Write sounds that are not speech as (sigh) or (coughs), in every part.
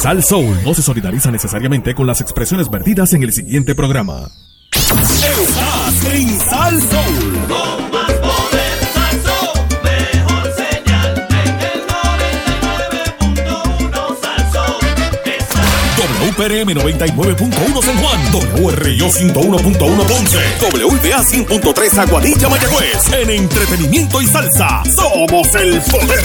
Sal Soul no se solidariza necesariamente con las expresiones vertidas en el siguiente programa. Estás en Sal Soul. Con más poder, Salsón, mejor señal en el 99.1 Salsón. Está WPRM 99.1 San Juan, WRIO 101.1 Ponce, WBA 100.3 Aguadilla Mayagüez. En entretenimiento y salsa, somos el poder.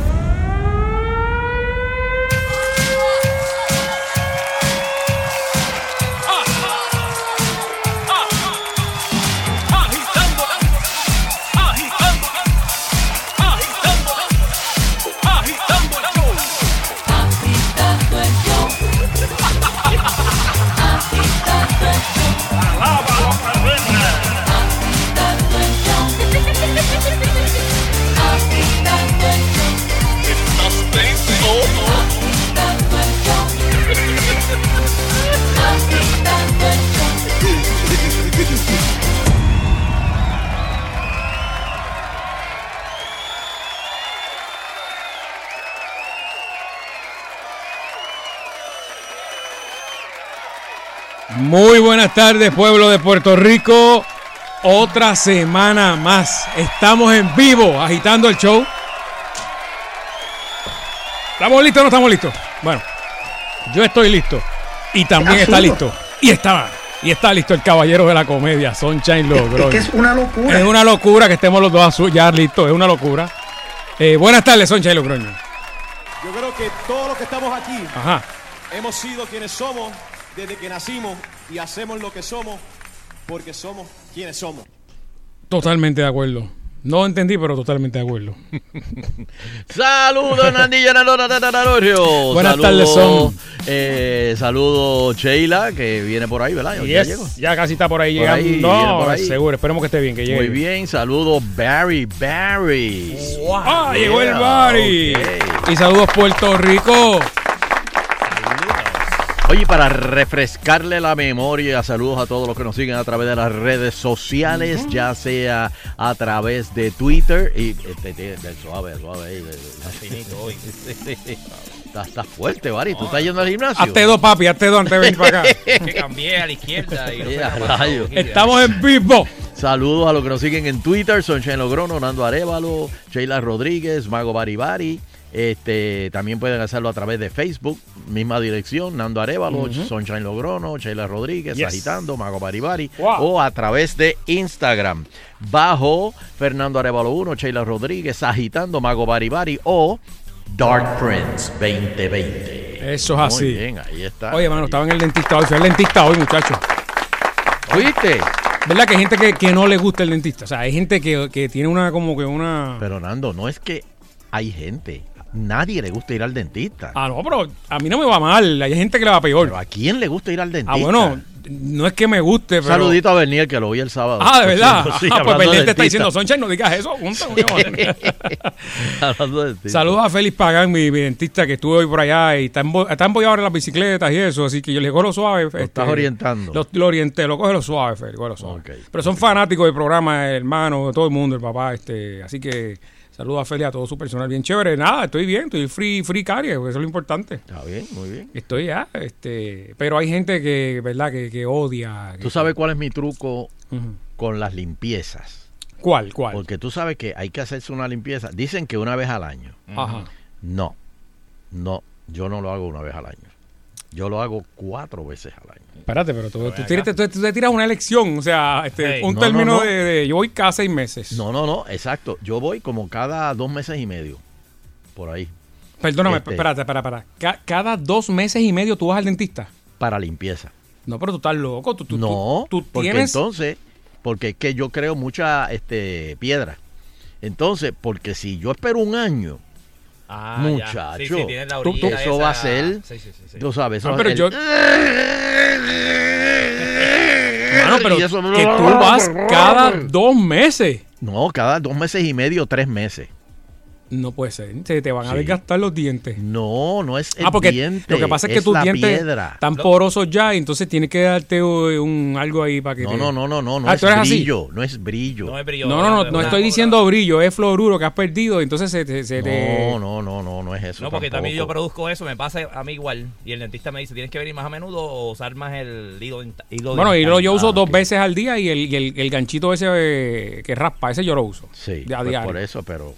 Buenas tardes, pueblo de Puerto Rico. Otra semana más. Estamos en vivo, agitando el show. ¿Estamos listos o no estamos listos? Bueno, yo estoy listo. Y también está listo. Y está, y está listo el caballero de la comedia, Sunshine Logroño. Es que es una locura. Es una locura que estemos los dos ya listos, es una locura. Eh, buenas tardes, Sunshine Logroño. Yo creo que todos los que estamos aquí Ajá. hemos sido quienes somos desde que nacimos y hacemos lo que somos porque somos quienes somos. Totalmente de acuerdo. No entendí, pero totalmente de acuerdo. (laughs) Saludos, Nandilla Nalona Tatararorio. Buenas tardes, son. Eh, saludos, Sheila, que viene por ahí, ¿verdad? Ya llegó. ya casi está por ahí Por llegando. no, por ahí. seguro. Esperemos que esté bien, que llegue. Muy bien, saludos, Barry, Barry. Ah, llegó el ok. Y saludos Puerto Rico. Oye, para refrescarle la memoria, saludos a todos los que nos siguen a través de las redes sociales, ya sea a través de Twitter y este, este, del suave, suave ahí, de- Estás estás (laughs) fuerte, Bari. ¿Tú estás yendo al gimnasio? Hazte dos, papi, hazte dos antes de venir para acá. (laughs) que cambié a la izquierda y. Estamos en vivo. Saludos a los que nos siguen en Twitter, Sunshine Logrono, Nando Arevalo, Sheila Rodríguez, Mago Bari Bari. Este, también pueden hacerlo a través de Facebook, misma dirección, Nando Arevalo, Sunshine Logrono, Sheila Rodríguez, Yes. Agitando, Mago Bari Bari. Wow. O a través de Instagram, bajo Fernando Arevalo 1, Sheila Rodríguez, Agitando, Mago Bari Bari o Dark Prince 2020. Eso es así. Muy bien, ahí está. Oye, mano, estaba en el dentista hoy. Fui al dentista hoy, muchachos. ¿Oíste? ¿Verdad que hay gente que, que no le gusta el dentista? O sea, hay gente que, que tiene una como que una... Pero Nando, no es que hay gente. Nadie le gusta ir al dentista. Ah, no, pero a mí no me va mal. Hay gente que le va peor. Pero ¿a quién le gusta ir al dentista? Ah, bueno, no es que me guste, pero... Saludito a Bernier que lo vi el sábado. Ah, de verdad. (laughs) Sí, ah, pues de te está diciendo, Soncha, no digas eso. Junta. (laughs) Saludos a Félix Pagán, mi, mi dentista, que estuve hoy por allá y está, embo- está embollado ahora en las bicicletas y eso, así que yo le digo lo suave. Lo estás orientando. Lo, lo orienté, lo coge lo suave, Félix, lo suave. Ok. Pero son fanáticos del programa, hermano, todo el mundo, el papá, este, así que saludos a Félix, a todo su personal, bien chévere. Nada, estoy bien, estoy free, free caries, porque eso es lo importante. Está bien, muy bien. Estoy ya, este, pero hay gente que, ¿verdad?, que, que odia. ¿Tú sabes cuál es mi truco con las limpiezas? ¿Cuál, cuál? Porque tú sabes que hay que hacerse una limpieza. Dicen que una vez al año. Ajá. No, no, yo no lo hago una vez al año. Yo lo hago cuatro veces al año. Espérate, pero tú, tú, tiras- tú- tú te tiras una elección, o sea, este, Hey. un No, término no, no. De, de- Yo voy cada seis meses. No, no, no, exacto. Yo voy como cada dos meses y medio. Por ahí. Perdóname, Este- espérate, espérate, espérate. Ca- cada dos meses y medio tú vas al dentista. Para limpieza. No, pero tú estás loco. Tú, tú, no, tú, tú porque tienes. entonces, porque es que yo creo mucha este, piedra. Entonces, porque si yo espero un año, Ah, Muchacho. Sí, sí, la Tú- eso va a esa- ser- Sí, tú sabes, eso Ah, va- pero el- yo- (laughs) Mano, pero eso- que tú (laughs) vas cada dos meses. No, cada dos meses y medio, tres meses. No puede ser. Se te van a Sí. desgastar los dientes. No, no es el ah, porque diente. lo que pasa es que tus dientes piedra. están porosos ya, y entonces tienes que darte un algo ahí para que No, te- no, no, no, no, no Ah, es ¿tú eres así? brillo, no es brillo. No es brillo. No, no, no, no es estoy diciendo brillo, es fluoruro que has perdido, entonces se te... se te- No, no, no, no, no es eso. No, porque también yo produzco eso, me pasa a mí igual. Y el dentista me dice, tienes que venir más a menudo o usar más el hilo, hilo Bueno, y dental". lo yo uso Ah, dos veces al día y el, y el, el ganchito ese eh, que raspa, ese yo lo uso. Sí, a pues diario. por eso, pero,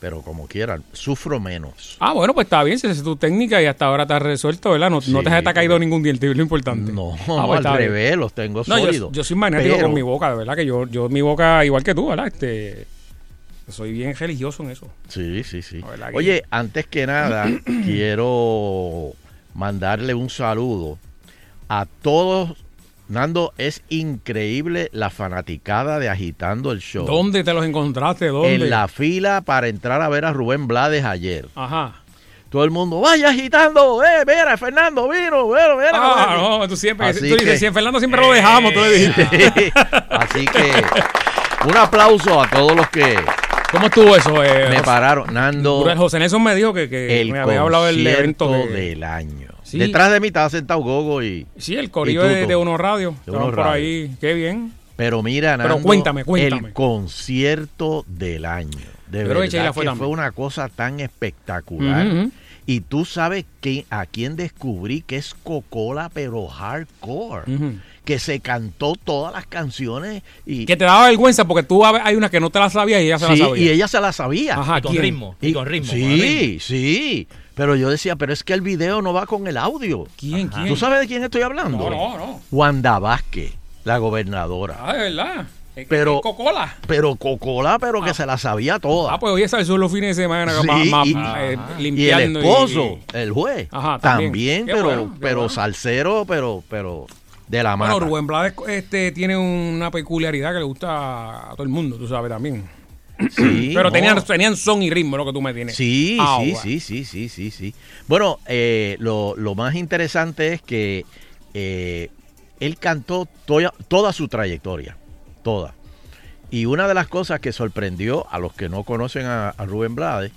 pero como quieran, sufro menos. Ah, bueno, pues está bien, si esa es tu técnica y hasta ahora te has resuelto, ¿verdad? No, no te has caído porque- ningún diente, es lo importante. No, Ah, pues al está bien. revés, los tengo No, sólidos. yo soy magnético Pero- con mi boca, de verdad que yo, yo mi boca, igual que tú, ¿verdad? Este, soy bien religioso en eso. Sí, sí, sí. Que- Oye, antes que nada, (clears throat) quiero mandarle un saludo a todos. Nando, es increíble la fanaticada de Agitando el Show. ¿Dónde te los encontraste? ¿Dónde? En la fila para entrar a ver a Rubén Blades ayer. Ajá. Todo el mundo, vaya agitando, eh, mira, Fernando vino, mira, mira. Ah, mira". no, tú siempre, Así tú dices, si en Fernando siempre lo dejamos, tú le dijiste. (laughs) Así que un aplauso a todos los que ¿Cómo estuvo eso? Eh, me José- pararon. Nando, José Nelson me dijo que, que el me había hablado del evento. del año. Sí. Detrás de mí estaba sentado Gogo y... Sí, el corillo de, de Uno Radio. De Uno por Radio. ahí. Qué bien. Pero mira, Pero Nando, cuéntame, cuéntame. el concierto del año. De que verdad fue que fue una cosa tan espectacular. Y tú sabes que, a quién descubrí que es Coca-Cola, pero hardcore. Que se cantó todas las canciones y, Que te daba vergüenza porque tú hay unas que no te las sabías y ella se sí, las sabía. y ella se la sabía. Ajá, Y con ritmo. Y, Y- con ritmo. con Sí, ritmo. sí. Pero yo decía, pero es que el video no va con el audio. ¿Quién? ¿Quién? ¿Tú sabes de quién estoy hablando? No, no, no. Wanda Vázquez, la gobernadora. Ah, de verdad. Es- Pero- es Coca-Cola. Pero Coca-Cola, pero que se la sabía toda. Ah, pues hoy es los fines de semana Sí, y- eh, y el limpiando. esposo, el juez, Ajá, también, también. Pero, bueno, pero bueno. salsero, pero, pero de la mano. Bueno, Rubén Blades este, tiene una peculiaridad que le gusta a todo el mundo, tú sabes también. Sí, Pero no. tenían, son y ritmo, lo que tú me tienes. Sí, Ah, sí, sí, sí, sí, sí, sí. Bueno, eh, lo, lo más interesante es que eh, él cantó toda su trayectoria, toda. Y una de las cosas que sorprendió a los que no conocen a, a Rubén Blades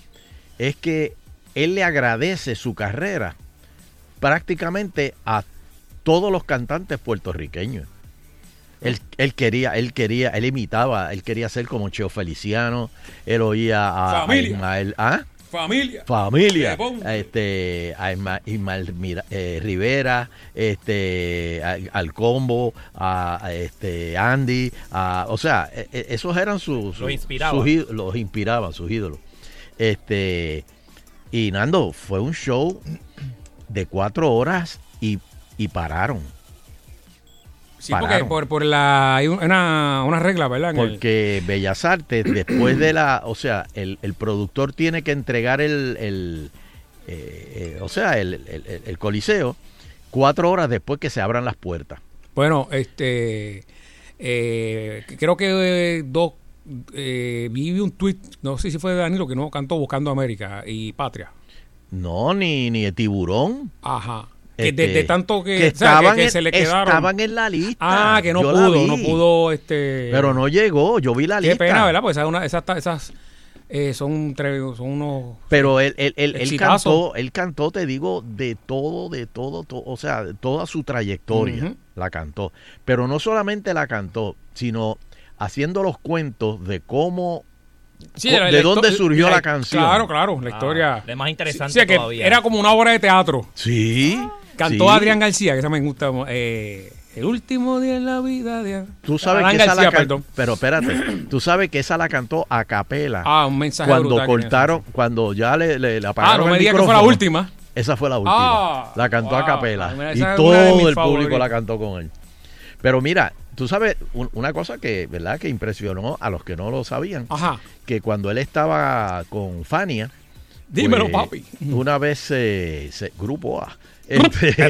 es que él le agradece su carrera prácticamente a todos los cantantes puertorriqueños. Él, él quería, él quería, él imitaba, él quería ser como Cheo Feliciano, él oía a, a Familia. Ismael, ¿ah? Familia. familia, este, a Isma- Ismael Mira- eh, Rivera, este, a- al combo, a, a este Andy, a- o sea, e- e- esos eran sus, sus- Los inspiraba. sus los inspiraban, sus ídolos. Este, y Nando, fue un show de cuatro horas y, y pararon. Sí, porque por, por la, hay una, una regla, ¿verdad? En el- Porque Bellas Artes, después de la, o sea, el, el productor tiene que entregar el, el, eh, eh, o sea, el, el- el- el coliseo cuatro horas después que se abran las puertas. Bueno, este. eh, creo que eh, dos. Eh, vi un tweet, no sé si fue de Danilo, que no cantó Buscando América y Patria. No, ni, ni de tiburón. Ajá. Que Este, de, de tanto que, que o sea, que- estaban, que se le quedaron. estaban en la lista. ah, que no Yo pudo, no pudo. este Pero no llegó, yo vi la Qué lista. pena, ¿verdad? Pues esas, esas, esas eh, son, son unos. Pero él, él, él, él cantó, él cantó, te digo, de todo, de todo, to- o sea, de toda su trayectoria la cantó. Pero no solamente la cantó, sino haciendo los cuentos de cómo, Sí, ¿De la- la dónde surgió la canción? Claro, claro, la Ah, historia. es más interesante Sí, sí, que todavía. Era como una obra de teatro. sí, Cantó sí. Adrián García, que esa me gusta. eh, el último día en la vida de. Tú sabes Adán que esa García, la can- perdón. pero espérate, tú sabes que esa la cantó a capela. Ah, un mensaje cuando brutal cortaron, cuando ya le, le, le Ah, apagaron no me digas que fue la última. Esa fue la última. Ah, la cantó a wow. capela. Mira, Y esa todo el público la cantó con él. Pero mira, tú sabes, un- una cosa que, ¿verdad? Que impresionó a los que no lo sabían, Ajá. que cuando él estaba con Fania, Dímelo, pues, papi. Una vez se- grupo A. este, (laughs)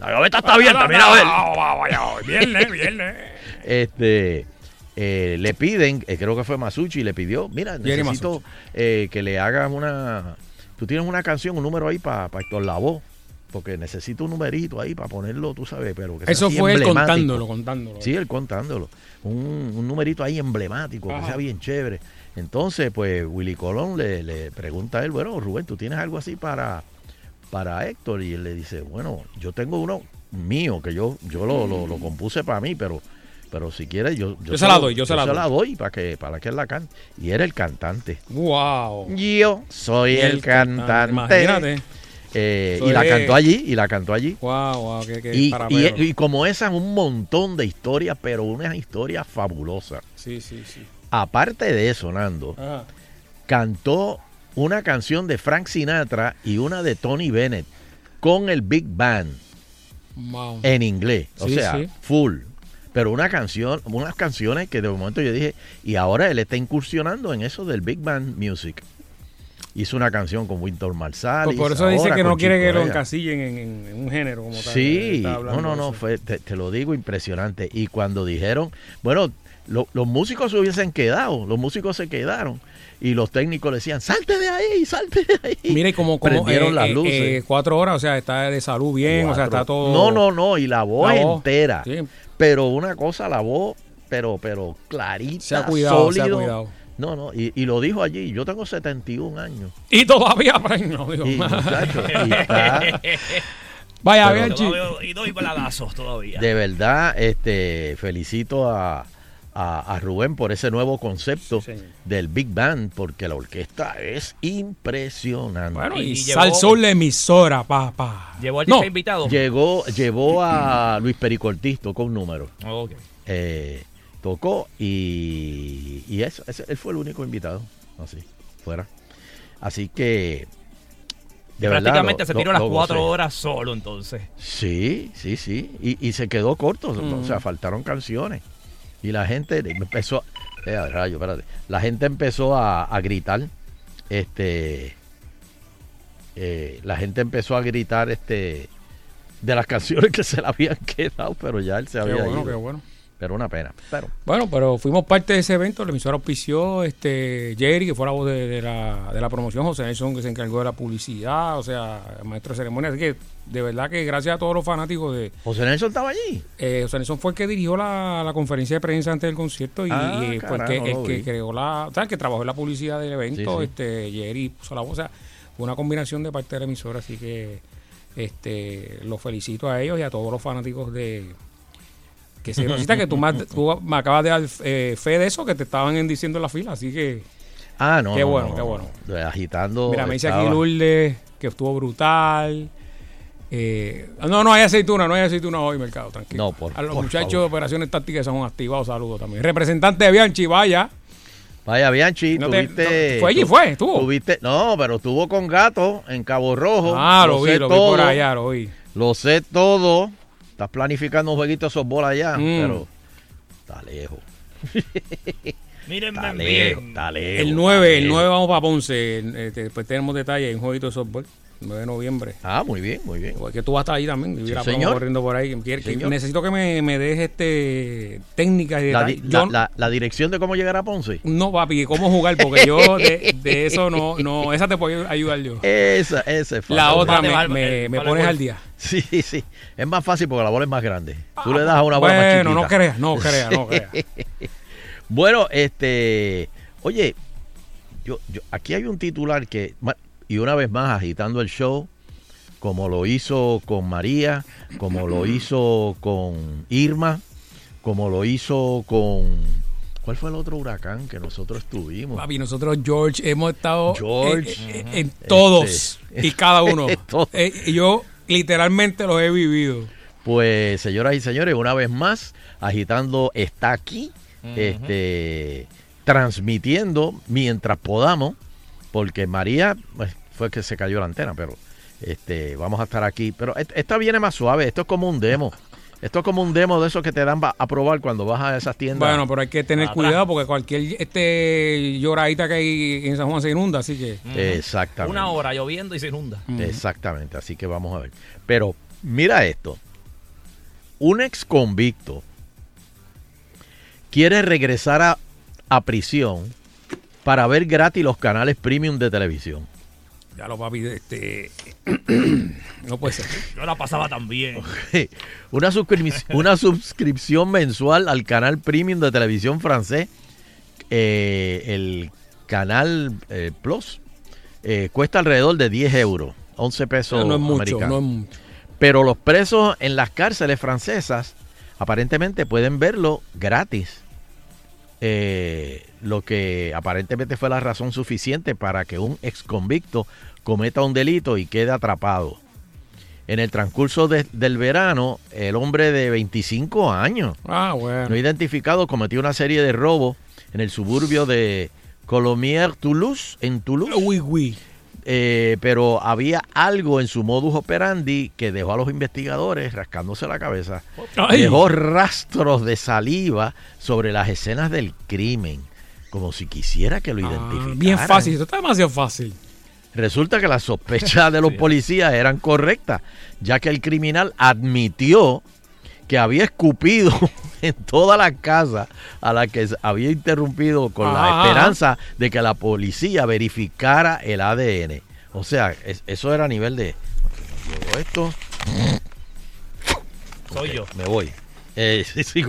la gaveta está abierta, mira a ver. Viernes, viernes. Este eh, le piden, eh, creo que fue Masucci, le pidió, mira, necesito eh, que le hagas una. Tú tienes una canción, un número ahí para Héctor Lavoe. porque necesito un numerito ahí para ponerlo, tú sabes, pero que sea Eso fue él contándolo, contándolo. Sí, él contándolo. Un, un numerito ahí emblemático, Ajá. que sea bien chévere. Entonces, pues Willy Colón le, le pregunta a él, bueno, Rubén, ¿tú tienes algo así para, para Héctor? Y él le dice, bueno, yo tengo uno mío, que yo, yo lo, lo, lo compuse para mí, pero, pero si quieres, yo, Yo se la doy, yo se la doy. doy para que, para que él la cante. Y era el cantante. Wow. Yo soy el, cantante. Imagínate. Eh, y la cantó allí, y la cantó allí. Wow, wow, qué, qué Y, y- y como esas, un montón de historias, pero unas historias fabulosas. Sí, sí, sí. Aparte de eso, Nando, Ajá. cantó una canción de Frank Sinatra y una de Tony Bennett con el Big Band Wow. en inglés. O Sí, sea, sí. full. Pero una canción, unas canciones que de momento yo dije, y ahora él está incursionando en eso del Big Band Music. Hizo una canción con Winter Marsalis. Pues por eso dice que no quiere que lo encasillen en, en- en un género como tal. Sí, no, no, no, fue, te, te lo digo, impresionante. Y cuando dijeron, bueno, lo- los músicos se hubiesen quedado, los músicos se quedaron. Y los técnicos le decían, salte de ahí, salte de ahí. Mire, como, como Prendieron eh, las eh, luces. eh, cuatro horas, o sea, está de salud bien, o sea, está todo. No, no, no, y la voz La voz, entera. sí. Pero una cosa, la voz, pero, pero clarita, Se ha cuidado, se ha sólido. cuidado. No, no, y, y lo dijo allí, yo tengo 71 años. Y todavía, (laughs) no, digo, Y, muchacho, y está, (laughs) Vaya, Y doy balazos todavía. de verdad, este, felicito a, a, a Rubén por ese nuevo concepto Sí, del Big Band, porque la orquesta es impresionante. Bueno, y, Y Sal llevó- Soul la emisora, papá. ¿Llevó al No, invitado? Llegó, llevó a Luis Pericortiz, tocó un número. Eh, tocó y, y eso, ese- él fue el único invitado, así, fuera. Así que, de verdad. Prácticamente lo- se lo- tiró las lo cuatro gocé. horas solo entonces. Sí, sí, sí. Y, y se quedó corto, o sea, faltaron canciones. Y la gente empezó, eh, a rayo, espérate. La gente empezó a, a gritar, este, eh, la gente empezó a gritar, este, de las (laughs) canciones que se le habían quedado, pero ya él se Qué había bueno, ido. qué bueno. Pero una pena. Pero Bueno, pero fuimos parte de ese evento, la emisora auspició, este, Jerry, que fue la voz de, de la, de la promoción, José Nelson, que se encargó de la publicidad, o sea, el maestro de ceremonia. Así que, de verdad que gracias a todos los fanáticos de... José Nelson estaba allí. Eh, José Nelson fue el que dirigió la, la conferencia de prensa antes del concierto y, Ah, y fue el que, el que creó la... O sea, el que trabajó en la publicidad del evento, Sí, sí. este, Jerry puso la voz. O sea, fue una combinación de parte de la emisora, así que este los felicito a ellos y a todos los fanáticos de... Que se necesita que tú, más- tú me acabas de dar eh, fe de eso que te estaban en- diciendo en la fila, así que... Ah, no. Qué no, bueno, no, qué no. bueno. Agitando. Mira, me dice aquí Lourdes que estuvo brutal. Eh, no, no hay aceituna, no hay aceituna hoy, mercado, tranquilo. No, por- A los por muchachos favor. de operaciones tácticas son activados, saludos también. Representante de Bianchi, vaya. Vaya, Bianchi, No te- tuviste. no, fue allí, fue, estuvo. Tuviste, no, pero estuvo con gato en Cabo Rojo. Ah, lo, vi, lo vi por allá, lo vi. Lo sé todo. Estás planificando un jueguito de softball allá, Mm. pero está lejos. (laughs) Mírenme Está lejos, está lejos. El está 9, el lejos. 9 vamos para Ponce. eh, después tenemos detalles en un jueguito de softball. 9 de noviembre. Ah, muy bien, muy bien. Igual que tú vas a estar ahí también. Sí, señor. corriendo por ahí. Quiere- que- Señor. necesito que me, me des este, técnicas y La, la- Yo- la- la dirección de cómo llegar a Ponce. No, papi, ¿cómo jugar? Porque yo de, de eso no, no, esa te puedo ayudar yo. Esa, esa es fácil. La otra Vale, me, vale, me- me vale, pones al día. Sí, sí. Es más fácil porque la bola es más grande. Tú le das a una bola más chiquita. Bueno, no creas, no creas, no creas. (laughs) Bueno, este, oye, yo, yo, aquí hay un titular que, y una vez más agitando el show, como lo hizo con María, como lo (clears throat) hizo con Irma, como lo hizo con, ¿cuál fue el otro huracán que nosotros tuvimos? Papi, nosotros, George, hemos estado George. en, en- en todos Este. y (laughs) cada uno. Eh, y yo literalmente los he vivido. Pues, señoras y señores, una vez más, agitando está aquí, este, transmitiendo mientras podamos, porque María pues, fue que se cayó la antena, pero este, vamos a estar aquí. Pero esta viene más suave, esto es como un demo. Esto es como un demo de esos que te dan a probar cuando vas a esas tiendas. Bueno, pero hay que tener Atrás. cuidado porque cualquier este lloradita que hay en San Juan se inunda, así que. Exactamente. Una hora lloviendo y se inunda. Exactamente, así que vamos a ver. Pero mira esto. Un ex convicto quiere regresar a, a prisión para ver gratis los canales premium de televisión. Ya lo papi, este. (clears throat) no puede ser. Yo la pasaba también. una, suscrip- (laughs) una suscripción mensual al canal premium de televisión francés, eh, el canal eh, Plus, eh, cuesta alrededor de 10 euros, 11 pesos no es mucho, americanos. no es mucho. Pero los presos en las cárceles francesas aparentemente pueden verlo gratis. Eh, lo que aparentemente fue la razón suficiente para que un ex convicto cometa un delito y quede atrapado. En el transcurso de- del verano, el hombre de 25 años, Ah, bueno. no identificado, cometió una serie de robos en el suburbio de Colomiers, Toulouse, en Toulouse. Uy, uy. Eh, pero había algo en su modus operandi que dejó a los investigadores rascándose la cabeza. Ay. Dejó rastros de saliva sobre las escenas del crimen, como si quisiera que lo Ah, identificaran. bien fácil, esto está demasiado fácil. Resulta que las sospechas (laughs) de los policías eran correctas, ya que el criminal admitió que había escupido (laughs) en toda la casa a la que había interrumpido con la esperanza de que la policía verificara el ADN. O sea, es- eso era a nivel de... Esto, Soy yo. me voy. Eh, (laughs) sí, sí.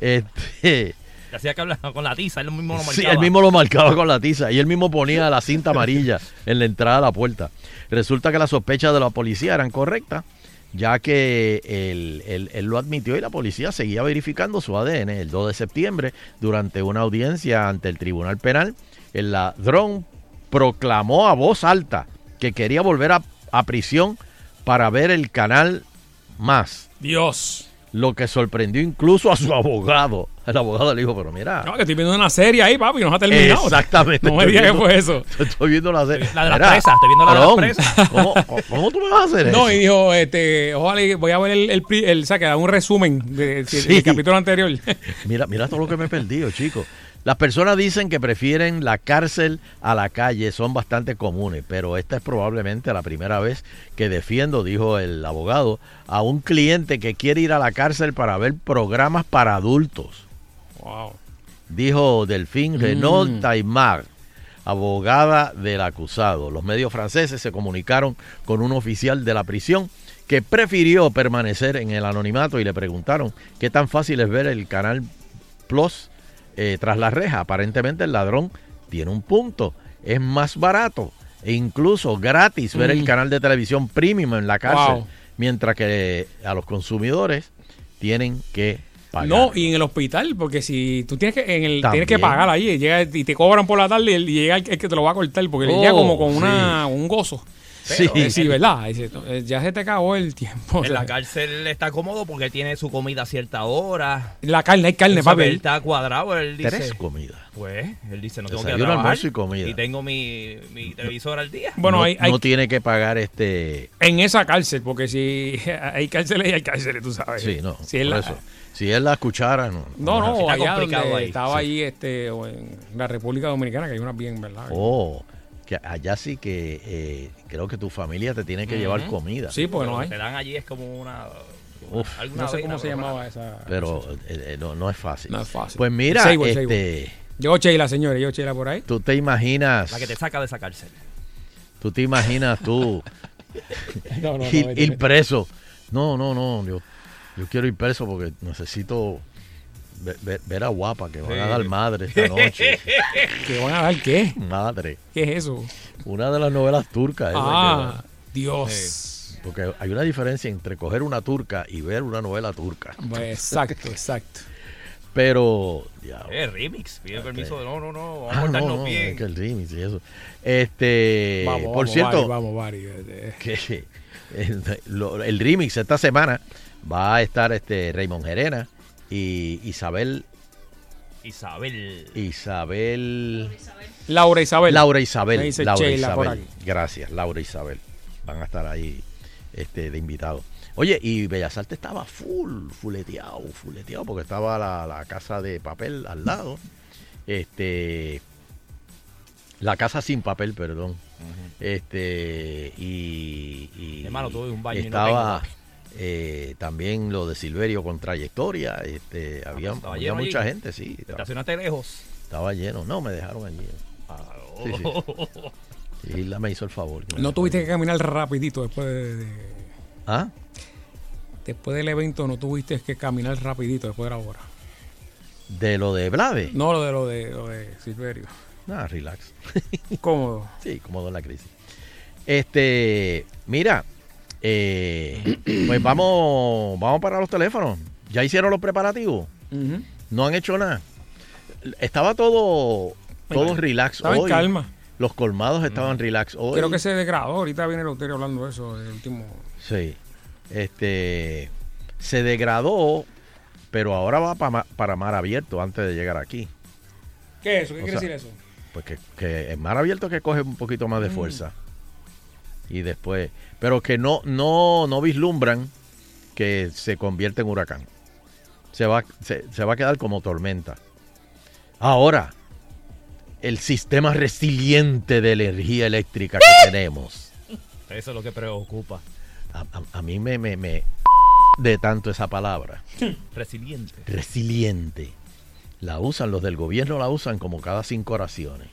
Este, Que hacía que hablaba con la tiza, él mismo lo marcaba. Sí, él mismo lo marcaba con la tiza y él mismo ponía la cinta amarilla (laughs) en la entrada a la puerta. Resulta que las sospechas de la policía eran correctas, ya que él, él- él lo admitió y la policía seguía verificando su ADN. El 2 de septiembre, durante una audiencia ante el Tribunal Penal, el ladrón proclamó a voz alta que quería volver a, a prisión para ver el canal más. Dios. Lo que sorprendió incluso a su abogado. El abogado le dijo, pero mira, No, que estoy viendo una serie ahí, papi, no se ha terminado. Exactamente. (laughs) No me digas que fue eso. (laughs) Estoy viendo la serie. La de las presas, estoy viendo la de las presas. (laughs) ¿Cómo, cómo tú me vas a hacer eso? No, y dijo, este, ojalá y voy a ver el, el, el, o sea, que da un resumen de- de- Sí. del capítulo anterior. Mira, mira todo lo que me he perdido, chicos. Las personas dicen que prefieren la cárcel a la calle, son bastante comunes, pero esta es probablemente la primera vez que defiendo, dijo el abogado, a un cliente que quiere ir a la cárcel para ver programas para adultos. Wow. dijo Renaud Mm. Taimar, abogada del acusado. Los medios franceses se comunicaron con un oficial de la prisión que prefirió permanecer en el anonimato y le preguntaron qué tan fácil es ver el canal Plus eh, tras la reja. Aparentemente el ladrón tiene un punto, es más barato e incluso gratis ver el Mm. canal de televisión premium en la cárcel, Wow. mientras que a los consumidores tienen que pagar. No, y en el hospital, porque si tú tienes que en el También. tienes que pagar ahí, llega y te cobran por la tarde y llega el, el que te lo va a cortar, porque le Oh, llega como con sí. una, un gozo. Sí. Eh, sí, ¿verdad? Eh, ya se te acabó el tiempo. o En sea, la cárcel está cómodo porque él tiene su comida a cierta hora. la carne, hay carne, papi. Él está cuadrado, él dice. Tres comidas. Pues, él dice, no tengo que trabajar. almuerzo y comida. Y tengo mi, mi televisor al día. Bueno, no, hay, hay- no tiene que pagar este. en esa cárcel, porque si (laughs) hay cárceles y hay cárceles, tú sabes. Sí, no. Si es por la- eso. Si es la cuchara, no. No, no. Está allá donde ahí, estaba sí. ahí este, o en la República Dominicana, que hay unas bien, ¿verdad? Oh, que allá sí que eh, creo que tu familia te tiene que llevar comida. sí, porque no Lo hay. que te dan allí es como una. Uf, No sé cómo se llamaba esa. Pero eh, eh, no, no es fácil. No es fácil. Pues mira, Seibo, este, Llegó Sheila, señores, llegó Sheila por ahí. tú te imaginas, La que te saca de esa cárcel. tú te imaginas tú (laughs) No, no, ir, ir preso. No, no, no, yo, yo quiero ir preso porque necesito ver, a guapa que van a dar madre esta noche. (laughs) ¿Que van a dar qué? madre. ¿Qué es eso? Una de las novelas turcas. esa Ah, que- Dios. Porque hay una diferencia entre coger una turca y ver una novela turca. Exacto, exacto. Pero. ya, Eh, remix. Pide permiso de no, no, no. Vamos a ah, no, portarnos no, bien. es que el remix y eso. Este. vamos, por vamos, cierto, vamos. Eh, (laughs) que el, lo- el remix esta semana va a estar este Raymond Gerena y Isabel. Isabel. Isabel. Laura Isabel. Laura Isabel. Me dice Laura Isabel. Gracias, Laura Isabel. Van a estar ahí este, de invitados. Oye, y Bellas Artes estaba full, fuleteado, fuleteado, porque estaba la, la casa de papel al lado. Este. La casa sin papel, perdón. Este. Y. y Hermano, tuve un baño y no Estaba. tengo, eh, también lo de Silverio con trayectoria. Este, había, Ah, había lleno mucha allí. gente, sí. Estaba, Estacionate lejos. estaba lleno. No, me dejaron allí. Sí, sí. Isla me hizo el favor. (laughs) No la tuviste que caminar rapidito después de, de- ¿Ah? después del evento, no tuviste que caminar rapidito después de la hora. De lo de Blade. No lo de lo de, lo de Silverio. Nada, relax. Cómodo. (laughs) Sí, cómodo en la crisis. Este, mira, eh, pues vamos, vamos para los teléfonos. ¿Ya hicieron los preparativos? No han hecho nada. Estaba todo, todo relax Estaba en hoy. calma. Los colmados estaban relax hoy. Creo que se degradó. Ahorita viene el Euterio hablando de eso, el último. Sí. Este, se degradó, pero ahora va pa ma- para mar abierto antes de llegar aquí. ¿Qué es eso? ¿Qué O quiere sea, decir eso? Pues que, que en mar abierto que coge un poquito más de Mm. fuerza. Y después, pero que no, no, no vislumbran que se convierte en huracán. Se va, se, se va a quedar como tormenta. Ahora, el sistema resiliente de energía eléctrica que tenemos. Eso es lo que preocupa. A, a- a mí me, me, me de tanto esa palabra. Resiliente. Resiliente. La usan, los del gobierno la usan como cada cinco oraciones.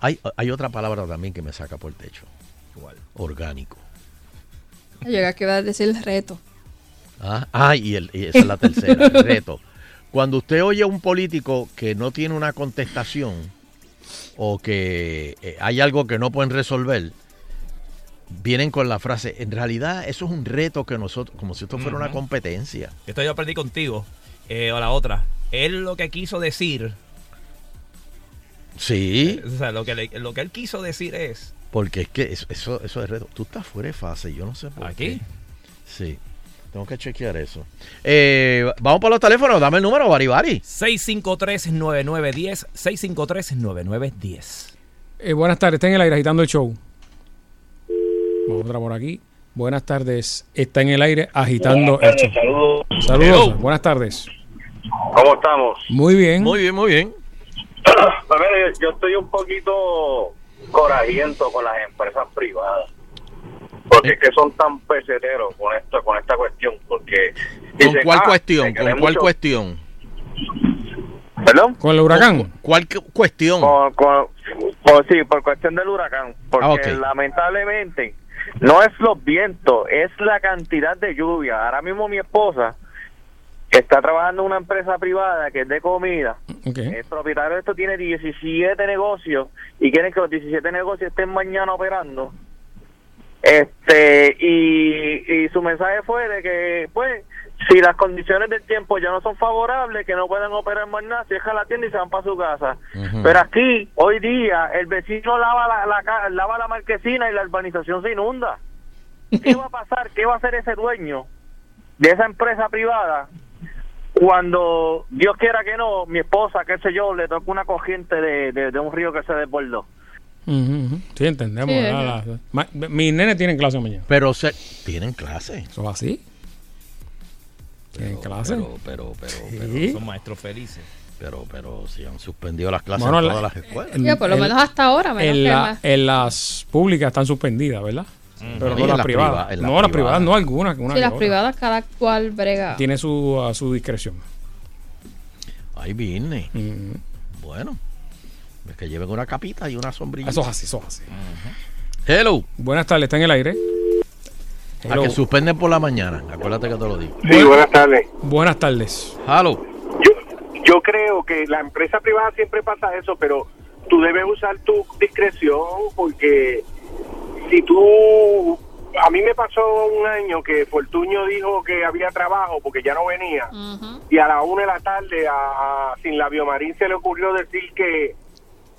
Hay, hay otra palabra también que me saca por el techo. Igual. Orgánico. Llega que va a decir reto. Ah, ah, y, el- y esa es la tercera, el (laughs) reto. Cuando usted oye a un político que no tiene una contestación o que eh, hay algo que no pueden resolver, vienen con la frase, en realidad eso es un reto que nosotros, como si esto fuera una competencia. Esto yo aprendí contigo. Eh, o la otra. Él lo que quiso decir. Sí, O sea, lo que, le- lo que él quiso decir es. porque es que eso, eso, eso es reto. Tú estás fuera de fase, yo no sé por ¿Aquí? qué. Sí, tengo que chequear eso. Eh, vamos para los teléfonos, dame el número, Baribari. 653-9910. 653-9910. Eh, buenas tardes, está en el aire agitando el show. Vamos otra por aquí. Buenas tardes, está en el aire agitando el show. Saludos. Saludos, buenas tardes. ¿Cómo estamos? Muy bien. Muy bien, muy bien. (coughs) Pues yo, yo estoy un poquito corajiento con las empresas privadas. Porque es que son tan peseteros con esto, con esta cuestión. Porque ¿Con dicen, cuál ah, cuestión? ¿Con cuál mucho- cuestión? ¿Perdón? Con el huracán. ¿Cuál cu- cuestión? Con, con- con- sí, por cuestión del huracán. Porque Ah, lamentablemente no es los vientos, es la cantidad de lluvia. Ahora mismo mi esposa que está trabajando en una empresa privada que es de comida. El propietario de esto tiene 17 negocios y quieren que los 17 negocios estén mañana operando. Este y, y su mensaje fue de que pues si las condiciones del tiempo ya no son favorables, que no pueden operar más nada, cierran la tienda y se van para su casa. Pero aquí, hoy día, el vecino lava la, la lava la marquesina y la urbanización se inunda. ¿Qué va a pasar? ¿Qué va a hacer ese dueño de esa empresa privada cuando Dios quiera que no, mi esposa, qué sé yo, le toca una corriente de, de, de un río que se desbordó? Ujú. Sí, entendemos. Sí, mis nenes tienen clase mañana. Pero se, tienen clase. ¿Eso es así? ¿Tienen clase? Pero, pero, pero, pero. Son maestros felices. pero, pero si han suspendido las clases Bueno, en la- todas las escuelas. en- por lo en- menos hasta ahora, menos en, que en las públicas están suspendidas, ¿verdad? Pero no las privadas. no, las privadas. no, algunas. Una Sí, las otra. privadas cada cual brega. Tiene su, a su discreción. Ahí viene. Bueno. Es que lleven una capita y una sombrilla. Eso es así, eso es así. Hello. Buenas tardes, está en el aire. A Hello. que suspenden por la mañana. Acuérdate que te lo digo. Sí, buenas tardes. Buenas tardes. Hello. Yo, yo creo que la empresa privada siempre pasa eso, pero tú debes usar tu discreción porque si tú... A mí me pasó un año que Fortuño dijo que había trabajo porque ya no venía y a la una de la tarde a, a Sin Labio Marín se le ocurrió decir que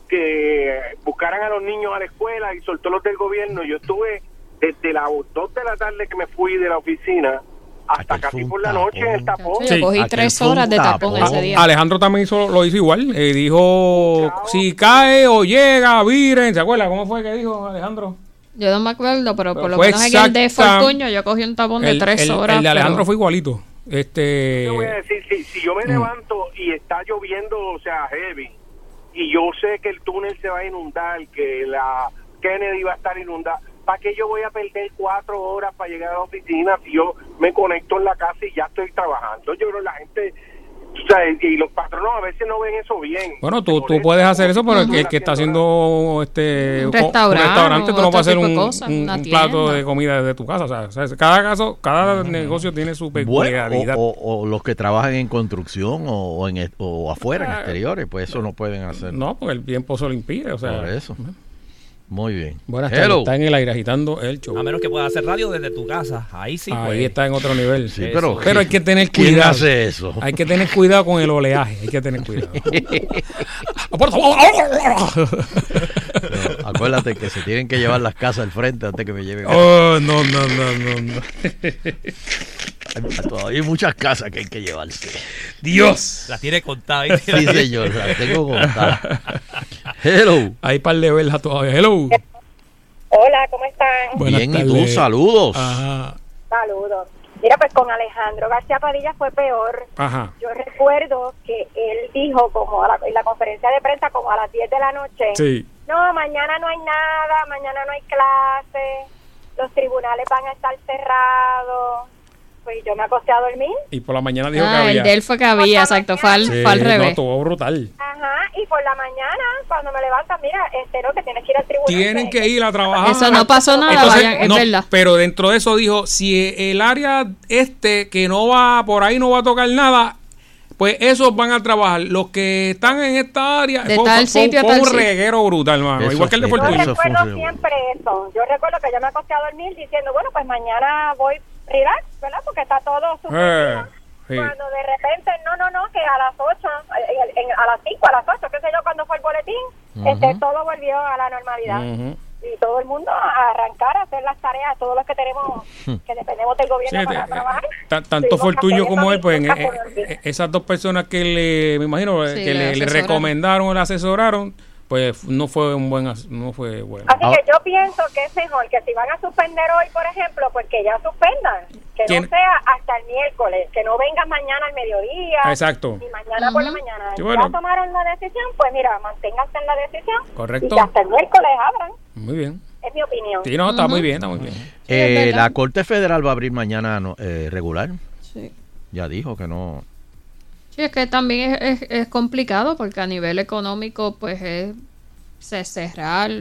que buscaran a los niños a la escuela y soltó los del gobierno. Yo estuve desde las dos de la tarde que me fui de la oficina hasta Aquel casi por la noche en el tapón. Sí. Cogí tres horas de tapón tapón. ese día. Alejandro también hizo, lo hizo igual. Eh, dijo, Chao. si cae o llega, viren. ¿Se acuerda cómo fue que dijo Alejandro? Yo no me acuerdo, pero, Pero por lo menos en el de exacta- Fortuño yo cogí un tapón de tres el- horas. el de Alejandro pero- fue igualito. Este, Te voy a decir, si, si yo me Mm. levanto y está lloviendo, o sea, heavy, y yo sé que el túnel se va a inundar, que la Kennedy va a estar inundada, ¿para qué yo voy a perder cuatro horas para llegar a la oficina si yo me conecto en la casa y ya estoy trabajando? Yo creo que la gente, o sea, y, y los patronos a veces no ven eso bien. Bueno, tú, tú puedes hacer eso, pero el que, el que está haciendo este Un co- restaurante tú no vas a hacer un, cosas, un- un plato de comida desde tu casa. O sea, o sea, cada caso, cada negocio tiene su Bueno, peculiaridad. o, o- o los que trabajan en construcción o, o en, o afuera, en Ah, exteriores, pues eso no pueden hacer. No, porque el tiempo se lo impide. O sea, Por eso. Muy bien. Buenas tardes, Hello. está en el aire agitando el show. A menos que puedas hacer radio desde tu casa. Ahí sí, Ahí pues. está en otro nivel. Sí, pero, Pero hay que tener ¿quién cuidado. hace eso? Hay que tener cuidado con el oleaje. Hay que tener cuidado. (laughs) Pero acuérdate que se tienen que llevar las casas al frente antes que me lleven. oh, no, no, no, no, no. Hay- Todavía hay muchas casas que hay que llevarse. Dios. La tiene contada. (laughs) Sí, señor, las tengo contadas. Hello. Hay par de verlas todavía. Hello. Hola, ¿cómo están? Buenas Bien, y tú, saludos. Ajá. Saludos. Mira, pues con Alejandro García Padilla fue peor. Ajá. Yo recuerdo que él dijo como a la, en la conferencia de prensa como a las 10 de la noche, Sí. no, mañana no hay nada, mañana no hay clase, los tribunales van a estar cerrados. Pues yo me acosté a dormir. Y por la mañana dijo que Ah, había. el de él fue que había, exacto. Fue al, Sí, fue al no, revés. estuvo brutal. Ajá, y por la mañana, cuando me levantan, mira, no, que tienes que ir al tribunal. Tienen que ir a trabajar. Eso no pasó nada, Entonces, vayan, es no, verdad. Pero dentro de eso dijo, si el área este que no va, por ahí no va a tocar nada, pues esos van a trabajar. Los que están en esta área, De fue, tal fue- sitio a fue tal un sitio. reguero brutal, mano. Igual que el de Yo recuerdo siempre eso. Yo recuerdo que yo me acosté a dormir diciendo, bueno, pues mañana voy relax, ¿verdad? Porque está todo súper Eh, sí. Cuando de repente, no, no, no, que a las 8, en- en- a las 5, a las 8, qué sé yo, cuando fue el boletín, este, todo volvió a la normalidad. Y todo el mundo a arrancar a hacer las tareas, todos los que tenemos, que dependemos del gobierno Sí, para trabajar. ta- tanto fue el Tuvimos tuyo que como él, pues en- eh, eh, esas dos personas que le, me imagino, eh, Sí, que le le, recomendaron o le asesoraron, pues no fue un buen, no fue bueno. Así Ah. que yo pienso que es mejor que si van a suspender hoy, por ejemplo, pues que ya suspendan. Que ¿Quién? no sea hasta el miércoles, que no vengan mañana al mediodía. Exacto. Ni mañana por la mañana. Sí, bueno. Ya tomaron la decisión, pues mira, manténganse en la decisión. Correcto. Y que hasta el miércoles abran. Muy bien. Es mi opinión. Sí, no, está muy bien, está muy bien. Eh, la Corte Federal va a abrir mañana no, eh, regular. Sí. Ya dijo que no. Sí, es que también es, es- complicado porque a nivel económico, pues es cerrar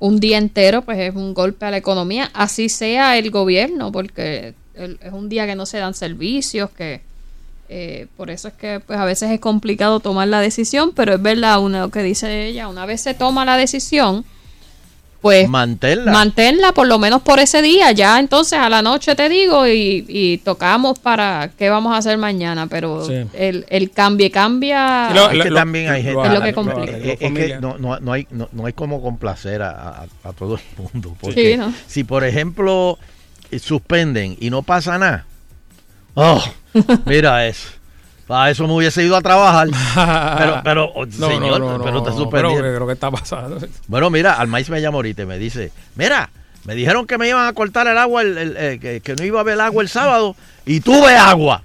un día entero, pues es un golpe a la economía, así sea el gobierno, porque es un día que no se dan servicios, que eh, por eso es que pues a veces es complicado tomar la decisión, pero es verdad una, lo que dice ella, una vez se toma la decisión, pues Manténla. manténla por lo menos por ese día. Ya entonces a la noche te digo y, y tocamos para qué vamos a hacer mañana. Pero Sí. el, el cambie cambia. Lo- es que también hay gente. Es lo que la- complica. es- es que Familia. no, no, no hay, no, no hay como complacer a, a- a todo el mundo. Porque Sí, ¿no? si, por ejemplo, eh, suspenden y no pasa nada. (laughs) Oh, mira eso. Para eso me hubiese ido a trabajar. (laughs) Pero, pero, oh, No, señor, no, no, pero te no, suspendieron. pero creo que está pasando. Bueno, mira, Almais me llama ahorita y me dice, mira, me dijeron que me iban a cortar el agua, el- el- eh, que, que no iba a haber agua el sábado, y tuve agua.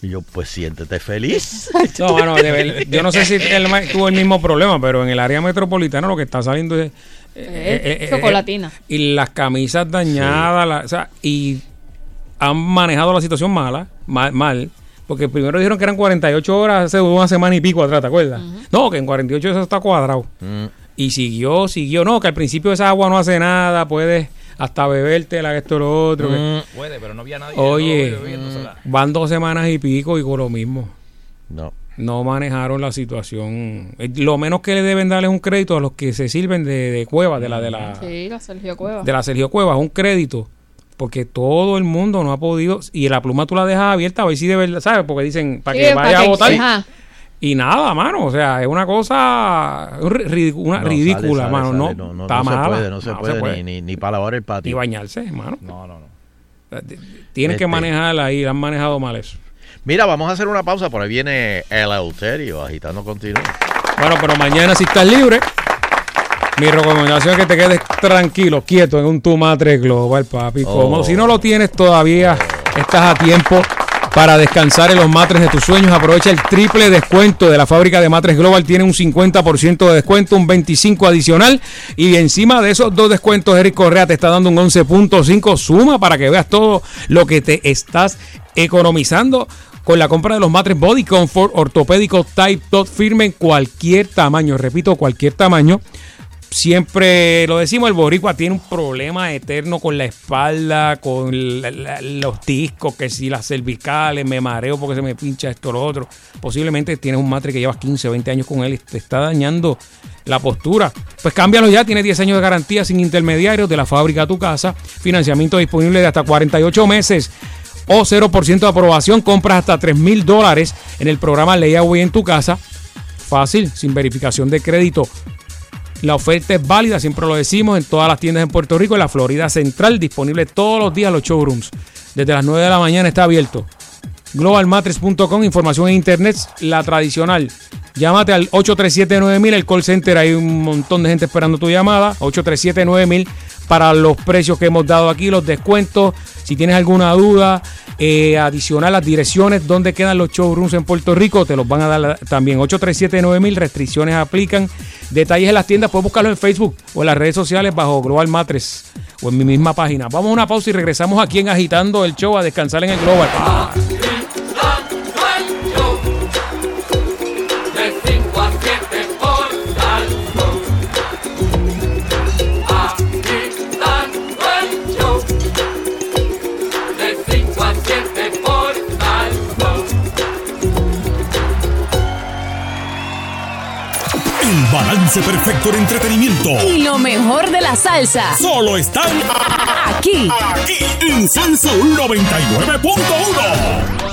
Y yo, pues siéntete feliz. (laughs) No, bueno, de ver- yo no sé si él tuvo el mismo problema, pero en el área metropolitana lo que está saliendo es... Eh, chocolatina. y las camisas dañadas, la- o sea, y han manejado la situación mala, mal, mal, porque primero dijeron que eran 48 horas hace una semana y pico atrás, ¿te acuerdas? No, que en 48 eso está cuadrado. Mm, Y siguió, siguió, no, que al principio esa agua no hace nada, puedes hasta bebértela, esto, lo otro. que- mm, Puede, pero no había nadie. Oye, no, bebiéndosela. van dos semanas y pico y con lo mismo. no. No manejaron la situación. Eh, Lo menos que le deben darle es un crédito a los que se sirven de, de cueva, de la, de la, Sí, la Sergio Cueva. de la Sergio Cuevas, un crédito. Porque todo el mundo no ha podido. Y la pluma tú la dejas abierta a ver si de verdad, ¿sabes? Porque dicen, para Sí, que para vaya a votar. Y nada, mano. O sea, es una cosa una No, ridícula, sale, mano. sale, no, sale. no, no, está no se puede, no se puede, Ni, ni, ni para lavar el Ni patio. bañarse, hermano. No, no, no. Tienen que Este. manejarla ahí, la han manejado mal eso. Mira, vamos a hacer una pausa, por ahí viene el Euterio agitando continuo. Bueno, pero mañana si estás libre, mi recomendación es que te quedes tranquilo, quieto en un Tumatre Global, papi. Como Oh. si no lo tienes todavía, estás a tiempo para descansar en los matres de tus sueños. Aprovecha el triple descuento de la fábrica de matres Global. Tiene un 50% de descuento, un 25% adicional. Y encima de esos dos descuentos, Eric Correa te está dando un 11.5. Suma para que veas todo lo que te estás economizando con la compra de los matres Body Comfort ortopédicos Type Dot firme en cualquier tamaño. Repito, cualquier tamaño. Siempre lo decimos, el boricua tiene un problema eterno con la espalda, con los discos, que si las cervicales, me mareo porque se me pincha esto lo otro. Posiblemente tienes un matre que llevas 15, 20 años con él y te está dañando la postura. Pues cámbialo ya, tiene 10 años de garantía sin intermediarios de la fábrica a tu casa. Financiamiento disponible de hasta 48 meses o 0% de aprobación. Compras hasta 3 mil dólares en el programa Layaway en tu casa. Fácil, sin verificación de crédito. La oferta es válida, siempre lo decimos, en todas las tiendas en Puerto Rico, en la Florida Central, disponible todos los días los showrooms. Desde las 9 de la mañana está abierto. Globalmatres.com, información en internet, la tradicional. Llámate al 837-9000, el call center, hay un montón de gente esperando tu llamada. 837-9000 para los precios que hemos dado aquí, los descuentos. Si tienes alguna duda, eh, adicional las direcciones donde quedan los showrooms en Puerto Rico, te los van a dar también. 837-9000, restricciones aplican. Detalles en las tiendas, puedes buscarlo en Facebook o en las redes sociales bajo Global Matres o en mi misma página. Vamos a una pausa y regresamos aquí en Agitando el Show a descansar en el Global. Balance perfecto en entretenimiento. Y lo mejor de la salsa. Solo están Aquí. aquí en Salsa 99.1.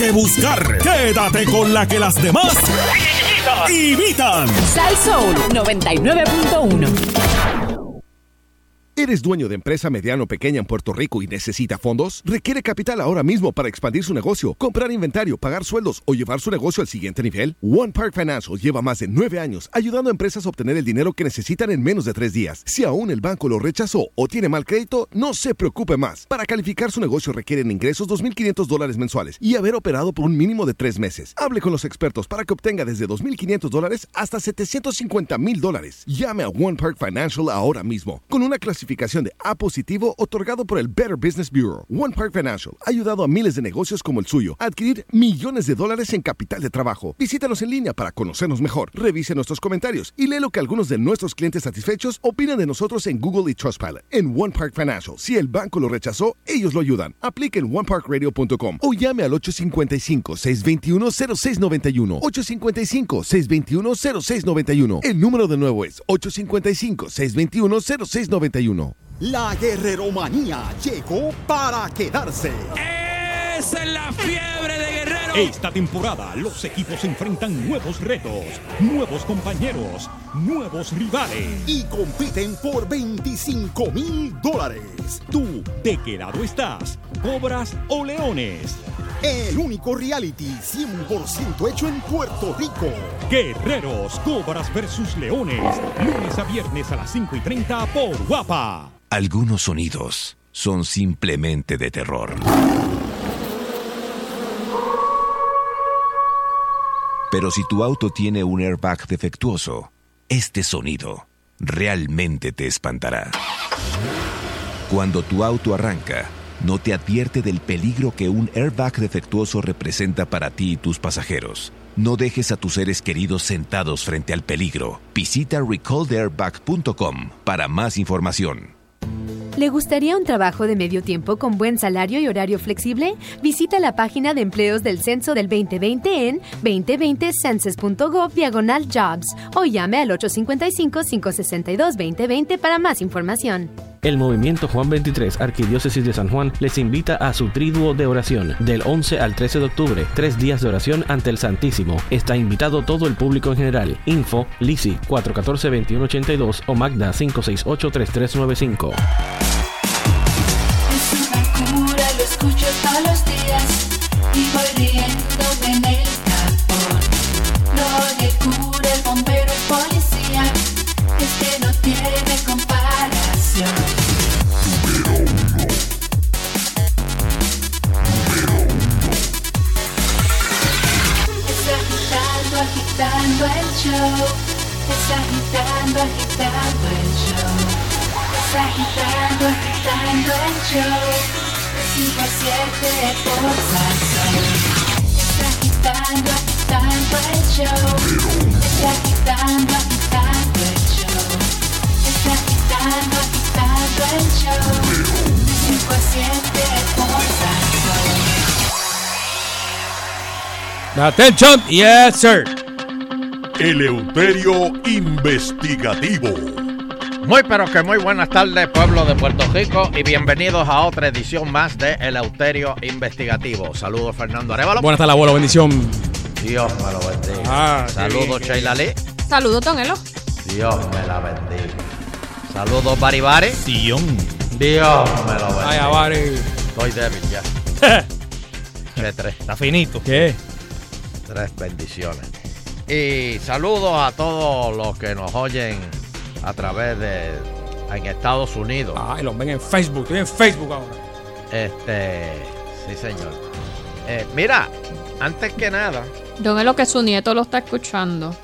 que buscar. Quédate con la que las demás imitan. Sal Soul 99.1. ¿Eres dueño de empresa mediano o pequeña en Puerto Rico y necesita fondos? ¿Requiere capital ahora mismo para expandir su negocio, comprar inventario, pagar sueldos o llevar su negocio al siguiente nivel? One Park Financial lleva más de nueve años ayudando a empresas a obtener el dinero que necesitan en menos de tres días. Si aún el banco lo rechazó o tiene mal crédito, no se preocupe más. Para calificar su negocio requieren ingresos 2.500 dólares mensuales y haber operado por un mínimo de tres meses. Hable con los expertos para que obtenga desde 2.500 dólares hasta 750.000 dólares. Llame a One Park Financial ahora mismo con una clasificación de A positivo otorgado por el Better Business Bureau. One Park Financial ha ayudado a miles de negocios como el suyo a adquirir millones de dólares en capital de trabajo. Visítanos en línea para conocernos mejor. Revise nuestros comentarios y lee lo que algunos de nuestros clientes satisfechos opinan de nosotros en Google y Trustpilot. En One Park Financial, si el banco lo rechazó, ellos lo ayudan. Aplique en oneparkradio.com o llame al 855-621-0691. 855-621-0691. El número de nuevo es 855-621-0691. La guerreromanía llegó para quedarse. Esa es la fiebre de Guerrero. Esta temporada los equipos enfrentan nuevos retos, nuevos compañeros, nuevos rivales. Y compiten por 25 mil dólares. ¿Tú de qué lado estás? ¿Cobras o leones? El único reality 100% hecho en Puerto Rico. Guerreros, Cobras versus Leones. Lunes a viernes a las 5 y 30 por Guapa. Algunos sonidos son simplemente de terror. Pero si tu auto tiene un airbag defectuoso, este sonido realmente te espantará. Cuando tu auto arranca, no te advierte del peligro que un airbag defectuoso representa para ti y tus pasajeros. No dejes a tus seres queridos sentados frente al peligro. Visita recalltheairbag.com para más información. ¿Le gustaría un trabajo de medio tiempo con buen salario y horario flexible? Visita la página de empleos del Censo del 2020 en 2020census.gov diagonal jobs o llame al 855-562-2020 para más información. El movimiento Juan 23, Arquidiócesis de San Juan, les invita a su triduo de oración del 11 al 13 de octubre, tres días de oración ante el Santísimo. Está invitado todo el público en general. Info, Lisi 414-2182 o Magda 568-3395. Show. De 5 a 7 por Salsón. Está agitando, agitando el show. Está agitando, agitando el show. Está agitando, agitando el show. De 5 a 7 por Salsón. Attention, yes, sir. Eleuterio Investigativo. Muy pero que muy buenas tardes pueblo de Puerto Rico y bienvenidos a otra edición más de El Euterio Investigativo. Saludos Fernando Arevalo. Buenas tardes, abuelo, bendición. Dios me lo bendiga. Ah, Saludos. Sheila Lee. Saludos, Tonelo. Dios me la bendiga. Saludos Bari Bari. Dios me lo bendiga. Ay, Bari. Estoy débil ya. (laughs) Qué tres. Está finito. ¿Qué? Tres bendiciones. Y saludos a todos los que nos oyen a través de en Estados Unidos. Ay, los ven en Facebook. Estoy en Facebook ahora. Este, sí, señor. Eh, mira, antes que nada, Tonelo que su nieto lo está escuchando.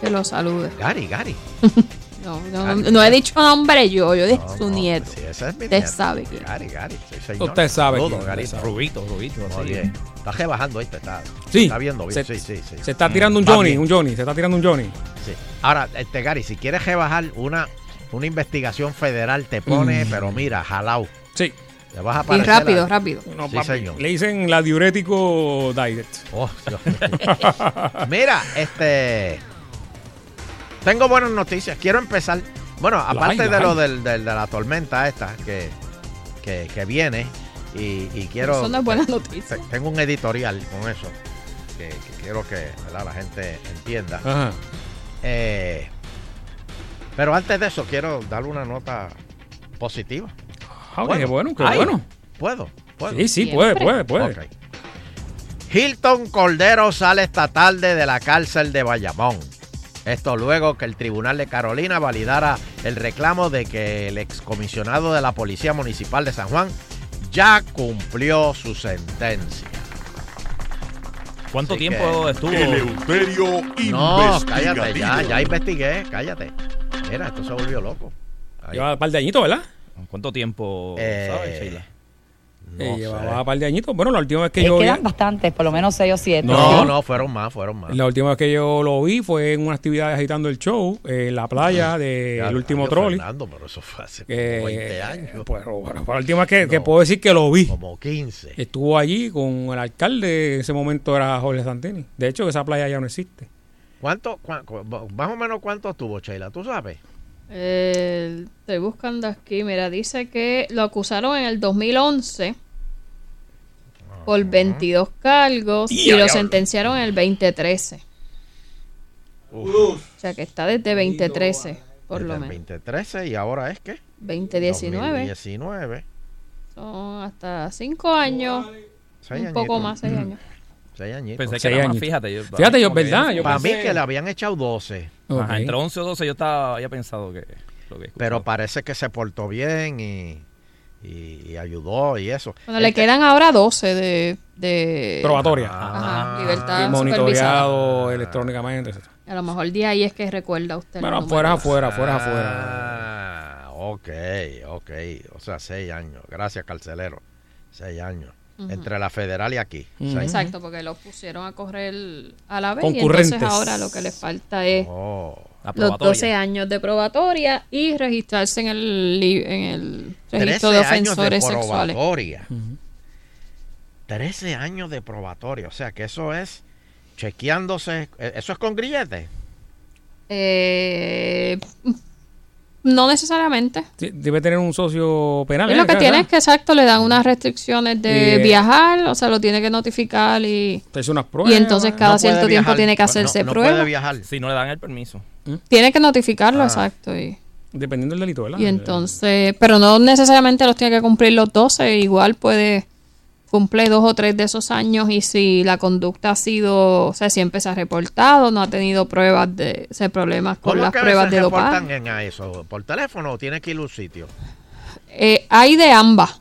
Que lo salude. Gary, Gary. (laughs) No, no, no he dicho nombre yo, yo dije su nieto. Sí, ese es mi Usted nieto. sabe quién. Gary, Gary. Usted sabe Saludos, quién, Gary. usted sabe. Rubito, Rubito. Muy sí. bien. Está rebajando, ¿viste? Está, Sí. está viendo bien. Se- sí, sí, sí. Se está tirando un Johnny, bien. un Johnny. Se está tirando un Johnny. Sí. Ahora, este Gary, si quieres rebajar una, una investigación federal, te pone, Mm. pero mira, jalao. Sí. Te vas a Y aparecer rápido, a- rápido. No, Sí, papi, señor. Le dicen la diurético diet. Oh, Dios mío. (laughs) Mira, este. Tengo buenas noticias. Quiero empezar. Bueno, aparte hay, de lo del, del- de la tormenta esta que, que, que viene, y, y quiero. Eso no es buena noticia. te- Tengo un editorial con eso que, que quiero que ¿verdad? la gente entienda. Ajá. Eh, pero antes de eso, quiero darle una nota positiva. Ah, qué bueno, qué Ay, bueno. ¿Puedo? ¿Puedo? Sí, sí, puede, puede, puede. Hilton Cordero sale esta tarde de la cárcel de Bayamón. Esto luego que el Tribunal de Carolina validara el reclamo de que el excomisionado de la Policía Municipal de San Juan ya cumplió su sentencia. ¿Cuánto Así tiempo que- estuvo? Eleuterio No, cállate, ya, ya investigué, cállate. Mira, esto se volvió loco. Ahí. Lleva un par de añitos, ¿verdad? ¿Cuánto tiempo Eh, sabes, Sheila? No Eh, llevaba un par de añitos. Bueno, la última vez que Eh, yo vi, quedan bastantes, por lo menos seis o siete. No, no, fueron más, fueron más. la última vez que yo lo vi fue en una actividad de agitando el show en la playa Ya, del último adiós, trolley. Fernando, pero eso fue hace Eh, como 20 años. Pues, bueno, fue la última vez que, que puedo decir que lo vi. Como 15. Estuvo allí con el alcalde, en ese momento era Jorge Santini. De hecho, esa playa ya no existe. ¿Cuánto, cua- más o menos cuánto tuvo, Sheila? ¿Tú sabes? Eh, estoy buscando aquí, mira, dice que lo acusaron en el 2011 por 22 cargos y, lo sentenciaron en el 2013. O sea que está desde 2013, por Desde lo menos. 2013 y ahora es que 2019. 2019. Son hasta 5 años. Seis un poco más, 6 años. (clears throat) Seis añitos. Pensé que Seis era más, añitos. fíjate. Yo, Fíjate, yo, como que ¿verdad? Yo Para mí pensé- que le habían echado 12, Ok. Ajá, entre 11 o 12 yo estaba, había pensado que lo que pero parece que se portó bien y, y- y ayudó y eso. Bueno, le Este- quedan ahora 12 de... de Probatoria. Ajá, Ah, libertad y supervisada. monitoreado electrónicamente. etc. A lo mejor de ahí es que recuerda usted. Bueno, afuera, afuera, afuera, afuera. Ah, ok, ok. O sea, seis años. Gracias, carcelero. Seis años. Entre la federal y aquí. Exacto, porque lo pusieron a correr a la vez y Concurrentes. entonces ahora lo que le falta es Oh. Los probatoria. 12 años de probatoria y registrarse en el, en el 13 registro de años de ofensores sexuales. probatoria. 13 años de probatoria. O sea, que eso es chequeándose. eh, ¿Eso es con grillete? Eh, no necesariamente. Sí, Debe tener un socio penal. Y ¿eh? lo que tiene es que exacto le dan unas restricciones de Y, eh, viajar, o sea, lo tiene que notificar y Te hace unas y pruebas. entonces cada No cierto tiempo tiene que No- hacerse no pruebas. puede viajar. Si no le dan el permiso. Tiene que notificarlo, Ah. exacto. Y, Dependiendo del delito, ¿verdad? y entonces, pero no necesariamente los tiene que cumplir los 12, igual puede cumple dos o tres de esos años y si la conducta ha sido, o sea, siempre se ha reportado, no ha tenido pruebas de, o sea, problemas ¿Por con las pruebas de reportan dopaje. en a eso? ¿Por teléfono o tiene que ir a un sitio? Eh, hay de ambas.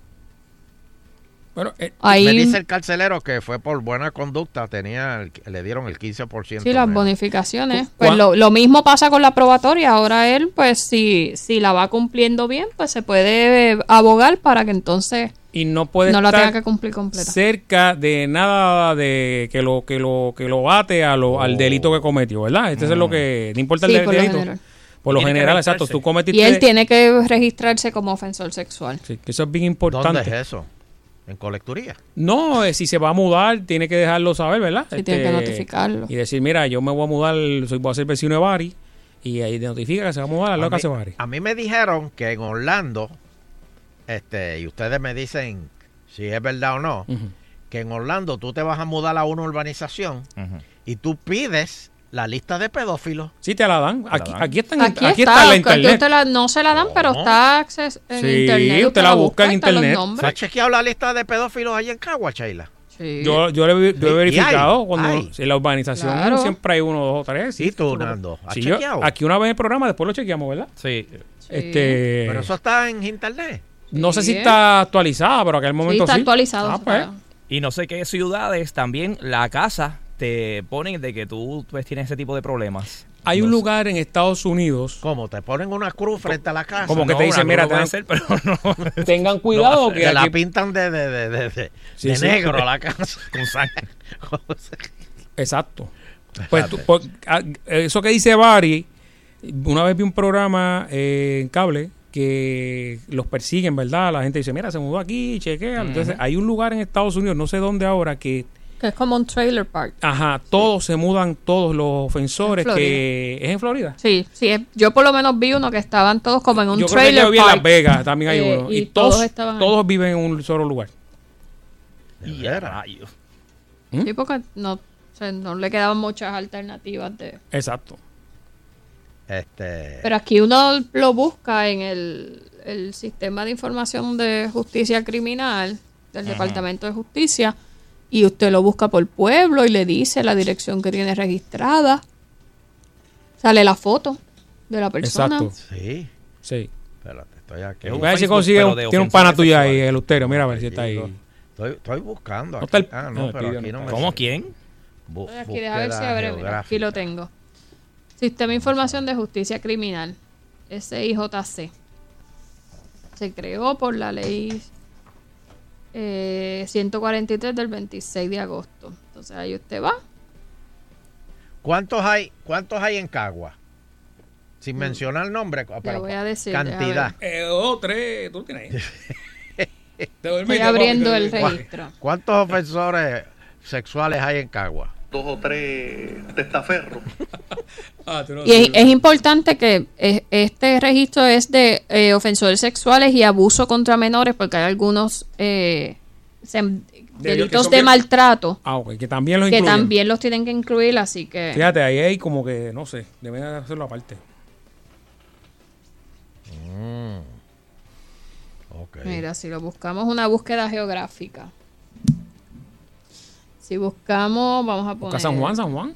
Bueno, eh, Ahí- Me dice el carcelero que fue por buena conducta, tenía el- le dieron el 15%. Sí, las menos. bonificaciones. ¿Cu- Pues lo, lo mismo pasa con la probatoria. Ahora él, pues si, si la va cumpliendo bien, pues se puede abogar para que entonces Y no puede no la tenga que cumplir completa. cerca de nada de que lo que lo que lo bate a lo, al delito que cometió, ¿verdad? Este es lo que no importa el Sí, por delito. Por lo Tiene general, exacto, tú cometiste Y él tiene que registrarse como ofensor sexual. Sí, que eso es bien importante. ¿Dónde es eso? ¿En colecturía? No, eh, si se va a mudar, tiene que dejarlo saber, ¿verdad? Este, Sí, tiene que notificarlo. Y decir, mira, yo me voy a mudar, soy, voy a ser vecino de Bari, y ahí te notifica que se va a mudar a la A casa mí, de Bari. a mí me dijeron que en Orlando, este, y ustedes me dicen si es verdad o no, que en Orlando tú te vas a mudar a una urbanización y tú pides la lista de pedófilos. Sí, te la dan. Aquí, aquí está en, Aquí, aquí está, la internet. usted la- no se la dan, pero está acces- en Sí, internet. usted la busca en están internet. ¿Tú has chequeado la lista de pedófilos ahí en Cagua, Sheila? Yo, yo, le- yo he verificado hay, cuando hay. en la urbanización Claro. siempre hay uno, dos o tres. ¿Y tú, Nando? ¿Has Sí, yo- chequeado? aquí una vez en el programa, después lo chequeamos, ¿verdad? Sí. Este, Pero eso está en internet. no sé si Sí. está actualizada, pero aquel momento sí. está actualizado, Ah, sí, pues. Y no sé qué ciudades también la casa te ponen de que tú pues, tienes ese tipo de problemas. Hay un lugar en Estados Unidos. ¿Cómo? ¿Te ponen una cruz frente a la casa? Como que No, te dicen, mira, cruz tengan, puede ser, pero no. (laughs) tengan cuidado que Te la pintan de, de, de, de, de- Sí, de sí. negro la casa. (laughs) Con sangre. (laughs) Exacto. Pues tú- por- a- eso que dice Bari, una vez vi un programa eh, en cable que los persiguen, ¿verdad? La gente dice, mira, se mudó aquí, chequea. Entonces, hay un lugar en Estados Unidos, no sé dónde ahora, que, Que es como un trailer park. ajá, todos se mudan, todos los ofensores, En que es en Florida. Sí, sí, es- yo por lo menos vi uno que estaban todos como en un Yo creo que trailer yo vi en park. Las Vegas, también hay Eh, uno. y Y, todos, todos todos viven en un solo lugar. Y rayos. ¿Mm? Sí, porque no, o sea, no le quedaban muchas alternativas de... Exacto. Este. Pero aquí uno lo busca en el, el sistema de información de justicia criminal del Ajá. Departamento de Justicia y usted lo busca por pueblo y le dice la dirección que tiene registrada. Sale la foto de la persona. Exacto. Sí. Sí. Espérate, estoy aquí. A ver si consigue un, tiene un pana tuyo ahí, el ustero. Mira a ver si está ahí. Estoy, estoy buscando. Aquí. el- ah, no, no, el pero pidió aquí no me ¿Cómo sale. quién? Bu- Aquí, deja ver si búsqueda abre, mira, geográfica. aquí lo tengo. Sistema de Información de Justicia Criminal, SIJC. Se creó por la ley eh, 143 del 26 de agosto. Entonces ahí usted va. ¿Cuántos hay, ¿Cuántos hay en Cagua? Sin mencionar nombre. pero Mm. voy a decir, Cantidad. Eh, dos, tres, tú lo tienes (laughs) Estoy abriendo el registro. ¿Cuántos ofensores sexuales hay en Cagua? Dos o tres testaferros. (laughs) Ah, no Y es, importante que este registro es de eh, ofensores sexuales y abuso contra menores, porque hay algunos eh, delitos de maltrato Ah, ok, que también los que incluyen. también los tienen que incluir, así que... Fíjate, ahí hay como que, no sé, deben hacerlo aparte. Mm. Mira, si lo buscamos una búsqueda geográfica. Si buscamos, vamos a poner... Busca San Juan, San Juan.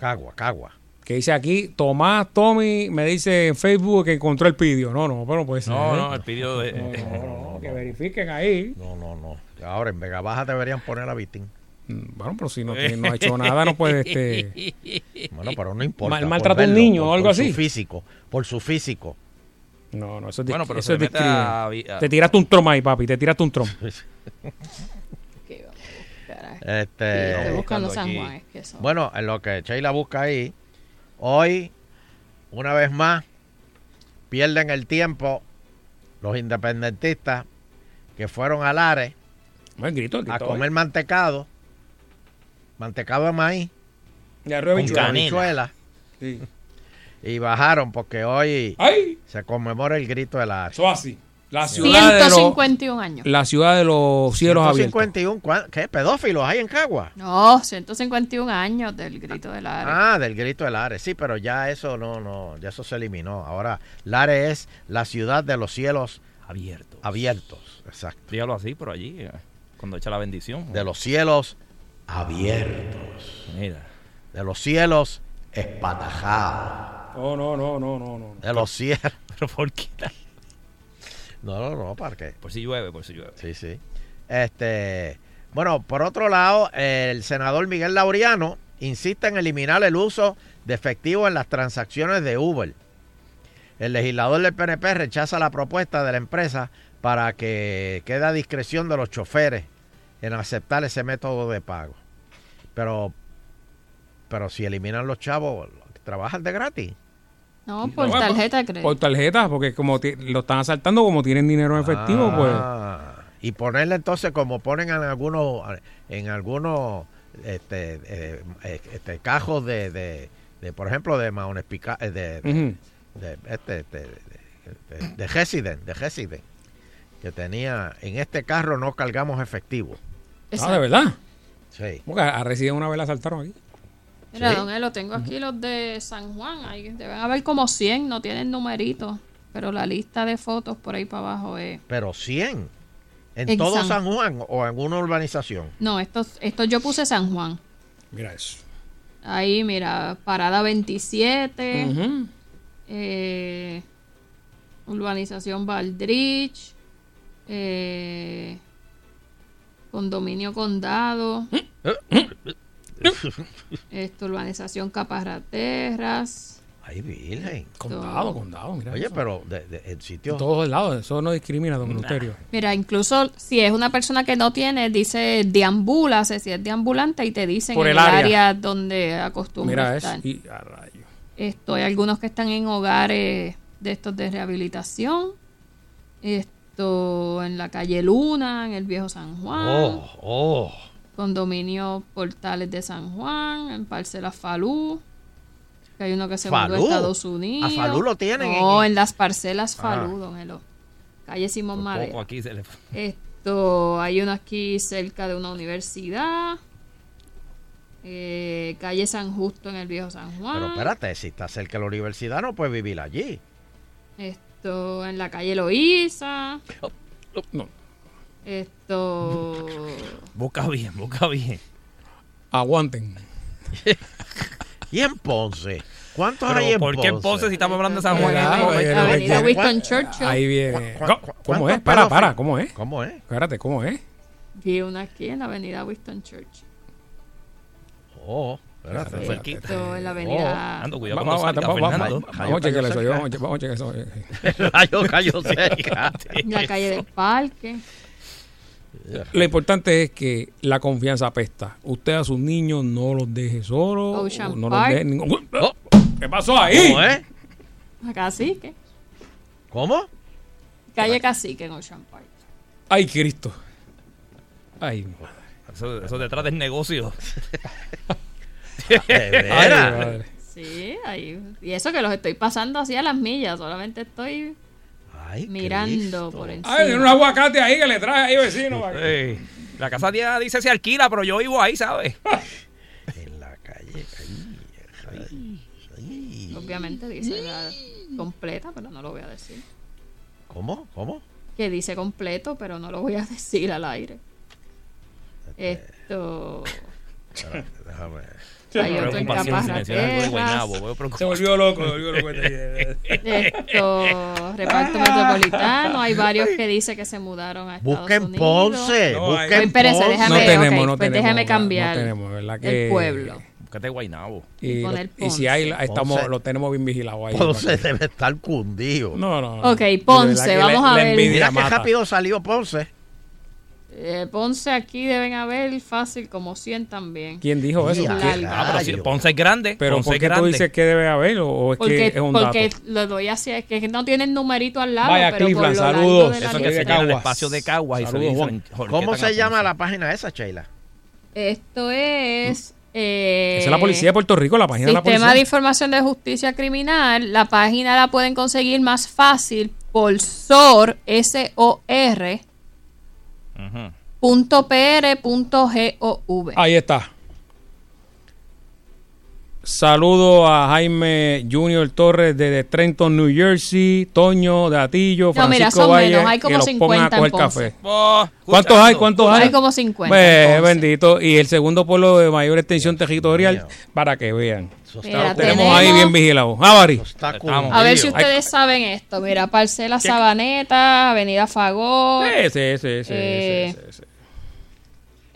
Cagua, Cagua. Que dice aquí, Tomás Tommy me dice en Facebook que encontró el pidio. No, no, pero no puede ser. No, no, el pidió de... No, no, (laughs) que verifiquen ahí. No, no, no. Ahora en Vega Baja deberían poner a Vitín. Mm, Bueno, pero si no, tiene- no ha hecho nada, no puede este. Bueno, pero no importa. Mal- maltrata a un niño o algo por así. Su físico, por su físico. No, no, eso es, Bueno, pero eso se es a a- Te tiraste un trom ahí, papi, te tiraste un trom. (laughs) Este, Estoy buscando buscando San aquí. Juan. es que eso- Bueno, en lo que Sheila busca ahí, hoy, una vez más, pierden el tiempo los independentistas que fueron al Ares grito, a comer mantecado, mantecado de maíz, De arroz y con habichuela. Sí. Y bajaron porque hoy ¡Ay! se conmemora el grito del Ares. Eso así. La ciudad de los 151 años. la ciudad de los cielos abiertos. 151, ¿cuán- ¿qué? ¿Pedófilos hay en Cagua? No, 151 años del grito del Ares. Ah, del grito del Lares, sí, pero ya eso no, no, ya eso se eliminó. Ahora, Lares es la ciudad de los cielos abiertos. Abiertos, exacto. Dígalo así, por allí, eh, cuando echa la bendición. De los cielos abiertos. Mira. De los cielos espatajados. No, no, no, no, no, no. De los cielos. (laughs) ¿Pero por qué? No, no, no, ¿para qué? Por si llueve, por si llueve. Sí, sí. Este, bueno, por otro lado, el senador Miguel Laureano insiste en eliminar el uso de efectivo en las transacciones de Uber. El legislador del PNP rechaza la propuesta de la empresa para que quede a discreción de los choferes en aceptar ese método de pago. Pero, pero si eliminan los chavos, trabajan de gratis. No, por No, tarjeta crédito. Por tarjeta, porque como lo están asaltando, como tienen dinero en efectivo, pues. Ah, Y ponerle entonces como ponen en algunos, en algunos este, eh, este, cajos de, de, de, por ejemplo, de maones pica, eh, de, de, este, este, de, de- de Resident, de Resident, que tenía, en este carro no cargamos efectivo. Ah, de verdad. Sí. Porque a Resident una vez la asaltaron aquí. Mira, Sí. don Elo, tengo aquí los de San Juan. Ahí deben haber como 100, no tienen numeritos. Pero la lista de fotos por ahí para abajo es... Pero 100. ¿En, En todo San- San Juan o en una urbanización? No, estos, estos yo puse San Juan. Mira eso. Ahí, mira, Parada 27. Ujú. eh, urbanización Valdrich. eh, condominio Condado. (laughs) Esto, urbanización Caparraterras. Ay, virgen. Condado, condado, mira. Oye, eso. pero de, de- en sitio... De todos lados, eso no discrimina, don Euterio. Mira, incluso si es una persona que no tiene, dice deambúlase, si es deambulante, y te dicen Por en el el área. área donde acostumbra Mira eso. estar. Y a rayo. Esto, hay algunos que están en hogares de estos de rehabilitación. Esto en la calle Luna, en el viejo San Juan. Oh, oh. Condominio Portales de San Juan, en Parcela Falú. Que hay uno que se mudó a ¿Falú? Estados Unidos. ¿A Falú lo tienen No, en- en las parcelas Falú, Ah. don Elo. Calle Simón Madera. poco aquí se le... Esto, hay uno aquí cerca de una universidad. Eh, calle San Justo en el viejo San Juan. Pero espérate, si está cerca de la universidad no puedes vivir allí. Esto, en la calle Loíza. No. Esto. Busca bien, busca bien. Aguanten. ¿Y en Ponce? ¿Cuántos Pero, hay en ¿por Ponce? qué en Ponce si estamos hablando de San Juan? Avenida Winston Churchill. Ahí viene. ¿Cu- cu- ¿Cómo es? Para, para? ¿cómo es? ¿Cómo es? Espérate, ¿cómo es? Vi una aquí en la avenida Winston Church. Oh, espérate. Cerquita. Esto, en la avenida. Ando, cuidado Vamos, vamos, vamos, vamos, vamos a chequear eso. (laughs) Vamos a vamos a chequear eso. Rayo cayó cerca. (laughs) la calle del Parque. Lo importante es que la confianza apesta. Usted a sus niños no los deje solos. Ocean no Park. los deje ningún- ¡Oh! ¿Qué pasó ahí? ¿Cómo es? A Cacique. ¿Cómo? Calle Cacique en Ocean Park. Ay, Cristo. Ay, madre. Eso, eso detrás del negocio. (laughs) ¿De Ay, madre. Sí, ahí. Y eso que los estoy pasando así a las millas. Solamente estoy Ay, mirando por encima. Ay, tiene un aguacate ahí que le trae ahí vecino. para que- Ey, la casa tía dice se alquila, pero yo vivo ahí, ¿sabes? (laughs) En la calle. Ay, ay, ay. Obviamente dice la completa, pero no lo voy a decir. ¿Cómo? ¿Cómo? Que dice completo, pero no lo voy a (laughs) decir al aire. Esto. Espérate, déjame. Hay otro Se volvió loco, se volvió loco. este- (laughs) Esto, reparto metropolitano. Hay varios que dice que se mudaron a Estados Busquen Unidos. Ponce. No, busquen Ponce. déjame, No tenemos, no pues tenemos, déjame no cambiar tenemos, ¿verdad que- el pueblo. Búscate Guaynabo. Y, Y lo- poner y si hay, estamos, Ponce. lo tenemos bien vigilado ahí. Ponce debe estar cundido. No, no, no. Ok, Ponce, vamos la- a ver. Mira qué rápido salió Ponce. Eh, Ponce aquí deben haber fácil como 100 también. ¿Quién dijo eso? Ah, pero si Rayo. Ponce es grande. Pero Ponce ¿por es qué tú dices que debe haber o, o es Porque, que es un porque dato? lo doy así, es que no tienen numerito al lado, Vaya, pero Cleveland, por lo largo saludos. Eso que se llama el espacio de Caguas y se Saludos. ¿Cómo se llama la página esa, Sheila? Esto es Eh, Esa es la policía de Puerto Rico, la página de la Sistema policía. de Información de Justicia Criminal. La página la pueden conseguir más fácil por SOR, S-O-R, punto PR, punto G-O-V. Ahí está. Saludo a Jaime Junior Torres de, de Trenton, New Jersey, Toño de Atillo, No, Francisco mira, son Valle, menos, hay que como los 50 pongan a café. ¿Cuántos hay? ¿Cuántos hay? Hay como 50 Pues, bendito. Y el segundo pueblo de mayor extensión territorial, para que vean. Mira, Lo tenemos ahí bien vigilado. Javari. A ver si ustedes saben esto. Mira, Parcela Sabaneta, Avenida Fagor. Sí, sí, sí, sí, eh, sí, sí, sí.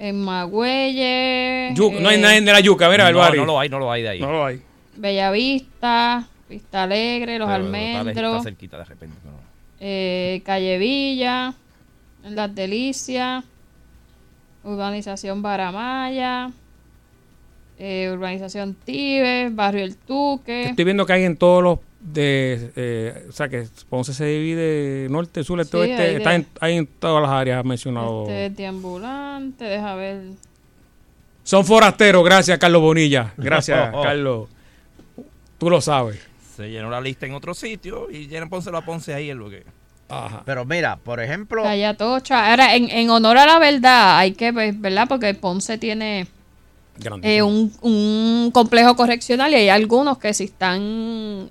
En Magüelle. Yu- no hay eh, nadie de la yuca, mira, el no, barrio. no lo hay, no lo hay de ahí. No lo hay. Bellavista, Vista Alegre, Los Pero está Almendros. Está cerquita de repente. pero- eh, Calle Villa, en Las Delicias, Urbanización Baramaya, eh, Urbanización Tibes, Barrio El Tuque, Estoy viendo que hay en todos los de eh, o sea que Ponce se divide norte, sur, este, Sí, oeste, hay está de- en, hay en todas las áreas mencionado. este, Deambulante, deja ver. Son forasteros, gracias Carlos Bonilla. Gracias, (laughs) Carlos. Tú lo sabes. Se llenó la lista en otro sitio y llenan Ponce a Ponce ahí es lo que. Pero mira, por ejemplo, Calle Atocha. Ahora, en, en honor a la verdad, hay que, pues, ¿verdad? Porque Ponce tiene eh, un, un complejo correccional y hay algunos que si están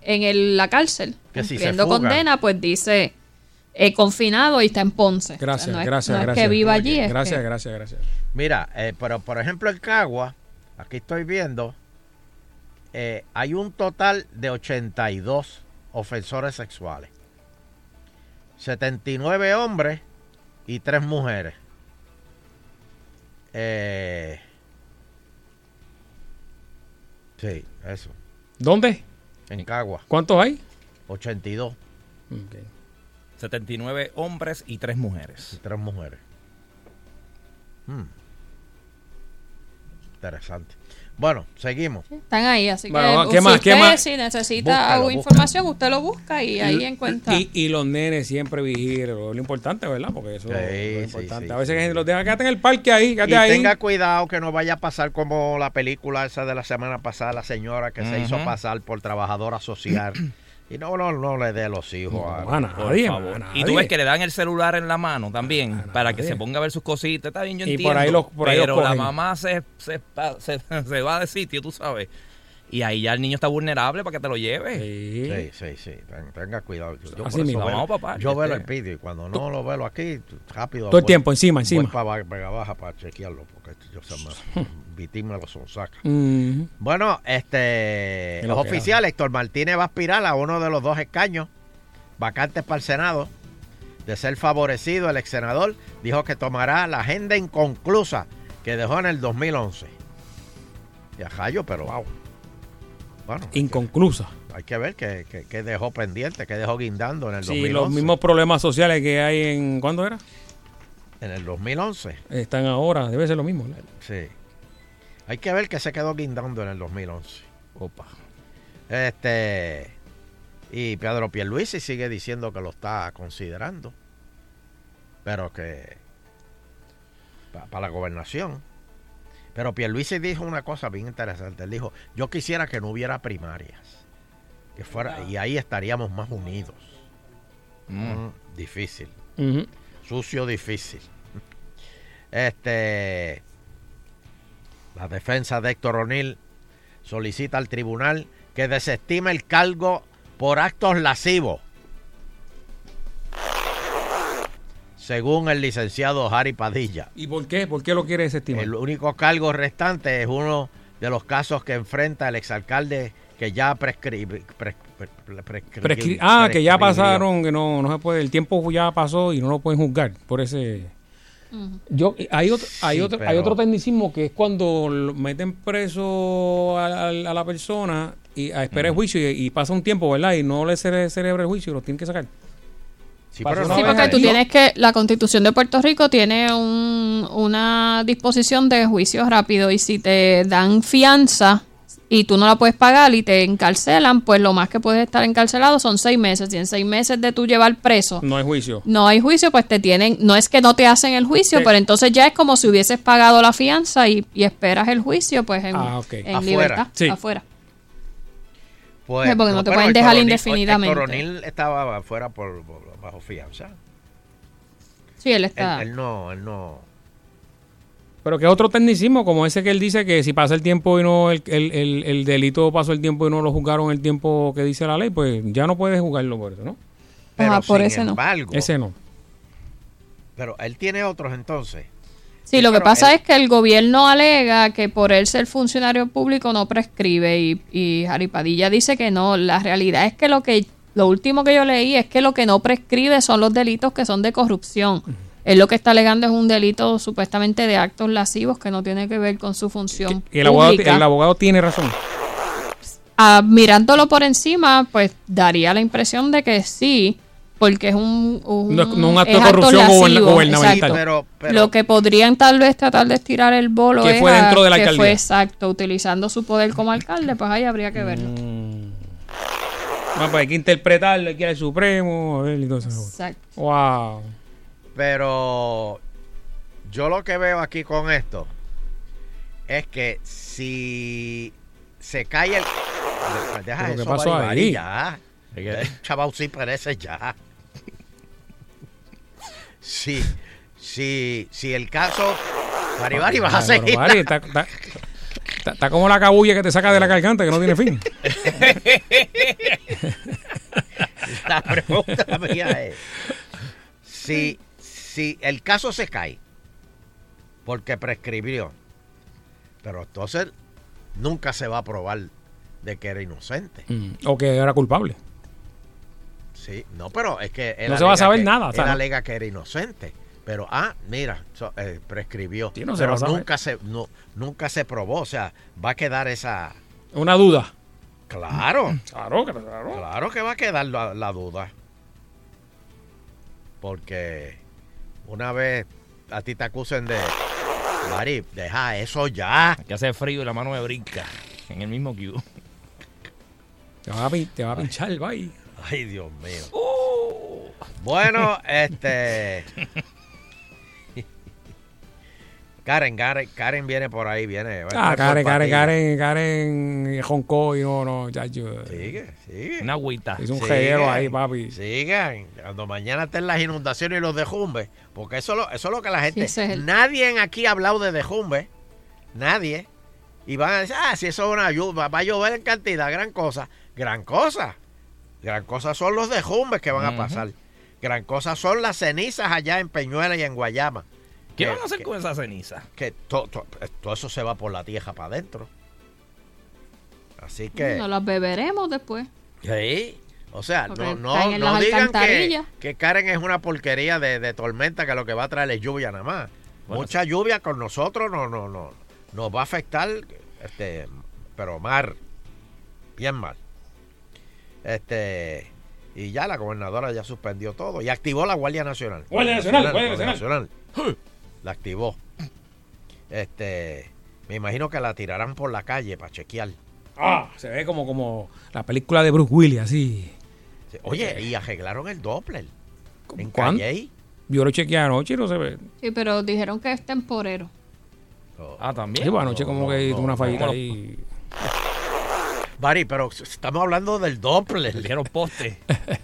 en el- la cárcel Que cumpliendo condena, pues dice eh, confinado y está en Ponce. Gracias, O sea, no es- gracias, no es gracias. que viva allí. Gracias, que- gracias, gracias. Mira, eh, pero por ejemplo en Cagua, aquí estoy viendo, eh, hay un total de 82 ofensores sexuales. 79 hombres y 3 mujeres. Eh, sí, eso. ¿Dónde? En Cagua. ¿Cuántos hay? 82. 79 hombres y 3 mujeres. Y 3 mujeres. Hmm. Interesante. Bueno, seguimos. Están ahí, así Bueno, que ¿qué si más, qué usted más? si necesita Búscalo, algo, búscalo. información, usted lo busca y ahí Y- encuentra. Y, y los nenes siempre vigilan, lo, importante, ¿verdad? Porque eso Sí, es lo sí, importante. sí, a veces los dejan, quédate en el parque ahí, quédate Y ahí. tenga cuidado que no vaya a pasar como la película esa de la semana pasada, la señora que se hizo pasar por trabajadora social. Y no, no, no le dé los hijos a, a nadie, Por favor. a Y tú ves que le dan el celular en la mano también para que se ponga a ver sus cositas. Está bien, yo Y entiendo. por ahí los- por ahí los pero la mamá se, se, se- (laughs) se va de sitio, tú sabes. Y ahí ya el niño está vulnerable para que te lo lleves. Sí, sí, sí. ten- Tenga cuidado. Yo, Así mismo. Vamos, papá, Yo velo este- el vídeo y cuando no lo velo aquí, rápido. Todo el tiempo, encima, encima. para Vega Baja para chequearlo porque yo se me víctima los sonsaca. Ujú. Bueno, este los oficiales, Héctor Martínez va a aspirar a uno de los dos escaños vacantes para el Senado. De ser favorecido, el ex senador dijo que tomará la agenda inconclusa que dejó en el 2011. Y a Jayo, pero wow. Bueno, Inconclusa. hay que ver qué, qué- qué dejó pendiente, qué dejó guindando en el Sí, 2011. los mismos problemas sociales que hay en. ¿Cuándo era? En el 2011. Están ahora, debe ser lo mismo. Sí. Hay que ver qué se quedó guindando en el 2011. Opa. Este. Y Pedro Pierluisi sigue diciendo que lo está considerando. Pero que. Para la gobernación. Pero Pierluisi dijo una cosa bien interesante. Él dijo: Yo quisiera que no hubiera primarias. Que fuera, y ahí estaríamos más unidos. Mm, difícil. Ujú. Sucio, difícil. Este. La defensa de Héctor O'Neill solicita al tribunal que desestime el cargo por actos lascivos. Según el licenciado Harry Padilla. ¿Y por qué? ¿Por qué lo quiere desestimar? El único cargo restante es uno de los casos que enfrenta el exalcalde que ya prescribe. Prescri- ah, que ya pasaron, que no, no se puede, el tiempo ya pasó y no lo pueden juzgar por ese. Yo, hay otro, hay Sí, otro, hay otro tecnicismo que es cuando meten preso a, a- a la persona y a esperar el juicio y, y pasa un tiempo, ¿verdad? Y no le cere- celebra el juicio y lo tienen que sacar. Sí, pero porque tú tienes que, la constitución de Puerto Rico tiene un- una disposición de juicio rápido y si te dan fianza y tú no la puedes pagar y te encarcelan, pues lo más que puedes estar encarcelado son seis meses. Y en seis meses de tú llevar preso No hay juicio. no hay juicio, pues te tienen, no es que no te hacen el juicio, Sí. pero entonces ya es como si hubieses pagado la fianza y, y esperas el juicio, pues en, Ah, ok. en Afuera. libertad, Sí. afuera. Pues, Sí, porque no te pueden dejar indefinidamente. El coronel estaba afuera por, por- bajo fianza. Sí, él está. él no, él no. Pero que otro tecnicismo, como ese que él dice que si pasa el tiempo y no, el, el, el- el delito pasó el tiempo y no lo juzgaron el tiempo que dice la ley, pues ya no puedes jugarlo por eso, ¿no? Pero Ajá, por sin ese no. embargo, Ese no. pero él tiene otros entonces. Sí, lo que pasa él- es que el gobierno alega que por él ser funcionario público no prescribe y, y Jari Padilla dice que no. La realidad es que lo que lo último que yo leí es que lo que no prescribe son los delitos que son de corrupción. Él lo que está alegando es un delito supuestamente de actos lascivos que no tiene que ver con su función Y el abogado, pública. el abogado tiene razón. Ah, mirándolo por encima, pues daría la impresión de que sí, porque es un, un- No un acto de corrupción lascivos, gubernamental. exacto. Pero, pero- Lo que podrían tal vez tratar de estirar el bolo Que es fue a- dentro de la que alcaldía. fue exacto, utilizando su poder como alcalde, pues ahí habría que verlo. Mm. Bueno, pues hay que interpretarlo, hay que ir al Supremo, a ver y todo eso. Exacto. Wow. Pero yo lo que veo aquí con esto es que si se cae el. Deja ¿Pero qué eso, pasó Bari, Bari, ahí? ya. El chaval sí parece ya. Si, si, si el caso. Bari, Bari, vas a seguir. Bari, está, está- está- como la cabulla que te saca de la garganta que no tiene fin. La pregunta mía es: si, si el caso se cae porque prescribió, pero entonces nunca se va a probar de que era inocente. Mm, O que era culpable. Sí, no, pero es que él No se va a saber que- nada, Él ¿sabes? alega que era inocente. Pero, ah, mira, so- eh, prescribió. Sí, no se pero nunca se, no, nunca se probó. O sea, va a quedar esa. Una duda. Claro. Claro, claro. Claro que va a quedar la, la duda. Porque una vez a ti te acusen de. Mari, deja eso ya. Que hace frío y la mano me brinca en el mismo cube. Te va a, te va a pinchar, bye. Ay, Dios mío. Bueno, este. (laughs) Karen, Karen, Karen viene por ahí, viene. Ah, Karen, Karen. Karen, Karen roncó y no, no, chacho. Sigue, sigue. Una agüita. Hizo un Sigue. reguero ahí, papi. Sigan, cuando mañana estén las inundaciones y los dejumbes, porque eso, lo- eso es lo que la gente... ese es el- Nadie en aquí ha hablado de dejumbe, nadie. Y van a decir, ah, si eso es una lluvia, va a llover en cantidad, gran cosa. Gran cosa. Gran cosa son los dejumbes que van a pasar. Gran cosa son las cenizas allá en Peñuela y en Guayama. ¿Qué Que- van a hacer que- con esa ceniza? Que to- to- todo eso se va por la tierra para adentro. Así que... Nos las beberemos después. Sí. O sea, Porque no, no, no digan que, que Karen es una porquería de, de tormenta que lo que va a traer es lluvia nada más. Bueno, Mucha lluvia con nosotros no, no, no, nos va a afectar, este, pero mar, bien mal. Este, y ya la gobernadora ya suspendió todo y activó la Guardia Nacional. Guardia Nacional, Guardia Nacional. La activó. Este, me imagino que la tirarán por la calle para chequear. Ah, se ve como, como la película de Bruce Willis, así. Oye, y arreglaron el Doppler. En ¿Cuándo? Yo lo chequeé anoche y no se ve. Sí, pero dijeron que es temporero. Ah, también. Sí, pues anoche como que hizo una fallita no. ahí. Bari, pero estamos hablando del Doppler. (laughs) Dijeron poste. (laughs)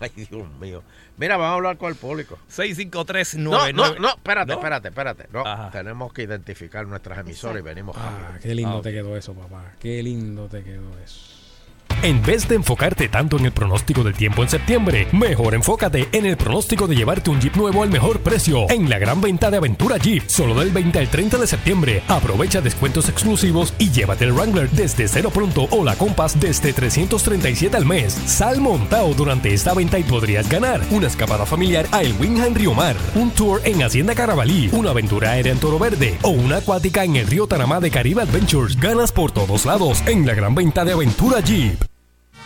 Ay, Dios mío. Mira, vamos a hablar con el público. 653 No, no, no, espérate, ¿No? espérate, espérate. No, Ajá. tenemos que identificar nuestras emisoras y venimos Ah, qué lindo Ah, te quedó eso, papá. Qué lindo te quedó eso. En vez de enfocarte tanto en el pronóstico del tiempo en septiembre, mejor enfócate en el pronóstico de llevarte un Jeep nuevo al mejor precio en la gran venta de Aventura Jeep, solo del 20 al 30 de septiembre. Aprovecha descuentos exclusivos y llévate el Wrangler desde cero pronto o la Compass desde 337 al mes. Sal montado durante esta venta y podrías ganar una escapada familiar a El Río Mar, un tour en Hacienda Carabalí, una aventura aérea en Toro Verde o una acuática en el río Tanamá de Caribe Adventures. Ganas por todos lados en la gran venta de Aventura Jeep.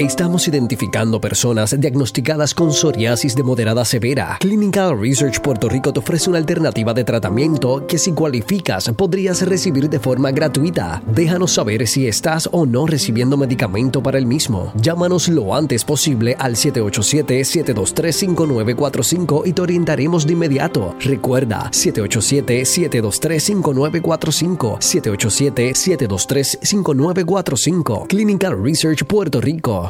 Estamos identificando personas diagnosticadas con psoriasis de moderada severa. Clinical Research Puerto Rico te ofrece una alternativa de tratamiento que si cualificas podrías recibir de forma gratuita. Déjanos saber si estás o no recibiendo medicamento para el mismo. Llámanos lo antes posible al 787-723-5945 y te orientaremos de inmediato. Recuerda, 787-723-5945. 787-723-5945. Clinical Research Puerto Rico.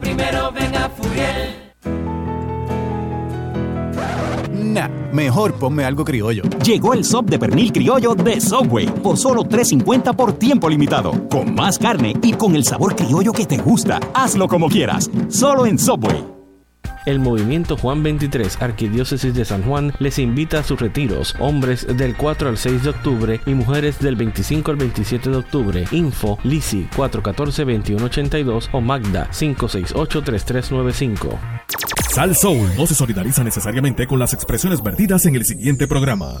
Primero ven a Furiel. Nah, mejor ponme algo criollo. Llegó el sub de pernil criollo de Subway por solo $3.50 por tiempo limitado. Con más carne y con el sabor criollo que te gusta. Hazlo como quieras. Solo en Subway. El movimiento Juan 23, Arquidiócesis de San Juan, les invita a sus retiros, hombres del 4 al 6 de octubre y mujeres del 25 al 27 de octubre. Info Lisi 414-2182 o Magda 568-3395. Sal Soul no se solidariza necesariamente con las expresiones vertidas en el siguiente programa.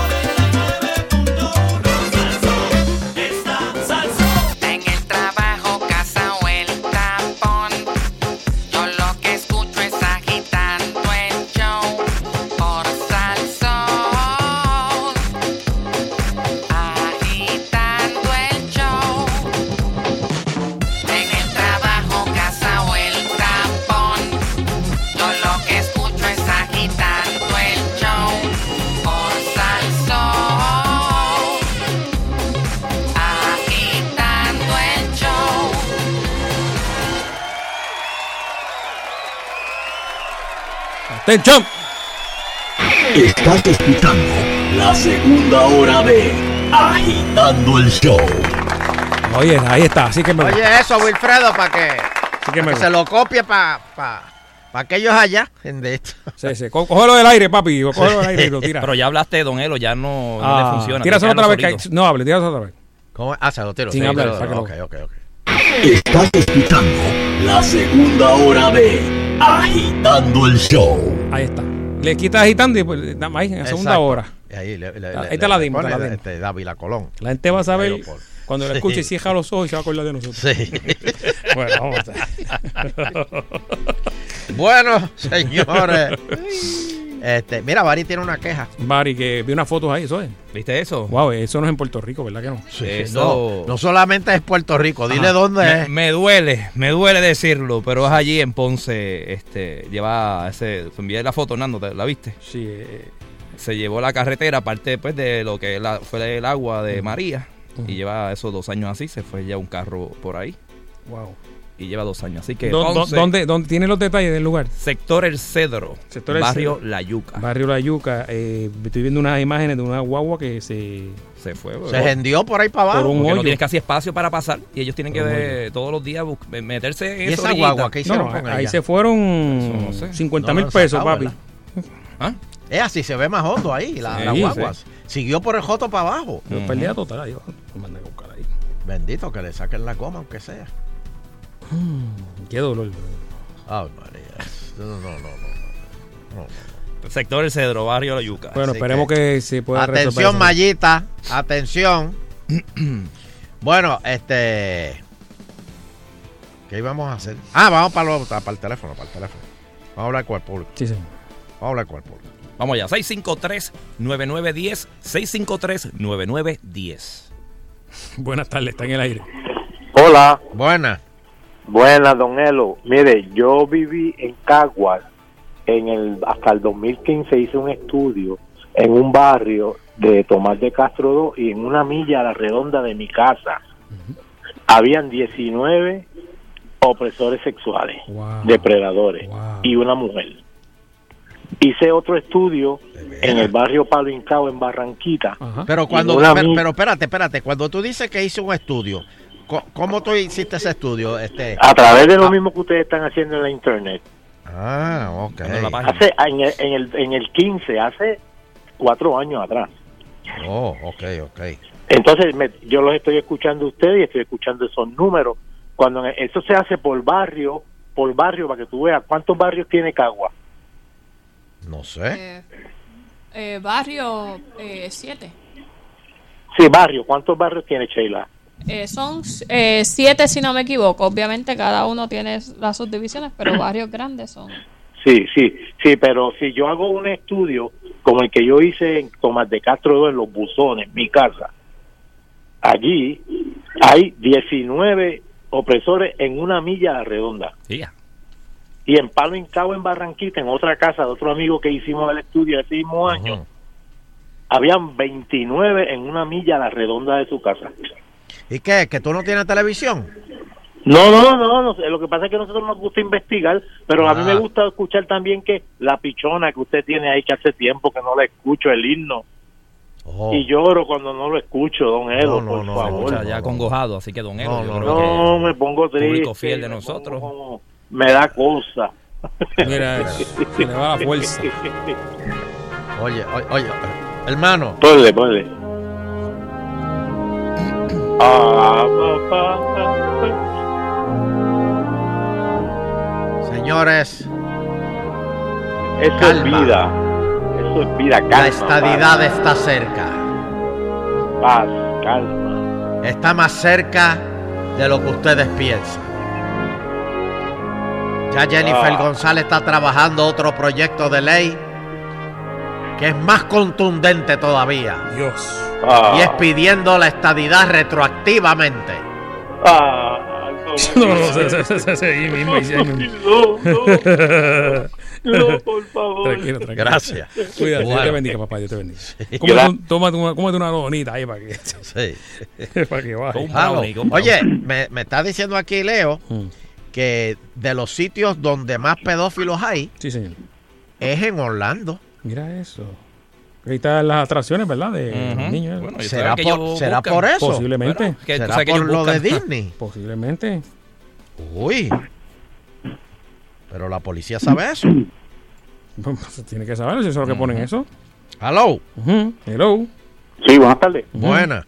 ¡Atención! Estás escuchando la segunda hora de Agitando el Show. Oye, ahí está, así que me Oye, eso, Wilfredo, para que, que me que se lo copie para pa, pa aquellos allá. De esto. Sí, sí. Có- Cógelo del aire, papi. Cógelo del aire y lo (laughs) tira. Pero ya hablaste de Don Elo, ya no, no Ah, le funciona. tíraselo otra vez. que no hable, tíraselo otra vez. ¿Cómo? Ah, se lo tiro. Sin sí, hablar, sácalo. ok, ok, ok. Estás escuchando la segunda hora de Agitando el Show. Ahí está. Le quitas agitando y pues, nada más ahí, en la segunda Exacto. hora. Y ahí, le, le- le- ahí te la dimos, la dimos. Este, Dávila Colón. La gente va a saber, Aeroport. cuando la Sí. escuche y cierra los ojos y se va a acordar de nosotros. Sí. (laughs) bueno, vamos a (laughs) Bueno, señores. (laughs) este, mira, Bari tiene una queja. Bari, que vi unas fotos ahí, eso es. ¿Viste eso? Wow, eso no es en Puerto Rico, ¿verdad que no? Eso- No, no solamente es Puerto Rico, dile Ajá. dónde me, es. me duele, me duele decirlo, pero es allí en Ponce. Este, lleva ese. Te envié la foto, Nando, ¿te- ¿la viste? Sí. eh, Se llevó la carretera, aparte pues, de lo que la- fue el agua de María. Y lleva esos dos años así, se fue ya un carro por ahí. Wow. Y lleva dos años. Así que. ¿Dó- Ponce, ¿Dónde, dónde tiene los detalles del lugar? Sector El Cedro. Sector El barrio Cedro. La Yuca. Barrio La Yuca. eh, estoy viendo unas imágenes de una guagua que se... Se fue. Se hendió por ahí para abajo. Por un Porque no hoyo. tienes casi espacio para pasar y ellos tienen que Por un de- todos los días bus- meterse en ¿Y esa orillita. guagua qué hicieron No, con ahí ella? se fueron Eso no sé. 50 No mil pesos, sacado, papi. ¿verdad? Es así, se ve más hondo ahí, la, Sí, la sí. guagua. Siguió por el joto para abajo. Yo perdía total. ahí, lo mandé a buscar ahí. Bendito, que le saquen la goma, aunque sea. Qué dolor. Ay, María. No, no, no, no. no, no. Sector El Cedro, barrio La Yuca. Bueno, Así esperemos que, se pueda resolver Atención. Mayita. Atención. (clears throat) bueno, este. ¿Qué íbamos a hacer? Ah, vamos para, lo- para el teléfono, para el teléfono. Vamos a hablar con el público. Sí, señor. Vamos a hablar con el público. Vamos allá, 653-9910, 653-9910. (laughs) Buenas tardes, está en el aire. Hola. Buena. Buena, don Elo. Mire, yo viví en Caguas en el hasta el 2015 hice un estudio en un barrio de Tomás de Castro 2 y en una milla a la redonda de mi casa habían 19 opresores sexuales, depredadores y una mujer. Hice otro estudio en el barrio Palo Incao en Barranquita. Pero cuando, pero, pero espérate, espérate, cuando tú dices que hice un estudio, ¿cómo tú hiciste ese estudio? Este, a través de lo mismo que ustedes están haciendo en la internet. Ah, ok. Hace en el, en el, en el 15, hace cuatro años atrás. Oh, ok, ok. Entonces, me- yo los estoy escuchando a ustedes y estoy escuchando esos números. Cuando eso se hace por barrio, por barrio, para que tú veas cuántos barrios tiene Cagua. No sé. Eh, barrio 7. Sí, barrio, ¿cuántos barrios tiene Sheila? Eh, son eh, siete, si no me equivoco. Obviamente cada uno tiene las subdivisiones, pero (clears throat) barrios grandes son. Sí, sí, sí, pero si yo hago un estudio como el que yo hice en Tomás de Castro 2 en Los Buzones, mi casa, allí hay 19 opresores en una milla redonda. Y en Palo Incao, en Barranquita, en otra casa de otro amigo que hicimos el estudio ese mismo año, habían 29 en una milla a la redonda de su casa. ¿Y qué? ¿Que tú no tienes televisión? No, no, no, no, lo que pasa es que a nosotros nos gusta investigar, pero a mí Ah. me gusta escuchar también que la pichona que usted tiene ahí, que hace tiempo que no la escucho, el himno. Y lloro cuando no lo escucho, don Edo, por favor. Escucha, ya acongojado, así que Don No, yo no, creo no, que me pongo triste. público fiel de me nosotros. pongo- me da cosa. (laughs) Mira, se le va la fuerza. (laughs) Oye, oye, oye, hermano. Ponle, ponle. Señores, Eso es vida. Eso es vida, calma. la estadidad paz, está cerca. Paz, calma. Está más cerca de lo que ustedes piensan. Ya Jennifer Ah. González está trabajando otro proyecto de ley que es más contundente todavía. Dios. Ah. Y es pidiendo la estadidad retroactivamente. Ah, (laughs) No, no. No, no, por favor. Tranquilo, tranquilo. Gracias. Cuídate, Dios te bendiga, papá, Dios te bendiga. Sí. Cómete, un- tómate una, cómete una donita ahí para que, Sí. (laughs) para que baje. Oye, me, me está diciendo aquí Leo que de los sitios donde más pedófilos hay Sí, señor. es en Orlando. Mira eso. Ahí están las atracciones, ¿verdad? De los niños. Bueno, ¿Será por- ellos será buscan. por eso? Posiblemente. Bueno, que tú ¿Será que por lo de. Disney? (laughs) Posiblemente. Uy. Pero la policía sabe eso. (laughs) Tiene que saber si eso es lo que ponen eso. Hello. Hello. Sí, buenas tardes. Buena.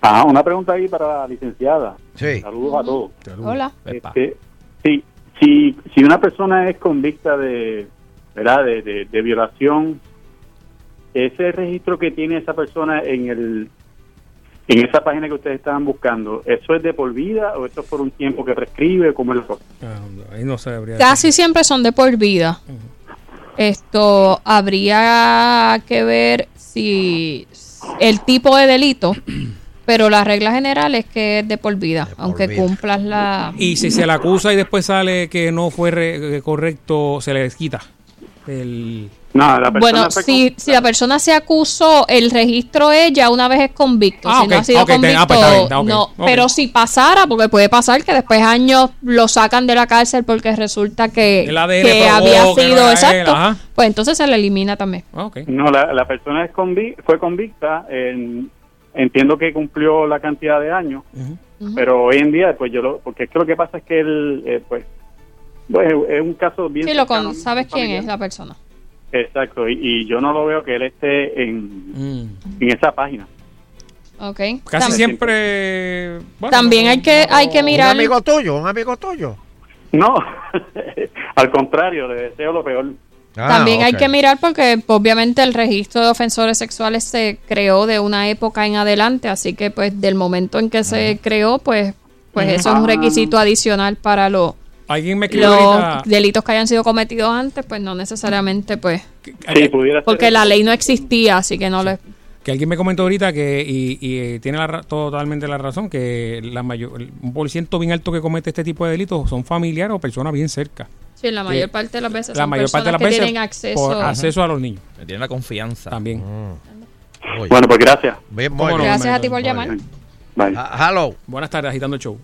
Ah, una pregunta ahí para la licenciada. Sí. Saludos a todos. Hola. Este, sí, si, si una persona es convicta de, ¿verdad? De, de, de violación, ese registro que tiene esa persona en el en esa página que ustedes estaban buscando, ¿eso es de por vida o eso es por un tiempo que prescribe? ¿Cómo es la cosa? Ah, Ahí no se debería Casi siempre son de por vida. Esto habría que ver si el tipo de delito, (clears throat) pero la regla general es que es de por vida, aunque vida. cumplas la... Y si se le acusa y después sale que no fue re- correcto, se le quita. El... No, la Bueno, si, si la persona se acusó, el registro es ya una vez es convicto. Ah, si no ha sido ah, convicto, pues bien, ok, no. Pero si pasara, porque puede pasar que después años lo sacan de la cárcel porque resulta que, que probó había que no sido él, exacto, pues entonces se le elimina también. No, la, la persona es convi- fue convicta, en- entiendo que cumplió la cantidad de años, pero hoy en día, pues yo lo, porque es que lo que pasa es que él, eh, pues, pues, es un caso bien... Sí, lo con, sabes quién familiar. es la persona. Exacto, y, y yo no lo veo que él esté en, en esa página. Ok. Casi siempre. bueno, también hay que hay que mirar. Un amigo tuyo, un amigo tuyo. No, (laughs) al contrario, le deseo lo peor. Ah, También hay que mirar porque obviamente el registro de ofensores sexuales se creó de una época en adelante, así que pues del momento en que se creó, pues pues eso es un Ah. requisito adicional para los Alguien me escribió los ahorita. delitos que hayan sido cometidos antes, pues no necesariamente pues Sí, pudiera ser porque la ley no existía, así que no le Que alguien me comentó ahorita que, y, y, eh, tiene la totalmente la razón, que la mayor, un por ciento bien alto que comete este tipo de delitos son familiares o personas bien cerca. Sí, la Que mayor parte de las veces la son mayor parte de las que veces tienen acceso. por acceso a los niños. Me tiene la confianza. También. Bueno, pues gracias. Bien, ¿Cómo no? Gracias a ti por llamar. Bye. Ah, hello. Buenas tardes, agitando el show.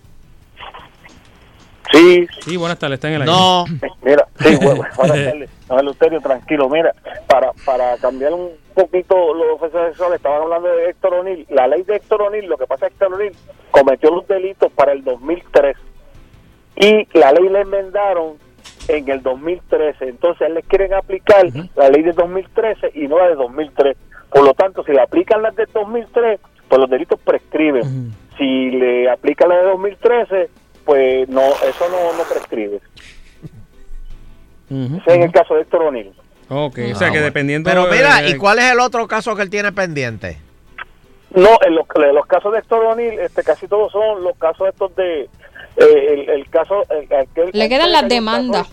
Sí. Sí, buenas tardes, está en el aire. No. (laughs) Mira, sí, bueno, (laughs) buenas tardes. Don Eleuterio, tranquilo. Mira, para, para cambiar un poquito los ofensores sexuales, estaban hablando de Héctor O'Neill. La ley de Héctor O'Neill, lo que pasa es que Héctor O'Neill cometió los delitos para el 2003 y la ley la enmendaron en el 2013. Entonces, él le quieren aplicar la ley de 2013 y no la de 2003. Por lo tanto, si le aplican las de 2003, pues los delitos prescriben. Si le aplican la de 2013, pues no, eso no, no prescribe. Ese es el caso de Héctor O'Neill. Ok, o Ah, sea que bueno. dependiendo. Pero mira, de- ¿y cuál es el otro caso que él tiene pendiente? No, en los, en los casos de Héctor O'Neill, este, casi todos son los casos estos de... eh, el, el caso... el- aquel- Le quedan las demandas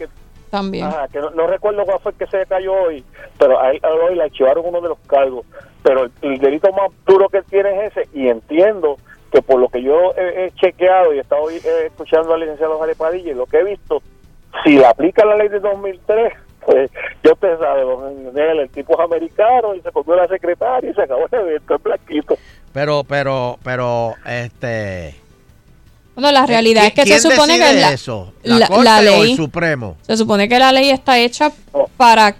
también. Ajá, que no, no recuerdo cuál fue el que se cayó hoy, pero a él, a él hoy le archivaron uno de los cargos. Pero el, el delito más duro que él tiene es ese, y entiendo que por lo que yo he, he chequeado y he estado eh, escuchando al licenciado Jare Padilla y lo que he visto, si le aplica la ley de 2003, pues yo usted sabe, el tipo es americano y se comió la secretaria y se acabó el evento, es blanquito. Pero, pero, pero, este... Bueno, la realidad es que se ¿Quién supone que la, eso? ¿La, la- Corte la o el ley Supremo? se supone que la ley está hecha para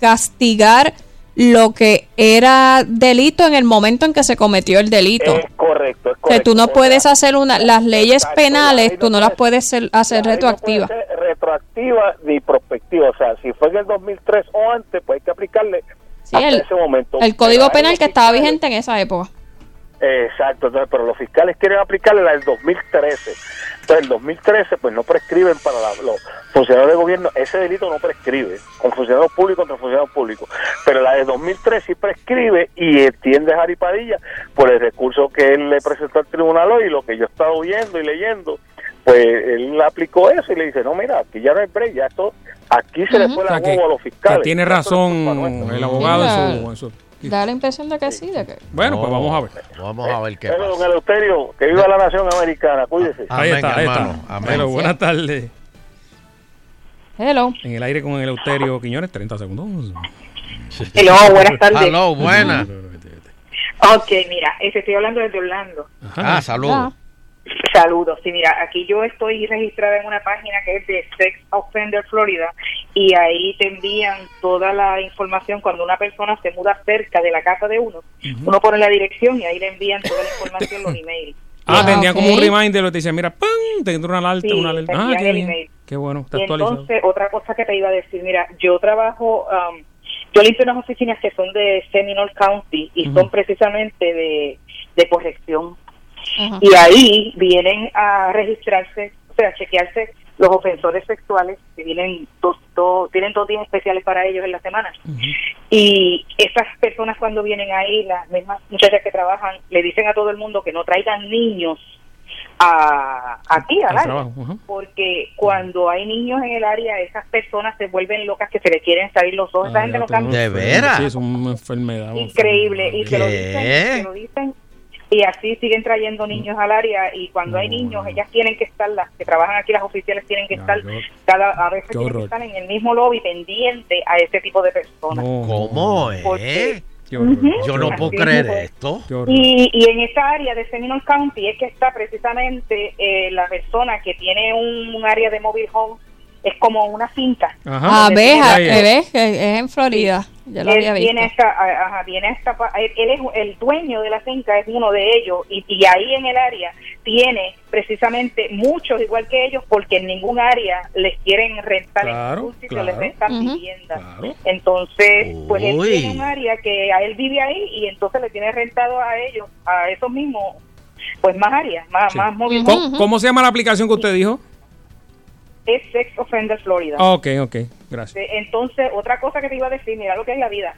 castigar lo que era delito en el momento en que se cometió el delito. Es correcto, es O sea, tú no puedes hacer una las leyes Exacto, la penales, no tú no las puede- puedes ser- hacer La no retroactivas. ser retroactiva ni prospectiva. O sea, si fue en el 2003 o antes, pues hay que aplicarle Sí, hasta el- ese momento. El Código Penal que estaba vigente en esa época. Exacto, entonces, pero los fiscales quieren aplicarle la del 2013. Entonces, el 2013, pues no prescriben para la- los funcionarios de gobierno. Ese delito no prescribe con funcionarios públicos contra funcionarios públicos. Pero la de 2003 sí prescribe y entiende Jari Padilla por el recurso que él le presentó al tribunal hoy y lo que yo he estado viendo y leyendo. Pues él aplicó eso y le dice: No, mira, aquí ya no hay break, ya esto, aquí se le fue O sea, la que- huevo a los que fiscales. tiene razón el abogado en Mira, su, en su- Da la impresión de que sí, de que Bueno, pues vamos a ver. Vamos a ver qué Pero, don pasa. Eleuterio, que viva la nación americana, cuídese. Ahí Amén, está, ahí hermano, está. amén. Pero buenas tardes. Hello. En el aire con el Euterio Quiñones, 30 segundos. Hello, buenas tardes. Hello, buena. Ok, mira, ese estoy hablando desde Orlando. Ah, saludos. Saludos. Sí, mira, aquí yo estoy registrada en una página que es de Sex Offender Florida y ahí te envían toda la información cuando una persona se muda cerca de la casa de uno. Uno pone la dirección y ahí le envían toda la información los (laughs) emails. Ah, Ah, tenía como un reminder, lo te decía, mira, ¡pam! Te entró una alerta, Sí, una alerta. Ah, qué bien. Qué bueno, está Y actualizado. entonces, otra cosa que te iba a decir, mira, yo trabajo, um, yo limpio unas oficinas que son de Seminole County y son precisamente de, de corrección. Y ahí vienen a registrarse, o sea, a chequearse los ofensores sexuales que vienen dos, dos- tienen dos días especiales para ellos en la semana. Y esas personas cuando vienen ahí, las mismas muchachas que trabajan, le dicen a todo el mundo que no traigan niños a, aquí al área. Porque cuando hay niños en el área, esas personas se vuelven locas que se le quieren salir los ojos. Esa Ah, gente no tengo cambia. ¿De veras? Sí, es una enfermedad. una Increíble. Y te lo ¿Qué? dicen, te lo dicen. Y así siguen trayendo niños al área. Y cuando hay niños, ellas tienen que estar, las que trabajan aquí, las oficiales tienen que estar, cada, a veces tienen que estar en el mismo lobby pendiente a ese tipo de personas. ¿Cómo Porque- es? Yo no puedo creer esto. Y, y en esa área de Seminole County es que está precisamente eh, la persona que tiene un, un área de mobile home, es como una finca. Ves, que es en Florida. Ya lo él había visto. viene a esta, ajá, viene esta él, él es el dueño de la finca, es uno de ellos, y, y ahí en el área tiene precisamente muchos igual que ellos, porque en ningún área les quieren rentar Claro, en ningún sitio, claro. les rentan Ujú. vivienda. Entonces, pues él Uy. tiene un área que a él vive ahí y entonces le tiene rentado a ellos, a esos mismos, pues más áreas, más, Sí. más móviles. ¿Cómo, cómo se llama la aplicación que usted dijo? Es Sex Offender Florida. Ah, ok, ok, gracias. Entonces, otra cosa que te iba a decir, mira lo que es la vida.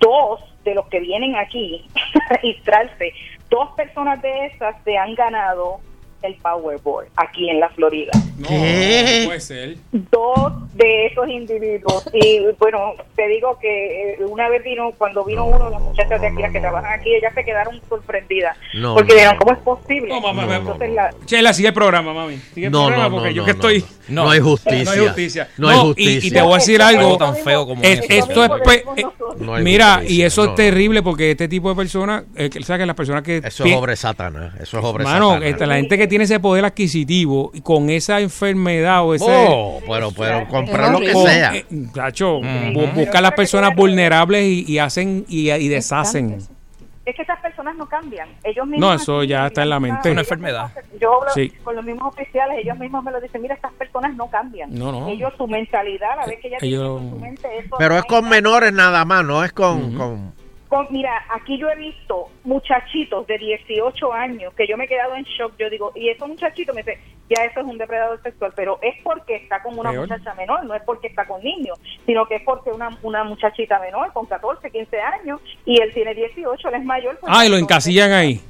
Dos de los que vienen aquí (laughs) a registrarse, dos personas de esas se han ganado el Powerball aquí en la Florida. ¿Qué? puede ser. Dos de esos individuos. Y bueno, te digo que eh, una vez vino, cuando vino uno de las muchachas de aquí, las que trabajan aquí, ellas se quedaron sorprendidas. No, porque no, dijeron, no. ¿cómo es posible? No, mamá. Entonces la, Chela, sigue el programa, mami. Sigue el No, programa no, porque no, yo no, que no, estoy. no. No hay justicia. No hay justicia. No hay y- justicia. Y, te voy a decir algo. Algo tan feo como Es- esto es. pe- eh, No mira, justicia, y eso no, es terrible porque este tipo de personas, eh, que- ¿sabes? que Las personas que. Eso es obra de Satanás. Eso es obra de esta- la gente que tiene ese poder adquisitivo y con esa enfermedad o ese. Oh, pero, pero comprar lo que con- sea. eh, buscan las personas vulnerables y, y hacen y, y deshacen. es que esas personas no cambian. Ellos mismos No, eso ya está en la mente. Es una enfermedad. Yo hablo Sí. con los mismos oficiales, ellos mismos me lo dicen, mira, estas personas no cambian. No, no. Ellos, su mentalidad, la vez que ya Ellos- tienen en su mente eso. Pero no es con menores nada más, no es con... con Con- mira, aquí yo he visto muchachitos de 18 años que yo me he quedado en shock. Yo digo, y esos muchachitos me dicen, ya eso es un depredador sexual, pero es porque está con una Peor. muchacha menor, no es porque está con niños, sino que es porque una, una muchachita menor con 14, 15 años y él tiene 18, él es mayor. pues, Ah, y lo encasillan ahí.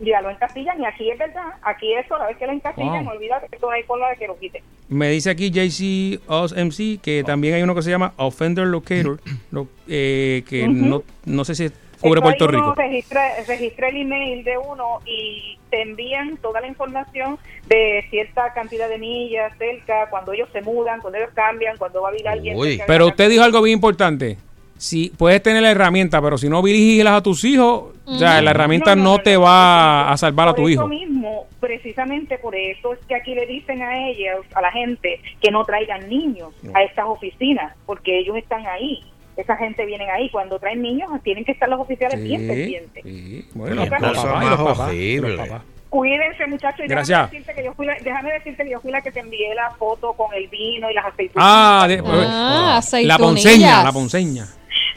Ya lo encasillan y aquí es verdad, aquí eso, la vez que lo encasillan, Wow. olvídate que todo hay con la de que lo quiten. Me dice aquí JC Oz MC que también hay uno que se llama Offender Locator, (clears throat) lo- eh, que no, no sé si cubre Puerto Rico. Registra, registra el email de uno y te envían toda la información de cierta cantidad de millas cerca, cuando ellos se mudan, cuando ellos cambian, cuando va a vivir alguien. Pero usted dijo algo bien importante. Si puedes tener la herramienta, pero si no vigilas a tus hijos, o sea, la herramienta no, te va a salvar a Por tu eso hijo. mismo, precisamente por eso es que aquí le dicen a ellas, a la gente, que no traigan niños a estas oficinas, porque ellos están ahí. Esa gente viene ahí. Cuando traen niños, tienen que estar los oficiales bien Sí, pendientes. Bueno, y más los papás, horrible. los papás. Cuídense, muchachos. y Gracias. Déjame decirte, que yo fui la, déjame decirte que yo fui la que te envié la foto con el vino y las aceitunas. Ah, de- Ah, la ponceña, la ponceña.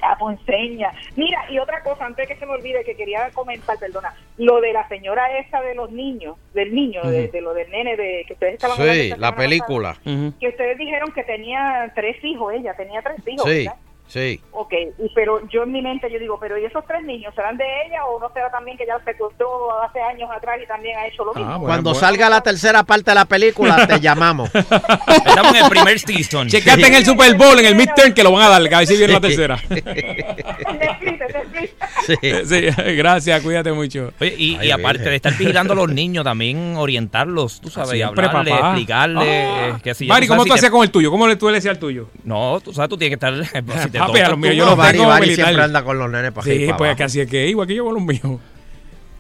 La ponceña. Mira, y otra cosa, antes de que se me olvide, que quería comentar, perdona, lo de la señora esa de los niños, del niño, de, de lo del nene, de que ustedes estaban hablando Sí, la película. pasada, que ustedes dijeron que tenía tres hijos, ella tenía tres hijos, Sí, ¿verdad? Sí. Ok, y, pero yo en mi mente yo digo, pero ¿y esos tres niños serán de ella o no será también que ya se cortó hace años atrás y también ha hecho lo mismo? Cuando salga la tercera parte de la película, te (laughs) llamamos. Estamos en el primer season. (laughs) Checate en el Super Bowl, en el midterm, que lo van a dar, a ver si viene la tercera. (laughs) Sí, gracias, cuídate mucho. Oye, y, y aparte de estar vigilando a los niños, también orientarlos, tú sabes, Siempre, hablarle, papá. explicarle. Ah. que si Mari, tú ¿cómo si tú te- hacías con el tuyo? ¿Cómo le tú le decías al tuyo? No, tú sabes, tú tienes que estar. A los míos tú- yo No, los Bari, tengo Bari militar. siempre anda con los nenes para Sí, pues casi es que igual que yo con los míos.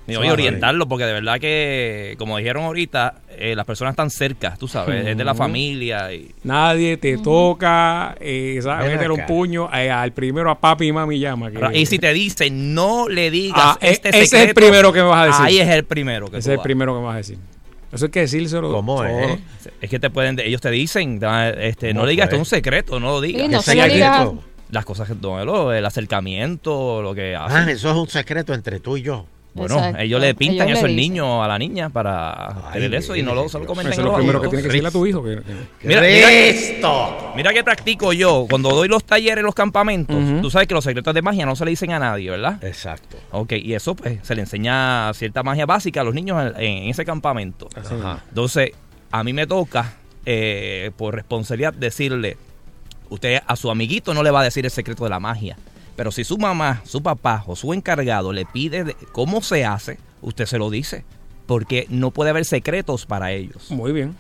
Y oye, orientarlo, porque de verdad que, como dijeron ahorita, eh, las personas están cerca, tú sabes, es de la familia. Y, Nadie te toca, eh, ¿sabes? Un puño eh, al primero a papi y mami llama. que- y si te dicen, no le digas Ah, e- este ese es el primero que me vas a decir. Ahí es el primero que Ese tú es el vas. primero que me vas a decir. Eso hay que decírselo. ¿Cómo todo. es? Es que te pueden, ellos te dicen, este, no ¿Cómo le digas, fue? esto es un secreto, no lo digas. Sí, no ¿Qué se lo digas. secreto? Las cosas que, no, lo- el acercamiento, lo que hacen. Ah, eso es un secreto entre tú y yo. Bueno, Exacto. ellos le pintan Ellos eso al niño, a la niña, para tener eso y no lo, se lo comenten Eso es lo los primero que tienes que decirle a tu hijo. que- que- Mira, mira, mira que practico yo. Cuando doy los talleres en los campamentos, Ujú. tú sabes que los secretos de magia no se le dicen a nadie, ¿verdad? Exacto. Ok, y eso pues se le enseña cierta magia básica a los niños en, en ese campamento. Ajá. Entonces, a mí me toca, eh, por responsabilidad, decirle, usted a su amiguito no le va a decir el secreto de la magia. Pero si su mamá, su papá o su encargado le pide de- cómo se hace, usted se lo dice. Porque no puede haber secretos para ellos. Muy bien.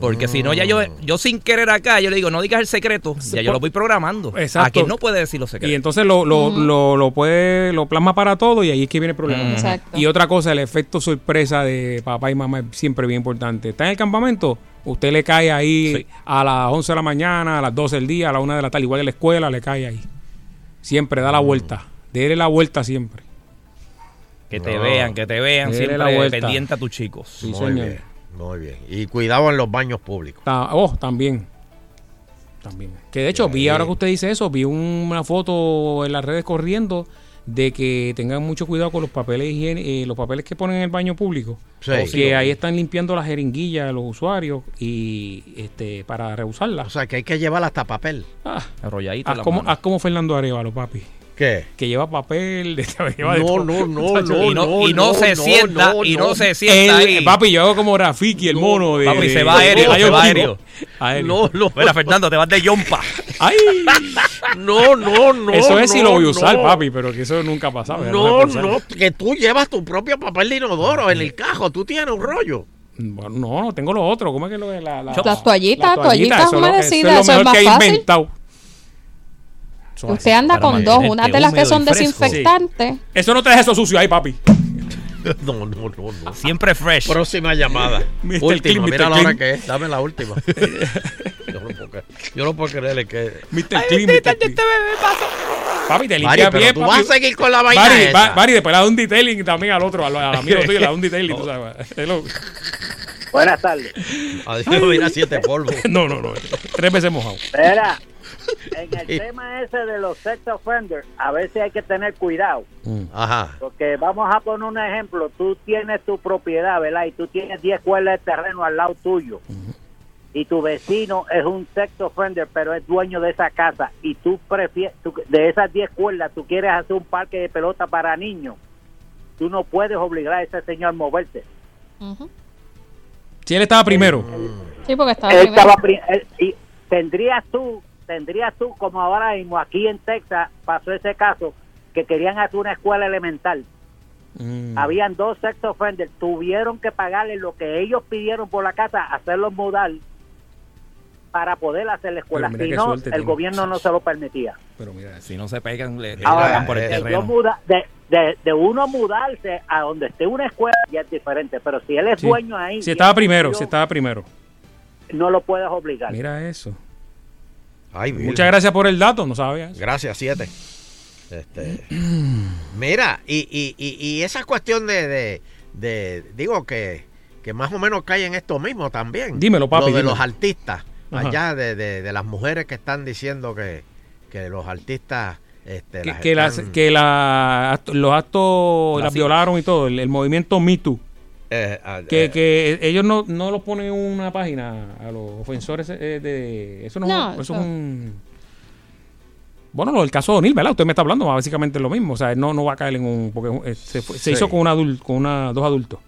Porque si no, ya yo, yo sin querer acá, yo le digo, no digas el secreto, ya yo lo voy programando. Exacto. A quien no puede decir los secretos. Y entonces lo, lo, lo, lo puede, lo plasma para todo y ahí es que viene el problema. Exacto. Y otra cosa, el efecto sorpresa de papá y mamá es siempre bien importante. Está en el campamento, usted le cae ahí Sí. a las 11 de la mañana, a las 12 del día, a la 1 de la tarde, igual que en la escuela, le cae ahí. Siempre da la vuelta. Dele la vuelta siempre. Que te No. vean, que te vean Dele siempre la vuelta. pendiente a tus chicos. Sí, muy señor. bien, muy bien. Y cuidado en los baños públicos. Ta- oh, también. También. Que de hecho, vi ahora que usted dice eso, vi un- una foto en las redes corriendo de que tengan mucho cuidado con los papeles higiene- eh, los papeles que ponen en el baño público. Sí. Que ahí están limpiando las jeringuillas de los usuarios y este para O reusarlas. sea, que hay que llevar hasta papel. Ah, Arrolladito haz la como, haz como Fernando Arevalo, papi. ¿Qué? Que lleva papel. de- (laughs) lleva de No, no, no, no, y no, no, y no, no, se no, sienta, no, y no. no se sienta El- ahí. papi, yo hago como Rafiki, el mono de. Papi, se va aéreo, se va aéreo. No, no. Mira, Fernando, te vas de yompa. ¡Ay! No, no, no. eso es si lo voy a usar, no. papi, pero que eso nunca ha pasado. ya No, no, que tú llevas tu propio papel de inodoro en el cajo. Tú tienes un rollo. Bueno, no, no tengo lo otro. ¿Cómo es que lo de la, la- Las toallitas, la toallitas eso es lo- humedecidas, eso eso es es lo mejor que más ha fácil. inventado. Usted así, anda con dos, una de las que son desinfectantes. Eso no te deja eso sucio ahí, papi. (laughs) No, no, no, no. Siempre fresh. Próxima llamada. (laughs) Mr. última, Clean, mira Mr. la hora que es. Dame la última. (laughs) yo, no puedo, creer- yo no puedo creerle que. Mr. Clean, Mr. Clean. Papi, te Mari, limpia pero bien, tú papi. vas a seguir con la vaina Mari, esa. va- Mari, después le da un detailing también al otro, a la, a la amiga tuya, le da un detailing, tú sabes. Hello. Buenas tardes. Adiós, mira siete polvos. No, no, no. Tres veces mojado. Mira, (laughs) en el tema ese de los sex offenders, a veces hay que tener cuidado. Ajá. Porque vamos a poner un ejemplo, tú tienes tu propiedad, ¿verdad? Y tú tienes 10 cuerdas de terreno al lado tuyo. Y tu vecino es un sex offender, pero es dueño de esa casa. Y tú prefieres, tú- de esas 10 cuerdas, tú quieres hacer un parque de pelota para niños. Tú no puedes obligar a ese señor a moverse. Si él estaba primero. Sí, porque estaba Él primero. estaba pri- él- y tendrías tú, tendrías tú, como ahora mismo aquí en Texas pasó ese caso, que querían hacer una escuela elemental. Mm. Habían dos sex offenders, tuvieron que pagarle lo que ellos pidieron por la casa, hacerlos mudar para poder hacer la escuela. Si no, el tiene. gobierno no se lo permitía. Pero mira, si no se pegan, le, le Ahora, pagan por el de, terreno. muda- de, de, de uno mudarse a donde esté una escuela ya es diferente, pero si él es Sí. dueño ahí, Si estaba primero, si estaba primero. no lo puedes obligar. Mira eso. Ay. Muchas gracias por el dato, no sabía. eso. Gracias, siete. Este, (clears throat) mira, y, y, y, y esa cuestión de, de, de- digo que, que más o menos cae en esto mismo también. Dímelo, papi, Lo de dímelo. los artistas, Ajá. allá de, de, de las mujeres que están diciendo que, que los artistas este, Que, las que, las, están- que la, los actos las Las- violaron y todo, el, el movimiento Me Too. Eh, Que, eh, que ellos no, no lo ponen en una página a los ofensores eh, de... Eso no, es No, un- eso eso- es un... Bueno, lo del caso de O'Neill, ¿verdad? Usted me está hablando básicamente lo mismo. O sea, él no, no va a caer en un... Porque eh, se, fue- se Sí. hizo con, una con una, dos adultos.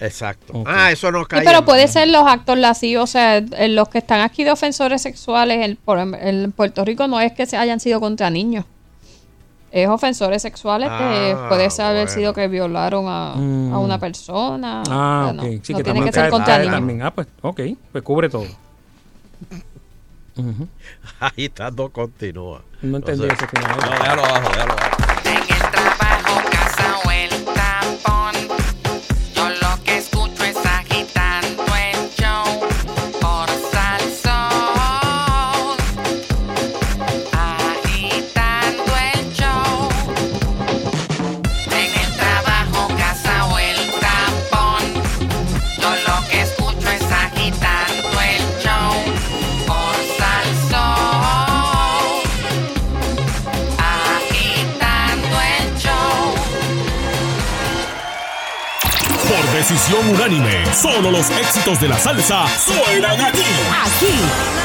Exacto. Ah, eso no Sí, cae. pero en- puede ser los actos lascivos, o sea, los que están aquí de ofensores sexuales en, por- en Puerto Rico no es que se hayan sido contra niños. Es ofensores sexuales que Ah, puede ser haber bueno. sido que violaron a, Mm. a una persona. Ah, O sea, no, ok. Sí, no que tiene también que ser contra niños. también. Ah, pues, ok. Pues cubre todo. Ujú. (laughs) Ahí está, no continúa. No entendí O sea, ese final. No, déjalo abajo, déjalo abajo. Decisión unánime, solo los éxitos de la salsa suenan aquí. Aquí.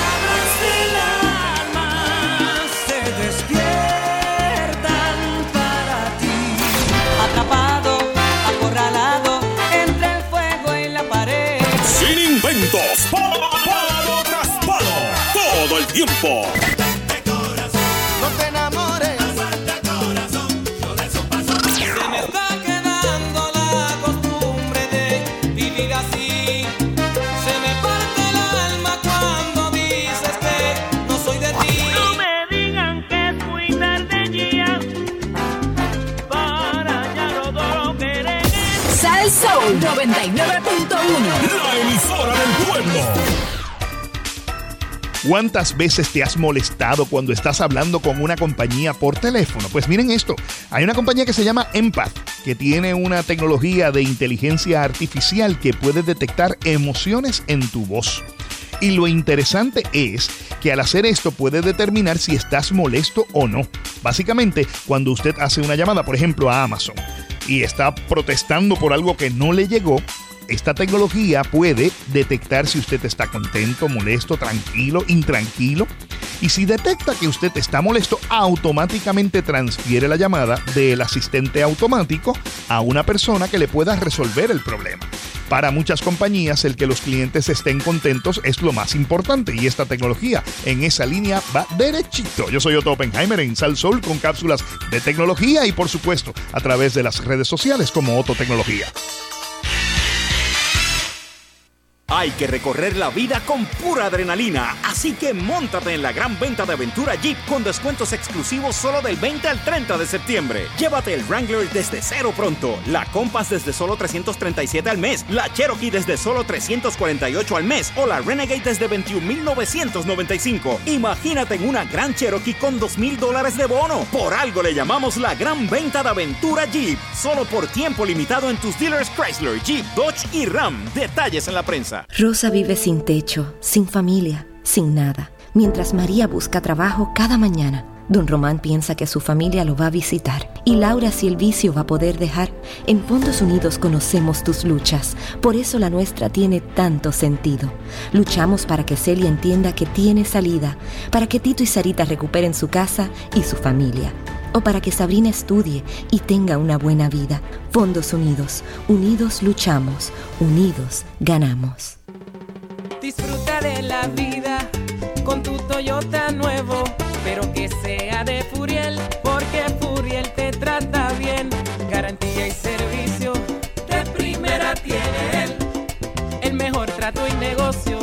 se ¿Cuántas veces te has molestado cuando estás hablando con una compañía por teléfono? Pues miren esto, hay una compañía que se llama Empath, que tiene una tecnología de inteligencia artificial que puede detectar emociones en tu voz. Y lo interesante es que al hacer esto puede determinar si estás molesto o no. Básicamente, cuando usted hace una llamada, por ejemplo, a Amazon, y está protestando por algo que no le llegó, esta tecnología puede detectar si usted está contento, molesto, tranquilo, intranquilo Y si detecta que usted está molesto, automáticamente transfiere la llamada del asistente automático a una persona que le pueda resolver el problema. Para muchas compañías, el que los clientes estén contentos es lo más importante y esta tecnología en esa línea va derechito. Yo soy Otto Oppenheimer en Sal Soul con cápsulas de tecnología y por supuesto a través de las redes sociales como Otto Tecnología. Hay que recorrer la vida con pura adrenalina, así que montate en la gran venta de aventura Jeep con descuentos exclusivos solo del 20 al 30 de septiembre. Llévate el Wrangler desde cero pronto, la Compass desde solo 337 al mes, la Cherokee desde solo 348 al mes o la Renegade desde 21,995. Imagínate en una gran Cherokee con 2,000 dólares de bono. Por algo le llamamos la gran venta de aventura Jeep, solo por tiempo limitado en tus dealers Chrysler, Jeep, Dodge y Ram. Detalles en la prensa. Rosa vive sin techo, sin familia, sin nada. Mientras María busca trabajo cada mañana, don Román piensa que su familia lo va a visitar. Y Laura si el vicio va a poder dejar. En Fondos Unidos conocemos tus luchas, por eso la nuestra tiene tanto sentido. Luchamos para que Celia entienda que tiene salida, para que Tito y Sarita recuperen su casa y su familia. O para que Sabrina estudie y tenga una buena vida. Fondos Unidos, unidos luchamos, unidos ganamos. Disfruta de la vida con tu Toyota nuevo, pero que sea de Furiel, porque Furiel te trata bien. Garantía y servicio de primera tiene él. El mejor trato y negocio,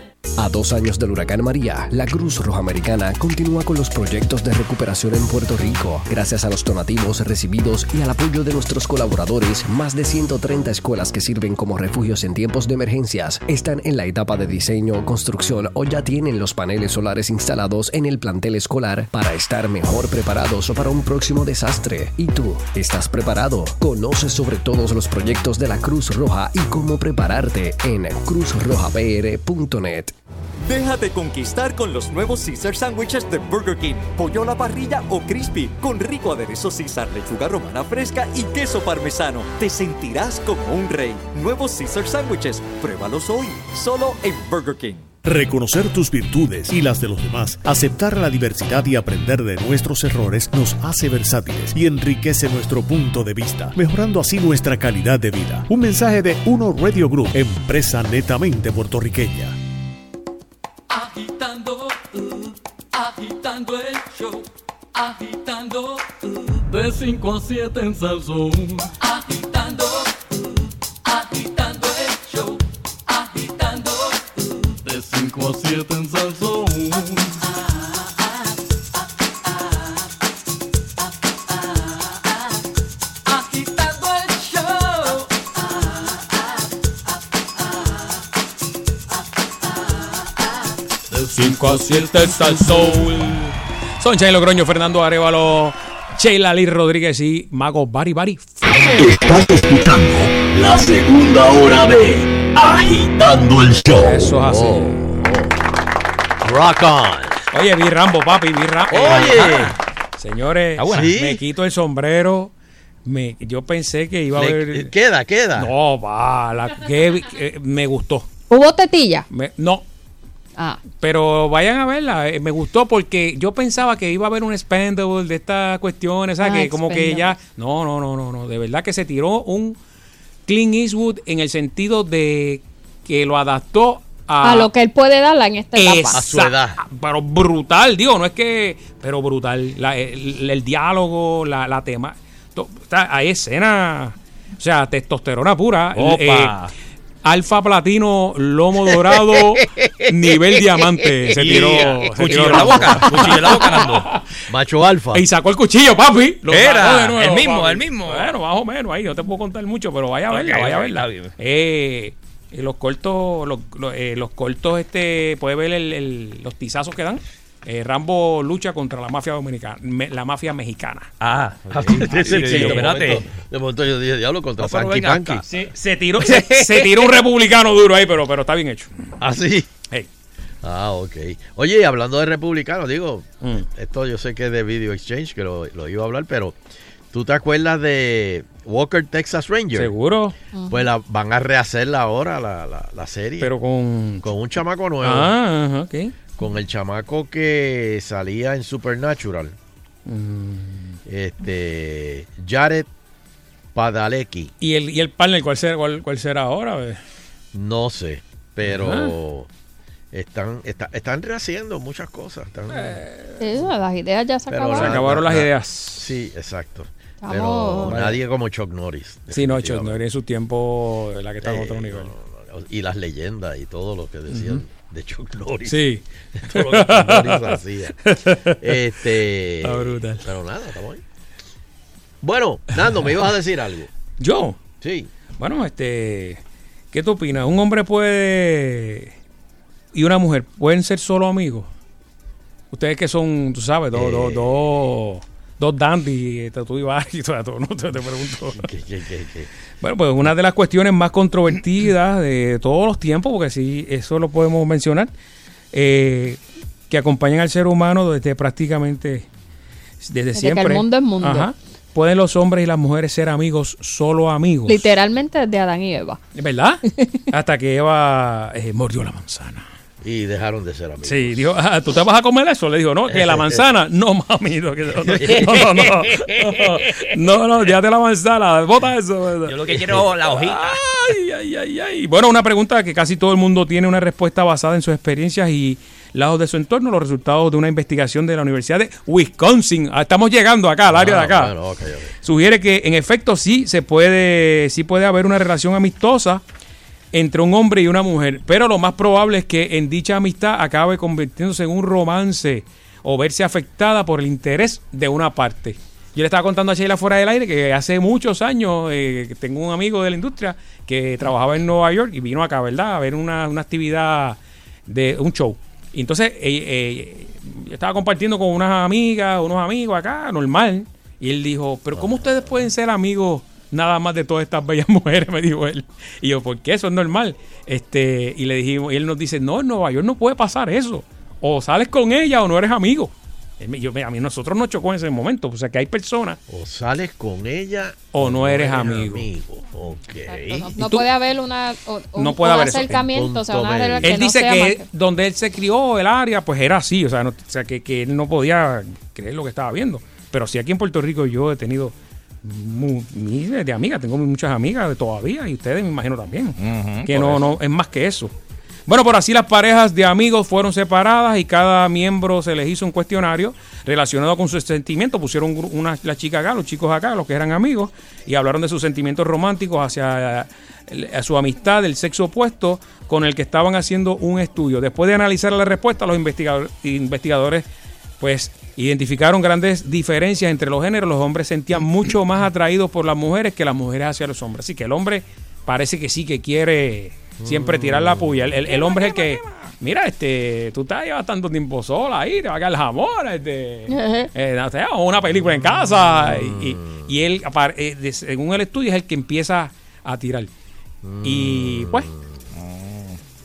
A dos años del huracán María, la Cruz Roja Americana continúa con los proyectos de recuperación en Puerto Rico. Gracias a los donativos recibidos y al apoyo de nuestros colaboradores, más de 130 escuelas que sirven como refugios en tiempos de emergencias están en la etapa de diseño, construcción o ya tienen los paneles solares instalados en el plantel escolar para estar mejor preparados para un próximo desastre. ¿Y tú? ¿Estás preparado? Conoce sobre todos los proyectos de la Cruz Roja y cómo prepararte en cruzrojapr.net. Déjate conquistar con los nuevos Caesar Sandwiches de Burger King. Pollo a la parrilla o crispy, con rico aderezo Caesar, lechuga romana fresca y queso parmesano. Te sentirás como un rey. Nuevos Caesar Sandwiches. Pruébalos hoy, solo en Burger King. Reconocer tus virtudes y las de los demás, aceptar la diversidad y aprender de nuestros errores nos hace versátiles y enriquece nuestro punto de vista, mejorando así nuestra calidad de vida. Un mensaje de Uno Radio Group, empresa netamente puertorriqueña. Agitando, uh, agitando el show, agitando, uh, de 5 a 7 en Salsón. Agitando, uh, agitando el show, agitando, de 5 a 7 en Salsón. 5 a 7 está el soul. Son Chaylo Logroño, Fernando Arevalo, Sheila Lee Rodríguez y Mago Bari Bari. Estás escuchando la segunda hora de Agitando el Show. Eso es así. Rock on. Oye, vi Rambo, papi, vi Rambo. Oye. Señores, me quito el sombrero. Me, yo pensé que iba a Le- haber. queda, queda. No, va, la, que, eh, me gustó. ¿Hubo tetilla? Me- no, Ah, pero vayan a verla. eh, me gustó porque yo pensaba que iba a haber un expendable de estas cuestiones, ¿sabes? Ah, que como que ya. No, no, no, no, no. De verdad que se tiró un Clint Eastwood en el sentido de que lo adaptó a. a lo que él puede darla en esta etapa. Esa- Pero brutal, digo, no es que. Pero brutal. La- el, el diálogo, la, la tema. to- hay escena. O sea, testosterona pura. Opa. eh, alfa platino, lomo dorado, (laughs) nivel diamante. Se tiró. Yeah. se Cuchillo tiró en la boca, cuchillo en la boca, Nando. (laughs) Macho alfa. Y sacó el cuchillo, papi. Lo Era, sacó de nuevo, el mismo, papi. el mismo. Bueno, más o menos ahí. No te puedo contar mucho, pero vaya a verla, vaya a verla. Eh, eh, los cortos, los, los, eh, los cortos, este, puede ver el- el- los tizazos que dan. Eh, Rambo lucha contra la mafia dominicana, me- la mafia mexicana. Ah, Sí, sí, sí, de, espérate. momento, de momento yo dije, diablo, contra No, Frankie venga Panky. Se tiró, (laughs) se, se tiró un (laughs) republicano duro ahí, pero, pero está bien hecho. Así. Hey. Ah, ok. Oye, y hablando de republicanos, digo, Mm. esto yo sé que es de Video Exchange, que lo, lo iba a hablar, pero ¿tú te acuerdas de Walker Texas Ranger? Seguro. Pues la, van a rehacerla ahora, la, la, la serie. Pero con... Con un chamaco nuevo. Ah, ajá, ok. Con el chamaco que salía en Supernatural. Mm. Este. Jared Padalecki. ¿Y el, y el partner cuál será, cuál, cuál será ahora? No sé, pero están, está- están rehaciendo muchas cosas. están- Sí, las ideas ya se pero acabaron. Se acabaron las ideas. Sí, exacto. Pero nadie como Chuck Norris. Sí, no, Chuck. Norris en su tiempo, la que está en Eh, otro nivel. no, no, Y las leyendas y todo lo que decían. De Chuck Norris. Sí. todo lo que Chuck Norris hacía. Este, Está brutal. Pero nada, estamos ahí. Bueno, Nando, me ibas a decir algo. ¿Yo? Sí. Bueno, este... ¿Qué tú opinas? ¿Un hombre puede... y una mujer pueden ser solo amigos? Ustedes que son, tú sabes, dos, Eh. dos, dos, dos dandy, tú y Barry, tú, tú, no te, te pregunto. (laughs) ¿Qué, qué, qué, qué? Bueno, pues una de las cuestiones más controvertidas de todos los tiempos, porque sí, eso lo podemos mencionar, eh, que acompañan al ser humano desde prácticamente, desde, Desde que siempre. el mundo es mundo. Ajá. Pueden los hombres y las mujeres ser amigos, solo amigos. Literalmente de Adán y Eva. ¿Verdad? Hasta que Eva eh, mordió la manzana. Y dejaron de ser amigos. Sí, dijo, ah, ¿tú te vas a comer eso? Le dijo, no, que la manzana, no mami, no, que no, no, no, no, no, no, ya te la manzana, bota eso. Yo lo que quiero la hojita. Ay, ay, ay, ay. Bueno, una pregunta que casi todo el mundo tiene una respuesta basada en sus experiencias y lados de su entorno, los resultados de una investigación de la Universidad de Wisconsin. Ah, Estamos llegando acá, al área de Ah, acá. bueno, ok, ok. Sugiere que en efecto sí se puede, sí puede haber una relación amistosa entre un hombre y una mujer, pero lo más probable es que en dicha amistad acabe convirtiéndose en un romance o verse afectada por el interés de una parte. Yo le estaba contando a Sheila fuera del aire que hace muchos años eh, tengo un amigo de la industria que trabajaba en Nueva York y vino acá, ¿verdad? A ver una, una actividad de un show. Y entonces eh, eh, yo estaba compartiendo con unas amigas, unos amigos acá, normal. Y él dijo, pero ¿cómo ustedes pueden ser amigos nada más de todas estas bellas (laughs) mujeres? Me dijo él. Y yo, ¿por qué? Eso es normal. Este, y le dijimos, y él nos dice, no, en Nueva York no puede pasar eso. O sales con ella o no eres amigo. Él yo- a mí nosotros nos chocó en ese momento. O sea que hay personas O sales con ella o no eres amigo. No, no puede haber una, o- un, No puede un haber acercamiento, o sea, una regla que Él no dice sea que más donde él se crió, el área, pues era así. O sea, no- o sea, que, que él no podía creer lo que estaba viendo. Pero sí aquí en Puerto Rico yo he tenido mu- miles de amigas. Tengo muchas amigas de todavía y ustedes me imagino también. Que no, eso. no, es más que eso. Bueno, por así las parejas de amigos fueron separadas y cada miembro se les hizo un cuestionario relacionado con sus sentimientos. Pusieron una, la chica acá, los chicos acá, los que eran amigos, y hablaron de sus sentimientos románticos hacia a su amistad del sexo opuesto con el que estaban haciendo un estudio. Después de analizar la respuesta, los investigador- investigadores pues identificaron grandes diferencias entre los géneros. Los hombres sentían mucho más atraídos por las mujeres que las mujeres hacia los hombres. Así que el hombre parece que sí que quiere siempre tirar la puya. El, el- el hombre es el que, mira, este, tú estás llevas tanto tiempo sola ahí, te va a caer el jamón, este, eh, una película en casa. Y, y- y él, eh, según el estudio, es el que empieza a tirar. Y pues,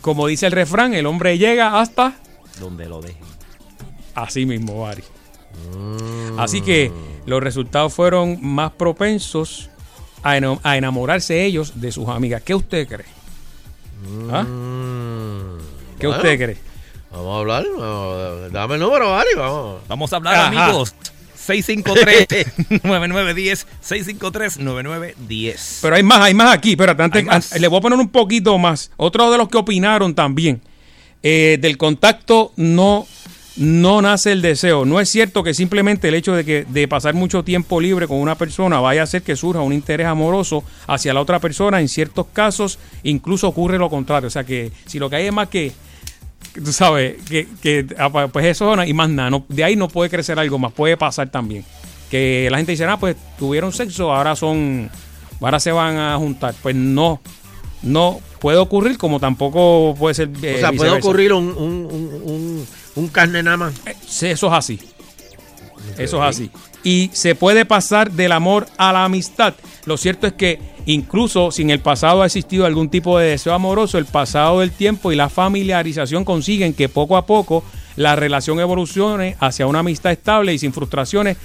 como dice el refrán, el hombre llega hasta Donde lo dejen. Así mismo, Bari. Así que los resultados fueron más propensos a, eno- a enamorarse ellos de sus amigas. ¿Qué usted cree? ¿Ah? ¿Qué Bueno, usted cree? Vamos a hablar. vamos, dame el número, Ari. Vamos. Vamos a hablar, Ajá. amigos. 653-9910. 653-9910. Pero hay más, hay más aquí. Espérate, antes, an- le voy a poner un poquito más. Otro de los que opinaron también. eh, del contacto no, no nace el deseo. No es cierto que simplemente el hecho de que de pasar mucho tiempo libre con una persona vaya a hacer que surja un interés amoroso hacia la otra persona. En ciertos casos, incluso ocurre lo contrario. O sea que si lo que hay es más que tú sabes, que, que ah, pues eso y más nada, no- de ahí no puede crecer algo más, puede pasar también. Que la gente dice, ah, pues tuvieron sexo, ahora son, ahora se van a juntar. Pues no, no puede ocurrir como tampoco puede ser. eh, o sea, puede ocurrir un, un, un, un, un carne nada más. Sí, eso es así. Eso es así. Y se puede pasar del amor a la amistad. Lo cierto es que Incluso si en el pasado ha existido algún tipo de deseo amoroso, el pasado del tiempo y la familiarización consiguen que poco a poco la relación evolucione hacia una amistad estable y sin frustraciones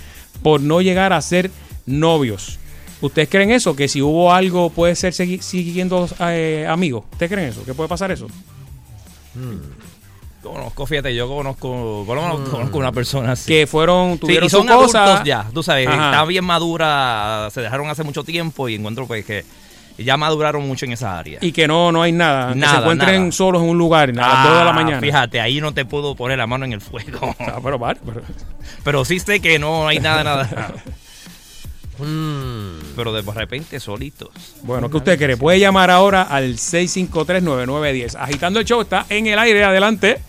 por no llegar a ser novios. ¿Ustedes creen eso? Que si hubo algo puede ser siguiendo eh, amigos. ¿Ustedes creen eso? ¿Que puede pasar eso? Conozco, fíjate, yo conozco, por lo menos conozco una persona así. Que fueron, Sí, tuvieron y son su cosa. adultos ya, tú sabes, Ajá. está bien madura, se dejaron hace mucho tiempo y encuentro pues que ya maduraron mucho en esa área. Y que no, no hay nada. que Nada, se encuentren nada. solos en un lugar a las 2 de la Ah, mañana. Fíjate, ahí no te puedo poner la mano en el fuego. (laughs) Ah, pero, vale, pero- Pero sí sé que no hay nada, nada. Mm. (laughs) Pero de repente solitos. Bueno, ¿qué usted quiere? Puede llamar ahora al 653-9910. Agitando el show, está en el aire, adelante.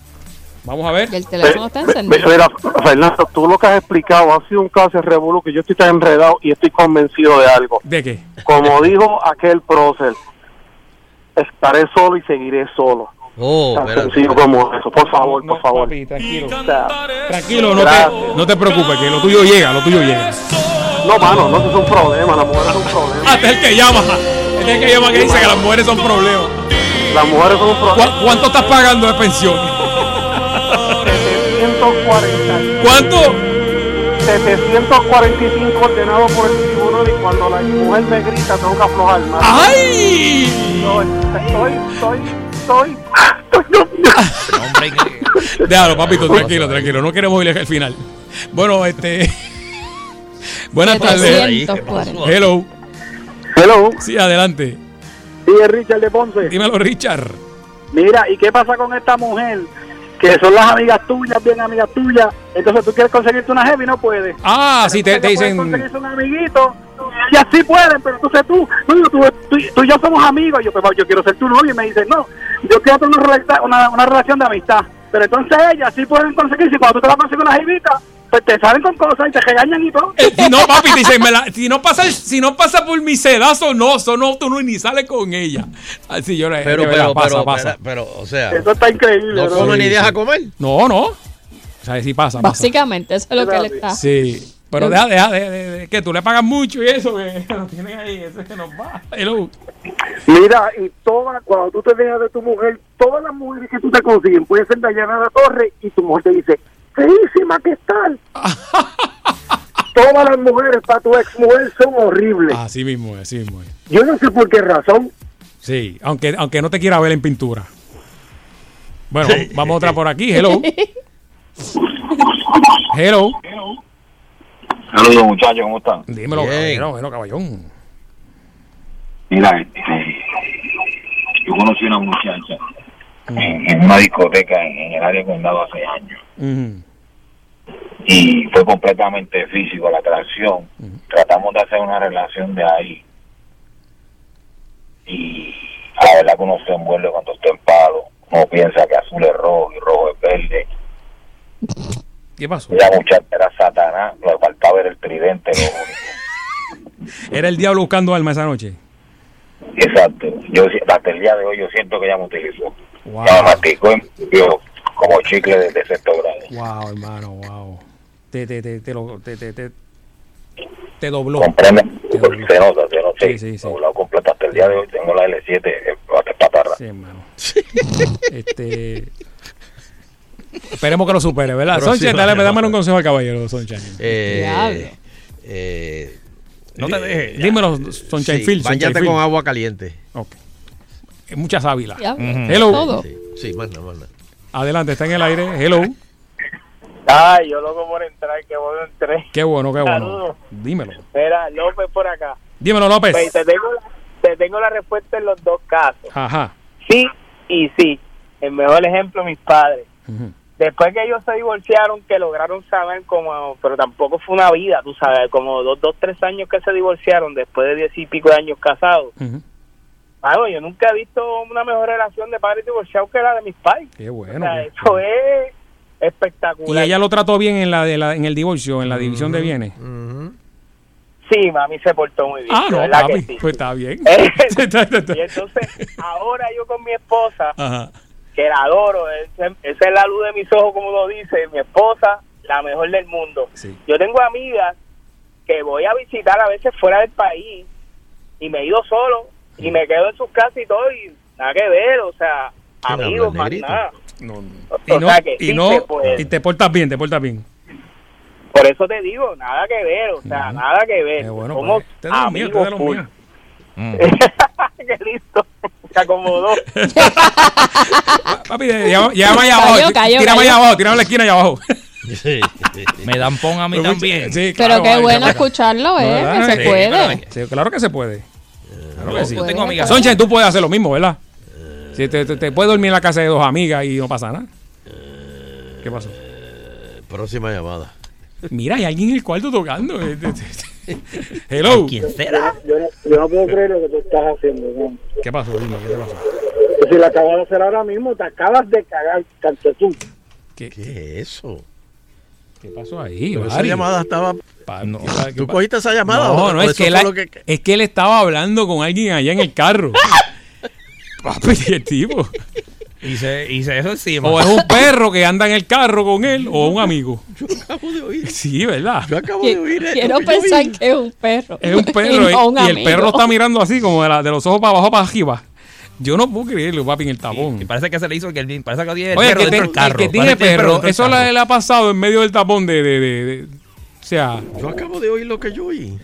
Vamos a ver. Y el teléfono está encendido. Mira, Fernando, tú lo que has explicado ha sido un caso de revolú que yo estoy tan enredado y estoy convencido de algo. ¿De qué? Como dijo aquel prócer, estaré solo y seguiré solo. Oh, tan espérate. sencillo como eso. Por favor, por favor. tranquilo. O sea, Tranquilo, no te, no te preocupes, que lo tuyo llega, lo tuyo llega. No, mano, no, eso es un problema. Las mujeres son un problema. Hasta el que llama. Este es el que llama que dice que las mujeres son problemas. Las mujeres son un problema. ¿Cu- ¿Cuánto estás pagando de pensión? 740. ¿Cuánto? 745 ordenado por el tribunal y cuando la mujer me grita tengo que aflojar más. ¡Ay! No, estoy, estoy, estoy. Déjalo, papito, tranquilo, tranquilo. No queremos ir al final. Bueno, este. (laughs) Buenas tardes. 740. Hello. Hello. Sí, adelante. Sí, es Richard de Ponce. Dímelo, Richard. Mira, ¿y qué pasa con esta mujer? Que son las amigas tuyas, bien amigas tuyas. Entonces tú quieres conseguirte una jefa y no puedes. Ah, sí, te, te dicen. conseguirse un amiguito y así pueden, pero entonces tú, yo, tú, tú, tú y yo somos amigos. Yo, pues, yo quiero ser tu novio y me dicen, no, yo quiero tener una, una, una relación de amistad. Pero entonces ellas sí pueden conseguirse. Cuando tú te vas a conseguir una jevita, pues te salen con cosas y te regañan y todo. Si no, papi, te dicen, me la- si, no pasa, si no pasa por mi sedazo, no, eso no, tú no ni sales con ella. Así yo le Pero, pero, pasa, pero, pasa. pero, pero, o sea. Eso está increíble. ¿No come ni deja sí. comer? No, no. O sea, sí pasa, pasa. Básicamente, eso es lo que él está. Sí. Pero deja, deja de, de- de- que tú le pagas mucho y eso, que (laughs) lo tienen ahí, eso es que nos va. Hello. Mira, y todas, cuando tú te dejas de tu mujer, todas las mujeres que tú te consiguen, puede ser Dayana La Torre, y tu mujer te dice, feísima, ¿qué tal? (laughs) todas las mujeres para tu ex mujer son horribles. Así mismo es, así mismo es. Yo no sé por qué razón. Sí, aunque, aunque no te quiera ver en pintura. Bueno, vamos- otra por aquí. Hello. (laughs) Hello. Saludos muchachos, ¿cómo están? Dímelo, caballero, bueno, caballón. Mira, este, yo conocí una muchacha en, en una discoteca en, en el área de condado hace años Y fue completamente físico la atracción. Tratamos de hacer una relación de ahí y a la verdad que uno se envuelve cuando está en palo. Uno piensa que azul es rojo y rojo es verde. ¿Qué pasó? La muchacha era Satanás, le faltaba ver el tridente. lo- (laughs) Era el diablo buscando alma esa noche. Exacto. Yo hasta el día de hoy yo siento que ella me utilizó. Wow. Ya me masticó y yo como chicle de, de sexto grado. Wow, hermano, wow. Te, te, te, te, lo, te, te, te, te dobló. Comprende, Te dobló. se nota, se nota. Sí, sí, sí. Doblado completo hasta el día de hoy tengo la L7 eh, hasta patarra. Sí, hermano. este. Esperemos que lo supere, ¿verdad? Próxima Sonche, dale, dame un consejo al caballero, Sonche. Eh, eh, No te dejes. Dímelo, Sunshine sí, Phil, Sunshine con agua caliente. Ok. Mucha sábila. Ya, Hello. todo. Sí, sí, manda, manda. Adelante, está en el aire. Hello. Ay, yo loco por entrar, que bueno entré. Qué bueno, qué bueno. Saludos. Dímelo. Mira, López por acá. Dímelo, López. Pues, te, tengo, la- te tengo la respuesta en los dos casos. Ajá. Sí y sí. El mejor ejemplo, mis padres. Después que ellos se divorciaron, que lograron saber como, pero tampoco fue una vida, tú sabes, como dos, dos, tres años que se divorciaron, después de diez y pico de años casados. Ujú. Algo, yo nunca he visto una mejor relación de padres divorciados que la de mis padres. Qué O bueno. sea, qué- eso es Y espectacular. ella lo trató bien en la, de la en el divorcio, en la división de bienes. Sí, mami se portó muy bien. Ah, no, verdad que papi, sí. pues está bien. (laughs) (laughs) y entonces, ahora yo con mi esposa, Ajá. que la adoro, esa es la luz de mis ojos, como lo dice, mi esposa, la mejor del mundo. Sí. Yo tengo amigas que voy a visitar a veces fuera del país y me he ido solo y me quedo en sus casas y todo y nada que ver, o sea, amigos, más nada. Y O no, sea que y, sí no se y te portas bien, te portas bien. Por eso te digo, nada que ver, o sea, nada que ver. bueno, Somos pues, usted es de los míos, usted es de los amigos míos. full. (laughs) Qué listo, se acomodó. (laughs) Papi, llama allá abajo. Cayó, tí- cayó, tírame cayó. allá abajo, tírame a la esquina allá abajo. (laughs) Me dan pon a mí también. Sí, Pero claro, qué vale, bueno claro. escucharlo, ¿eh? Que se puede. claro que- sí, claro que se puede. Claro que sí. Yo tengo amigas. Sonchen, tú puedes hacer lo mismo, ¿verdad? Si te, te- te puedes dormir en la casa de dos amigas y no pasa nada. ¿Qué pasó? Próxima llamada. Mira, hay alguien en el cuarto tocando. (laughs) Hello. ¿Quién será? Yo no, yo no puedo creer lo que tú estás haciendo. ¿no? ¿Qué pasó? Dime, ¿qué te pasó? Que Si lo acabas de hacer ahora mismo, te acabas de cagar, tú. ¿Qué, es eso? ¿Qué pasó ahí? Esa llamada estaba. Pa- no, ¿Tú cogiste esa llamada? No, o- no, o es que, él, que- es que él estaba hablando con alguien allá en el carro. (laughs) Papi, qué tipo. Hice, hice eso encima. O es un perro que anda en el carro con él o un amigo. (laughs) acabo de oír. Sí, ¿verdad? Yo acabo de oír Quiero yo pensar que es un perro. Es un perro (laughs) y, no un y, y el amigo. perro está mirando así como de, la- de los ojos para abajo para arriba. Yo no puedo creerlo, papi, en el tapón. Y parece que se le hizo que el, parece que tiene el Oye, el perro que, dentro del carro. el que tiene Parece que tiene el perro, eso le, ha pasado en medio del tapón de... de, de- de- o sea, Yo acabo de oír lo que yo oí.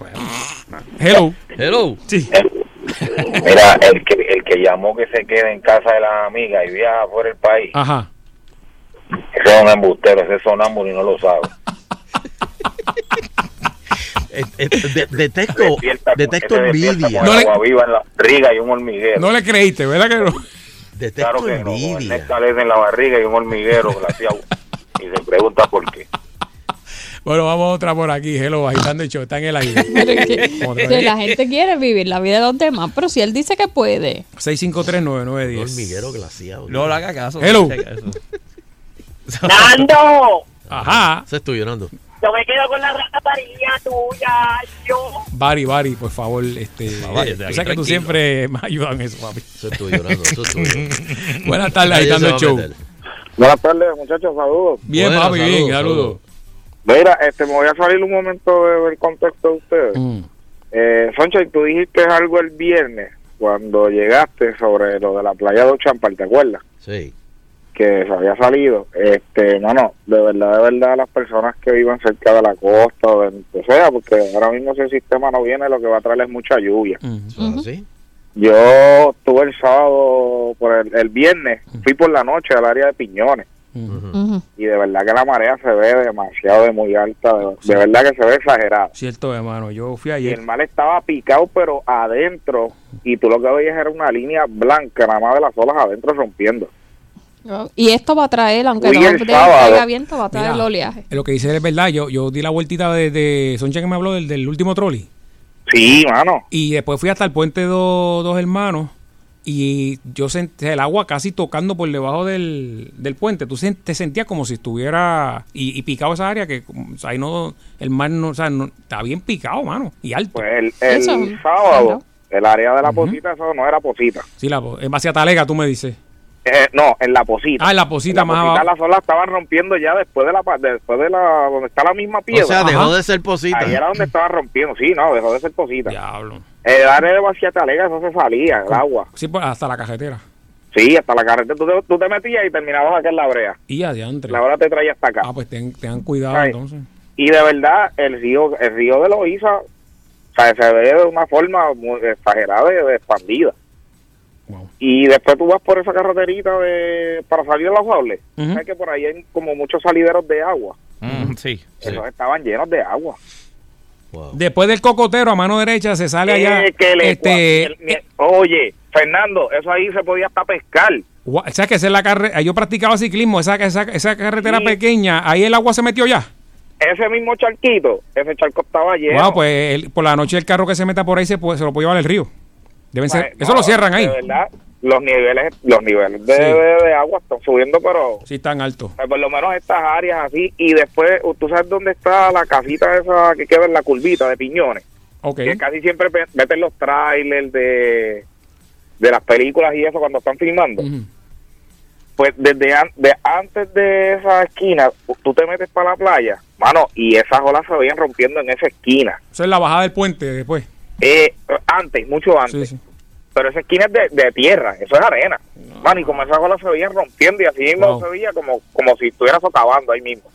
hello. Hello. Sí. (laughs) Mira, el que, el que llamó que se quede en casa de las amigas y viaja por el país, Ajá. ese es un embustero, ese es sonámbulo y no lo sabe. (laughs) Eh, eh, de- detecto, detecto envidia. No le- agua viva en la barriga y un hormiguero. No le creíste, ¿verdad que no? Detecto claro que no, envidia. néctar en la barriga y un hormiguero y se pregunta por qué. Bueno, vamos a otra por aquí. Hello, agitando el show. Está en el aire. (laughs) Es que- la gente quiere vivir la vida de los demás, pero si él dice que puede. 6539910. hormiguero glaciado. No le haga caso. Hello. eso. (laughs) ¡Nando! Ajá. Se estoy llorando. Yo me quedo con la rata parilla tuya, yo. Bari, Bari, por favor. Este, aquí tú sabes que tú siempre me ayudas en eso, papi. Se estoy llorando. Eso es tuyo. (laughs) Buenas tardes, agitando el show. Buenas tardes, muchachos, saludos. Bien, Bueno, papi, bien, saludos, saludos. Mira, este, me voy a salir un momento de- del contexto de ustedes. Mm. Eh, Soncha, tú dijiste algo el viernes cuando llegaste sobre lo de la playa de Ochampal, ¿te acuerdas? Sí. Que se había salido. Este, no, no, de verdad, de verdad, las personas que vivan cerca de la costa o de o sea, porque ahora mismo ese sistema no viene, lo que va a traer es mucha lluvia. ¿Eso es así? Yo estuve el sábado, por el, el viernes, fui por la noche al área de Piñones. Y de verdad que la marea se ve demasiado de muy alta, de, de verdad que se ve exagerada. Cierto, hermano. Yo fui Y ayer. el mar estaba picado, pero adentro, y tú lo que veías era una línea blanca, nada más de las olas adentro rompiendo. Y esto va a traer, aunque Fui no traiga viento, va a traer Mira, el oleaje. Lo que dice es verdad. Yo, yo di la vueltita de, de Soncha que me habló del, del último trolley. Sí, mano. Y después fui hasta el puente dos dos hermanos. Y yo sentí el agua casi tocando por debajo del, del puente. Tú te sentías como si estuviera. Y, y picado esa área que o sea, ahí no. El mar no. O sea, no, está bien picado, mano. Y alto. Pues el, el Eso, sábado, el área de la posita, eso no era posita. Sí, la, en base a Talega, tú me dices. Eh, no, en la posita. Ah, en la posita En la más posita abajo. las olas estaban rompiendo ya después de la pa- después de la donde está la misma piedra. O sea, Ajá. dejó de ser posita. Ahí era donde estaba rompiendo, sí, no, dejó de ser posita. Diablo. El área de Vacía Talega, eso se salía, el agua. Sí, pues hasta la cajetera. Sí, hasta la carretera. Tú te, tú te metías y terminabas acá en la brea. Y adiantre. La hora te traía hasta acá. Ah, pues ten- tengan cuidado entonces. Y de verdad, el río el río de Loíza, o sea, se ve de una forma muy exagerada y de expandida. Wow. Y después tú vas por esa carreterita de, para salir de la Juables. Sabes que por ahí hay como muchos salideros de agua. Mm, sí. sí. Esos estaban llenos de agua. Wow. Después del cocotero a mano derecha se sale allá. Eh, que le- este, el- mi- oye, Fernando, eso ahí se podía hasta pescar. o sea, que esa es la carre- Yo practicaba ciclismo, esa, esa, esa carretera Sí. pequeña, ahí el agua se metió ya. Ese mismo charquito, ese charco estaba lleno. Wow, pues el- por la noche el carro que se meta por ahí se, puede, se lo puede llevar al río. Deben ser, Pues, eso no, lo cierran ahí. De verdad, los niveles, los niveles de, Sí. de- de agua están subiendo, pero Sí, tan alto. eh, por lo menos estas áreas así. Y después, uh, ¿tú sabes dónde está la casita esa que queda en la curvita de piñones? Ok. Que casi siempre meten los trailers de, de las películas y eso cuando están filmando. Pues desde an- de antes de esa esquina, tú te metes para la playa, mano, y esas olas se veían rompiendo en esa esquina. Eso es la bajada del puente después. Eh, antes, mucho antes. Pero esa esquina es de, de tierra, eso es arena. Man, y como esa bola se veía rompiendo y así mismo Wow. se veía como, como si estuviera socavando ahí mismo.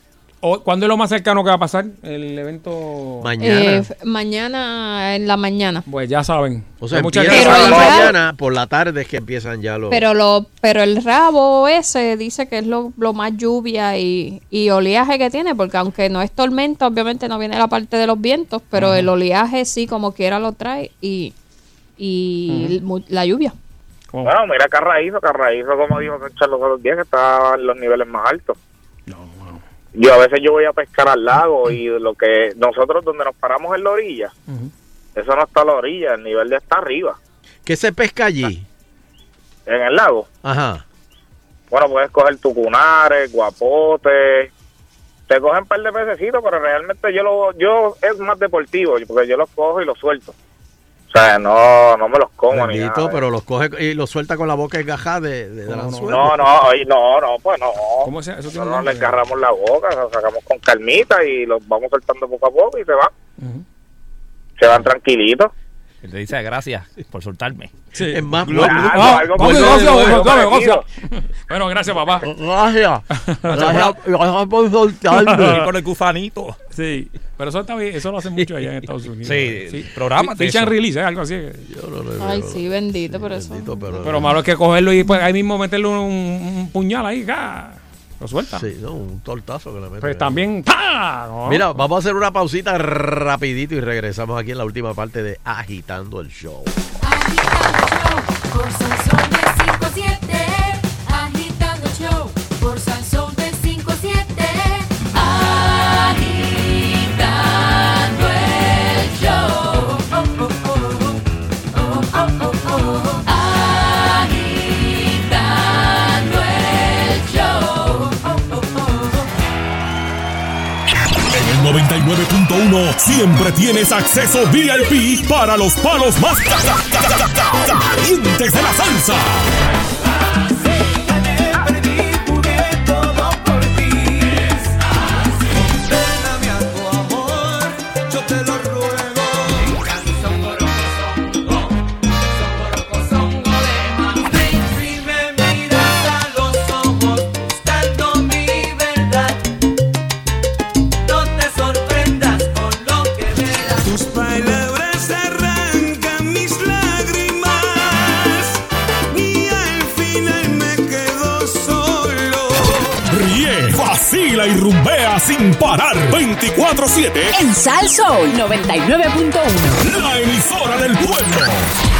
¿Cuándo es lo más cercano que va a pasar? El evento. Eh, f- mañana en la mañana. Pues ya saben. O sea, Hay mucha empieza gente- por la mañana, por la tarde es que empiezan ya los... Pero lo, pero el rabo ese dice que es lo, lo más lluvia y, y oleaje que tiene, porque aunque no es tormenta, obviamente no viene la parte de los vientos, pero el oleaje sí como quiera lo trae y, y la lluvia. Bueno, mira Carraízo, Carraízo como dijo César los otros días que está en los niveles más altos. Yo a veces yo voy a pescar al lago y lo que nosotros donde nos paramos en la orilla, eso no está a la orilla, el nivel de está arriba, ¿Qué se pesca allí? en el lago. Ajá. Bueno, puedes coger tucunares, guapotes, te cogen un par de pececitos, pero realmente yo lo, yo es más deportivo, porque yo los cojo y los suelto. O sea, no, no me los como ni Bendito, nada. pero los coge y los suelta con la boca esgajada de, de, del anzuelo. No, no, oye, no, no, pues no. ¿Cómo se- eso no nombre? le encarramos la boca, los sacamos con calmita y los vamos soltando poco a poco y se van. Se van tranquilitos. Él te dice gracias por soltarme. Sí. Es más, Glo- Ah, algo. (laughs) Bueno, gracias, papá. Gracias. Gracias, (laughs) gracias por soltarme. Y con el gusanito. Sí, pero eso está bien, eso lo hacen mucho allá en Estados Unidos. Sí, prográmate Fish and eso. release, ¿eh? algo así. Ay, sí, bendito, pero eso. Pero malo es que cogerlo y pues, ahí mismo meterle un, un puñal ahí, ¡ca! Lo suelta. Sí, no, un tortazo que le mete. Pues también. Mira, vamos a hacer una pausita rapidito y regresamos aquí en la última parte de Agitando el Show. Por Sansón de 99.1 siempre tienes acceso VIP para los palos más ca- ca- ca- ca- ca- calientes de la salsa. Sin parar. 24-7. En Sal Soul 99.1. La emisora del pueblo.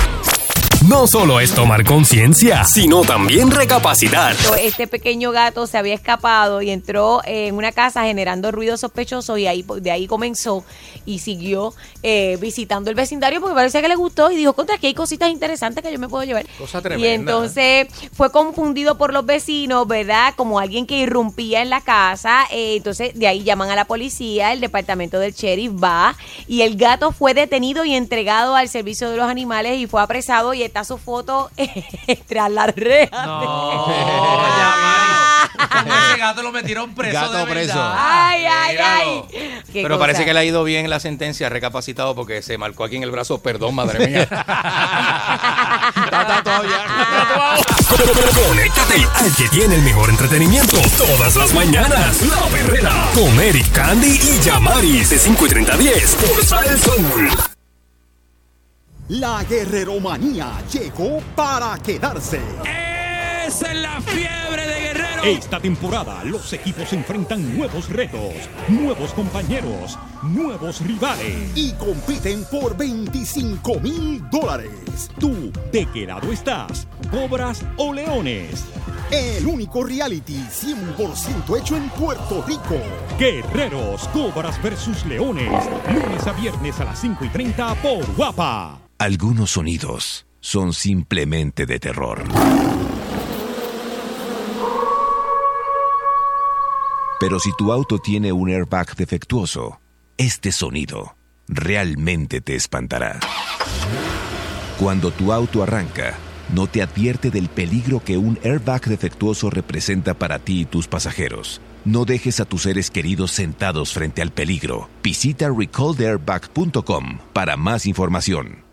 No solo es tomar conciencia, sino también recapacitar. Este pequeño gato se había escapado y entró en una casa generando ruido sospechoso y ahí de ahí comenzó y siguió eh, visitando el vecindario porque parece que le gustó y dijo, contra, aquí hay cositas interesantes que yo me puedo llevar. Cosa Y tremenda. entonces fue confundido por los vecinos, ¿verdad? Como alguien que irrumpía en la casa. eh, entonces de ahí llaman a la policía, el departamento del sheriff va y el gato fue detenido y entregado al servicio de los animales y fue apresado y está su foto (laughs) tras las rejas. (laughs) Ese gato lo metieron preso. Gato de preso. verdad. Ay, ay, Míralo. ay. Qué Pero cosa. parece que le ha ido bien la sentencia, ha recapacitado porque se marcó aquí en el brazo. Perdón, madre mía. (laughs) Conéctate al que tiene el mejor entretenimiento todas las mañanas. La Perrera con Eric Candy y Yamaris de 5 y 30 a 10 por Sal Soul. La guerreromanía llegó para quedarse. Esa es la fiebre de Guerrero. Esta temporada los equipos enfrentan nuevos retos, nuevos compañeros, nuevos rivales. Y compiten por 25 mil dólares. ¿Tú de qué lado estás? ¿Cobras o leones? El único reality 100% hecho en Puerto Rico. Guerreros, Cobras versus Leones. Lunes a viernes a las 5 y 30 por Guapa. Algunos sonidos son simplemente de terror. Pero si tu auto tiene un airbag defectuoso, este sonido realmente te espantará. Cuando tu auto arranca, no te advierte del peligro que un airbag defectuoso representa para ti y tus pasajeros. No dejes a tus seres queridos sentados frente al peligro. Visita recalltheairbag.com para más información.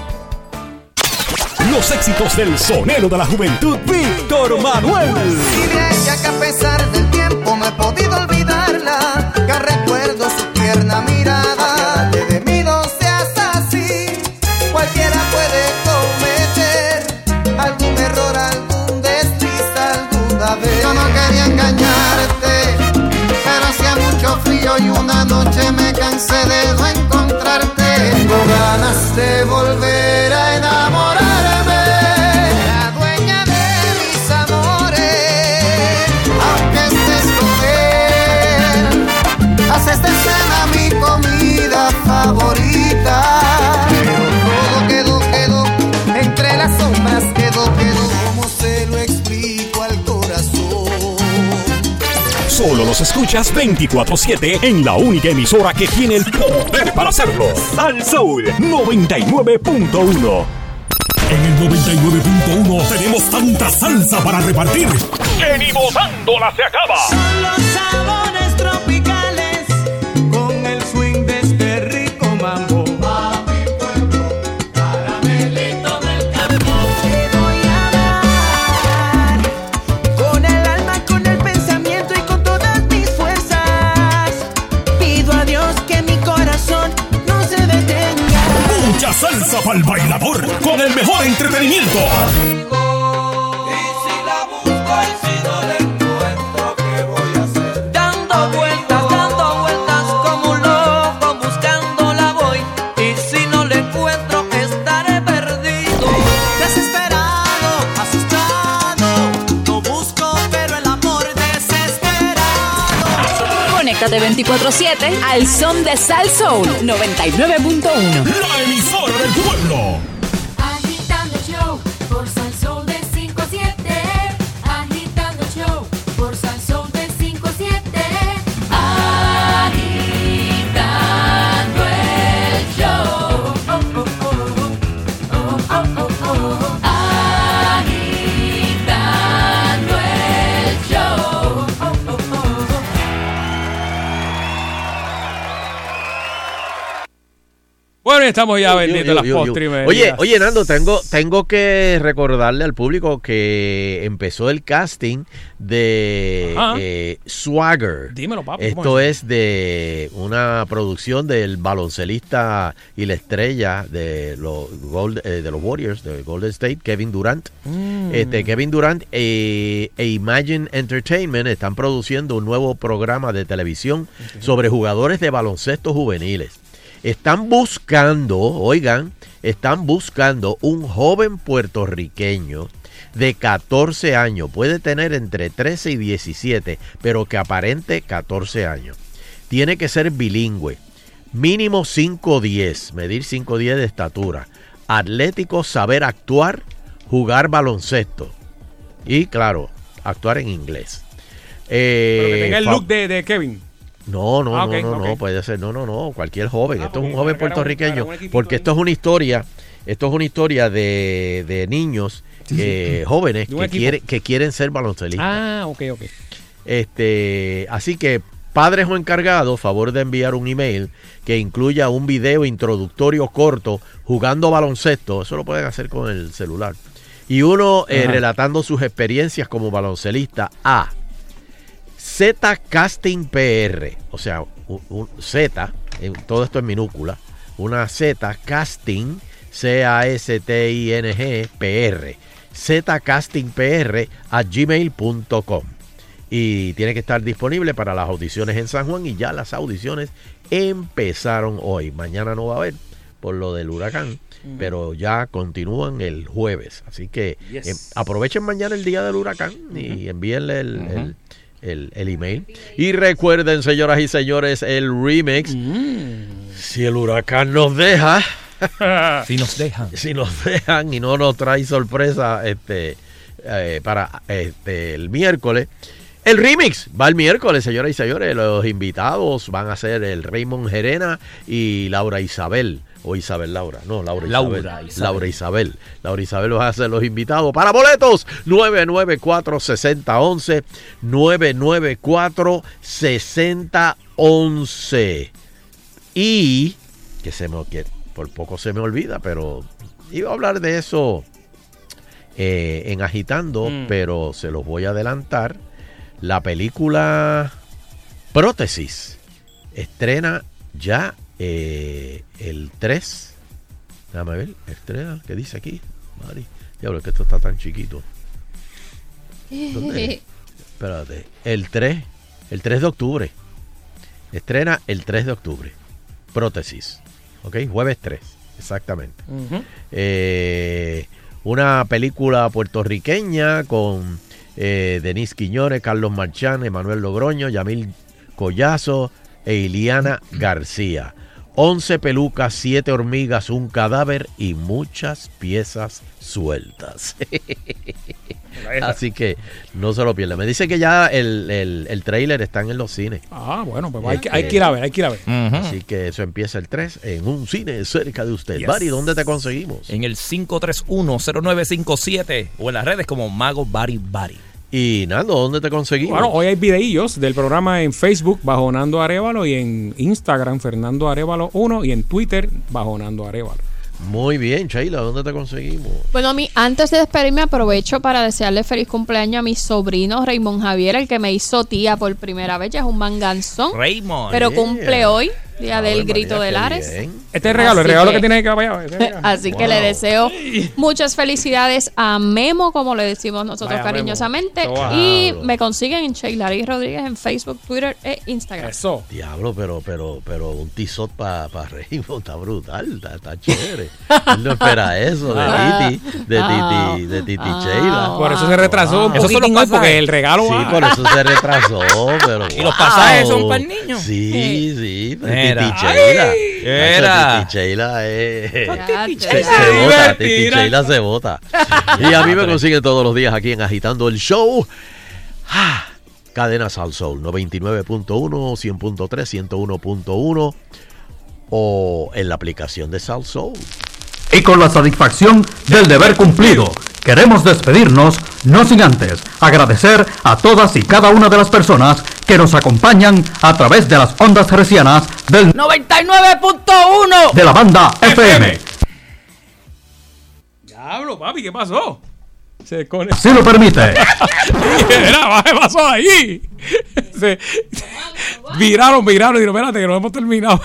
Los éxitos del sonero de la juventud, Víctor Manuel. Y de ella que a pesar del tiempo no he podido olvidarla, que recuerdo su tierna mirada, que de mí no seas así. Cualquiera puede cometer algún error, algún desliz, alguna vez. Yo no quería engañarte, pero hacía mucho frío y una noche me cansé de no encontrarte. Tengo ganas de volver Solo los escuchas 24-7 en la única emisora que tiene el poder para hacerlo. Al Soul 99.1. En el 99.1 tenemos tanta salsa para repartir. Que ni botándola se acaba. Son los sabores Mucha salsa para el bailador con el mejor entretenimiento. Conéctate 24-7 al son de Sal Soul 99.1. La emisora del pueblo. Estamos ya vendiendo las postres. Oye, oye, Nando, tengo, tengo que recordarle al público que empezó el casting de eh, Swagger. Dímelo, papi, ¿cómo Esto es? es de una producción del baloncelista y la estrella de los, Gold- eh, de los Warriors de Golden State, Kevin Durant. Mm. Este, Kevin Durant eh, e Imagine Entertainment están produciendo un nuevo programa de televisión sobre jugadores de baloncesto juveniles. Están buscando, oigan, están buscando un joven puertorriqueño de 14 años, puede tener entre 13 y 17, pero que aparente 14 años. Tiene que ser bilingüe, mínimo 5'10, medir 5'10 de estatura, atlético, saber actuar, jugar baloncesto y claro, actuar en inglés. Pero que Eh, tenga el fa- look de, de Kevin. No, no, Ah, no, no, no, puede ser, no, no, no, cualquier joven. Ah, esto es un joven puertorriqueño, un porque esto es una historia, esto es una historia de, de niños eh, jóvenes que quieren, que quieren ser baloncelistas. Ah, ok, ok. Este, así que padres o encargados, favor de enviar un email que incluya un video introductorio corto jugando baloncesto. Eso lo pueden hacer con el celular. Y uno eh, relatando sus experiencias como baloncelista a Z Casting PR, o sea, un, un Z, en- todo esto en minúscula, una Z Casting, C-A-S-T-I-N-G, PR, Z Casting PR a gmail.com. Y tiene que estar disponible para las audiciones en San Juan y ya las audiciones empezaron hoy. Mañana no va a haber por lo del huracán, Mm. pero ya continúan el jueves. Así que Yes. em, aprovechen mañana el día del huracán y envíenle el- el, el email. Y recuerden, señoras y señores, el remix. Si el huracán nos deja. (laughs) si nos dejan. Si nos dejan y no nos trae sorpresa este, eh, para este, el miércoles. El remix va el miércoles, señoras y señores. Los invitados van a ser el Raymond Gerena y Laura Isabel. O Isabel Laura. No, Laura Isabel. Laura Isabel. Laura Isabel. Laura Isabel va a ser los invitados. Para boletos, 994-6011. 994-6011. Y que se me que por poco se me olvida, pero iba a hablar de eso eh, en agitando, Mm. pero se los voy a adelantar. La película Prótesis estrena ya eh, el 3. Déjame ver, estrena, ¿qué dice aquí? Mari, diablo, que esto está tan chiquito. ¿Dónde? (laughs) Espérate, el 3, el 3 de octubre. Estrena el 3 de octubre. Prótesis. ¿Ok? Jueves 3, exactamente. Ujú. Eh, una película puertorriqueña con eh, Denise Quiñones, Carlos Marchán, Emanuel Logroño, Yamil Collazo e Iliana García. 11 pelucas, 7 hormigas, un cadáver y muchas piezas sueltas. Así que no se lo pierdan. Me dice que ya el, el, el trailer está en los cines. Ah, bueno, pues hay que, hay que ir a ver, hay que ir a ver. Así que eso empieza el 3 en un cine cerca de usted. Yes. Bari, ¿dónde te conseguimos? En el 531-0957 o en las redes como Mago Bari Bari. Y Nando, ¿dónde te conseguimos? Bueno, hoy hay videillos del programa en Facebook bajo Nando Arevalo y en Instagram Fernando Arevalo 1 y en Twitter bajo Nando Arevalo. Muy bien, Sheila, ¿dónde te conseguimos? Bueno, a mí, antes de despedirme, aprovecho para desearle feliz cumpleaños a mi sobrino Raymond Javier, el que me hizo tía por primera vez. Ya es un manganzón. Raymond. Pero Yeah. cumple hoy, día del grito María, de Lares. bien. Este es el regalo, el regalo que, que- tiene que apoyar. Así que le deseo (laughs) muchas felicidades a Memo, como le decimos nosotros Vaya, cariñosamente. Wow. Y me consiguen en Sheilari Rodríguez en Facebook, Twitter e Instagram. Eso. Diablo, pero, pero, pero un tisot para pa Raymond está brutal, está, está (laughs) chévere. Él no espera eso de Ah. Titi, de Ah. Titi, de Titi Ah. Sheila. Por eso se retrasó un son poquitín los hoy, porque el regalo Sí, por eso se retrasó, pero (laughs) Y los pasajes son para el niño. Sí, sí, pero Titi Sheila. Mira. Titi Sheila es... Se, vota, Titi Sheila se vota. Y a mí me consiguen todos los días aquí en Agitando el Show. Ah, Cadena Sal Soul 99.1, 100.3, 101.1 o en la aplicación de Sal Soul. Y con la satisfacción del deber cumplido, queremos despedirnos, no sin antes agradecer a todas y cada una de las personas que nos acompañan a través de las ondas hercianas del 99.1 de la banda FM. Diablo, papi, ¿qué pasó? Se. Si lo permite. Mira, ¿qué pasó ahí? Se- viraron, viraron y dijeron, espérate, que no hemos terminado.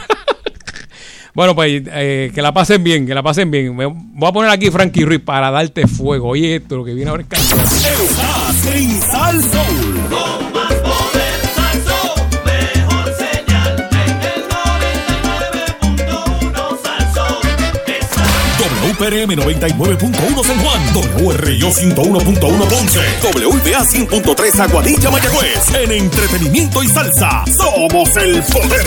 Bueno, pues eh, que la pasen bien, que la pasen bien. Me- voy a poner aquí Frankie Ruiz para darte fuego. Oye, esto, lo que viene ahora es canción. Estás en Sal Soul. Con más poder, Salsón, mejor señal en el 99.1 Salsón. WPRM 99.1 San Juan, WRIO 101.1 Ponce, WBA 100.3 Aguadilla Mayagüez. En entretenimiento y salsa, somos el poder.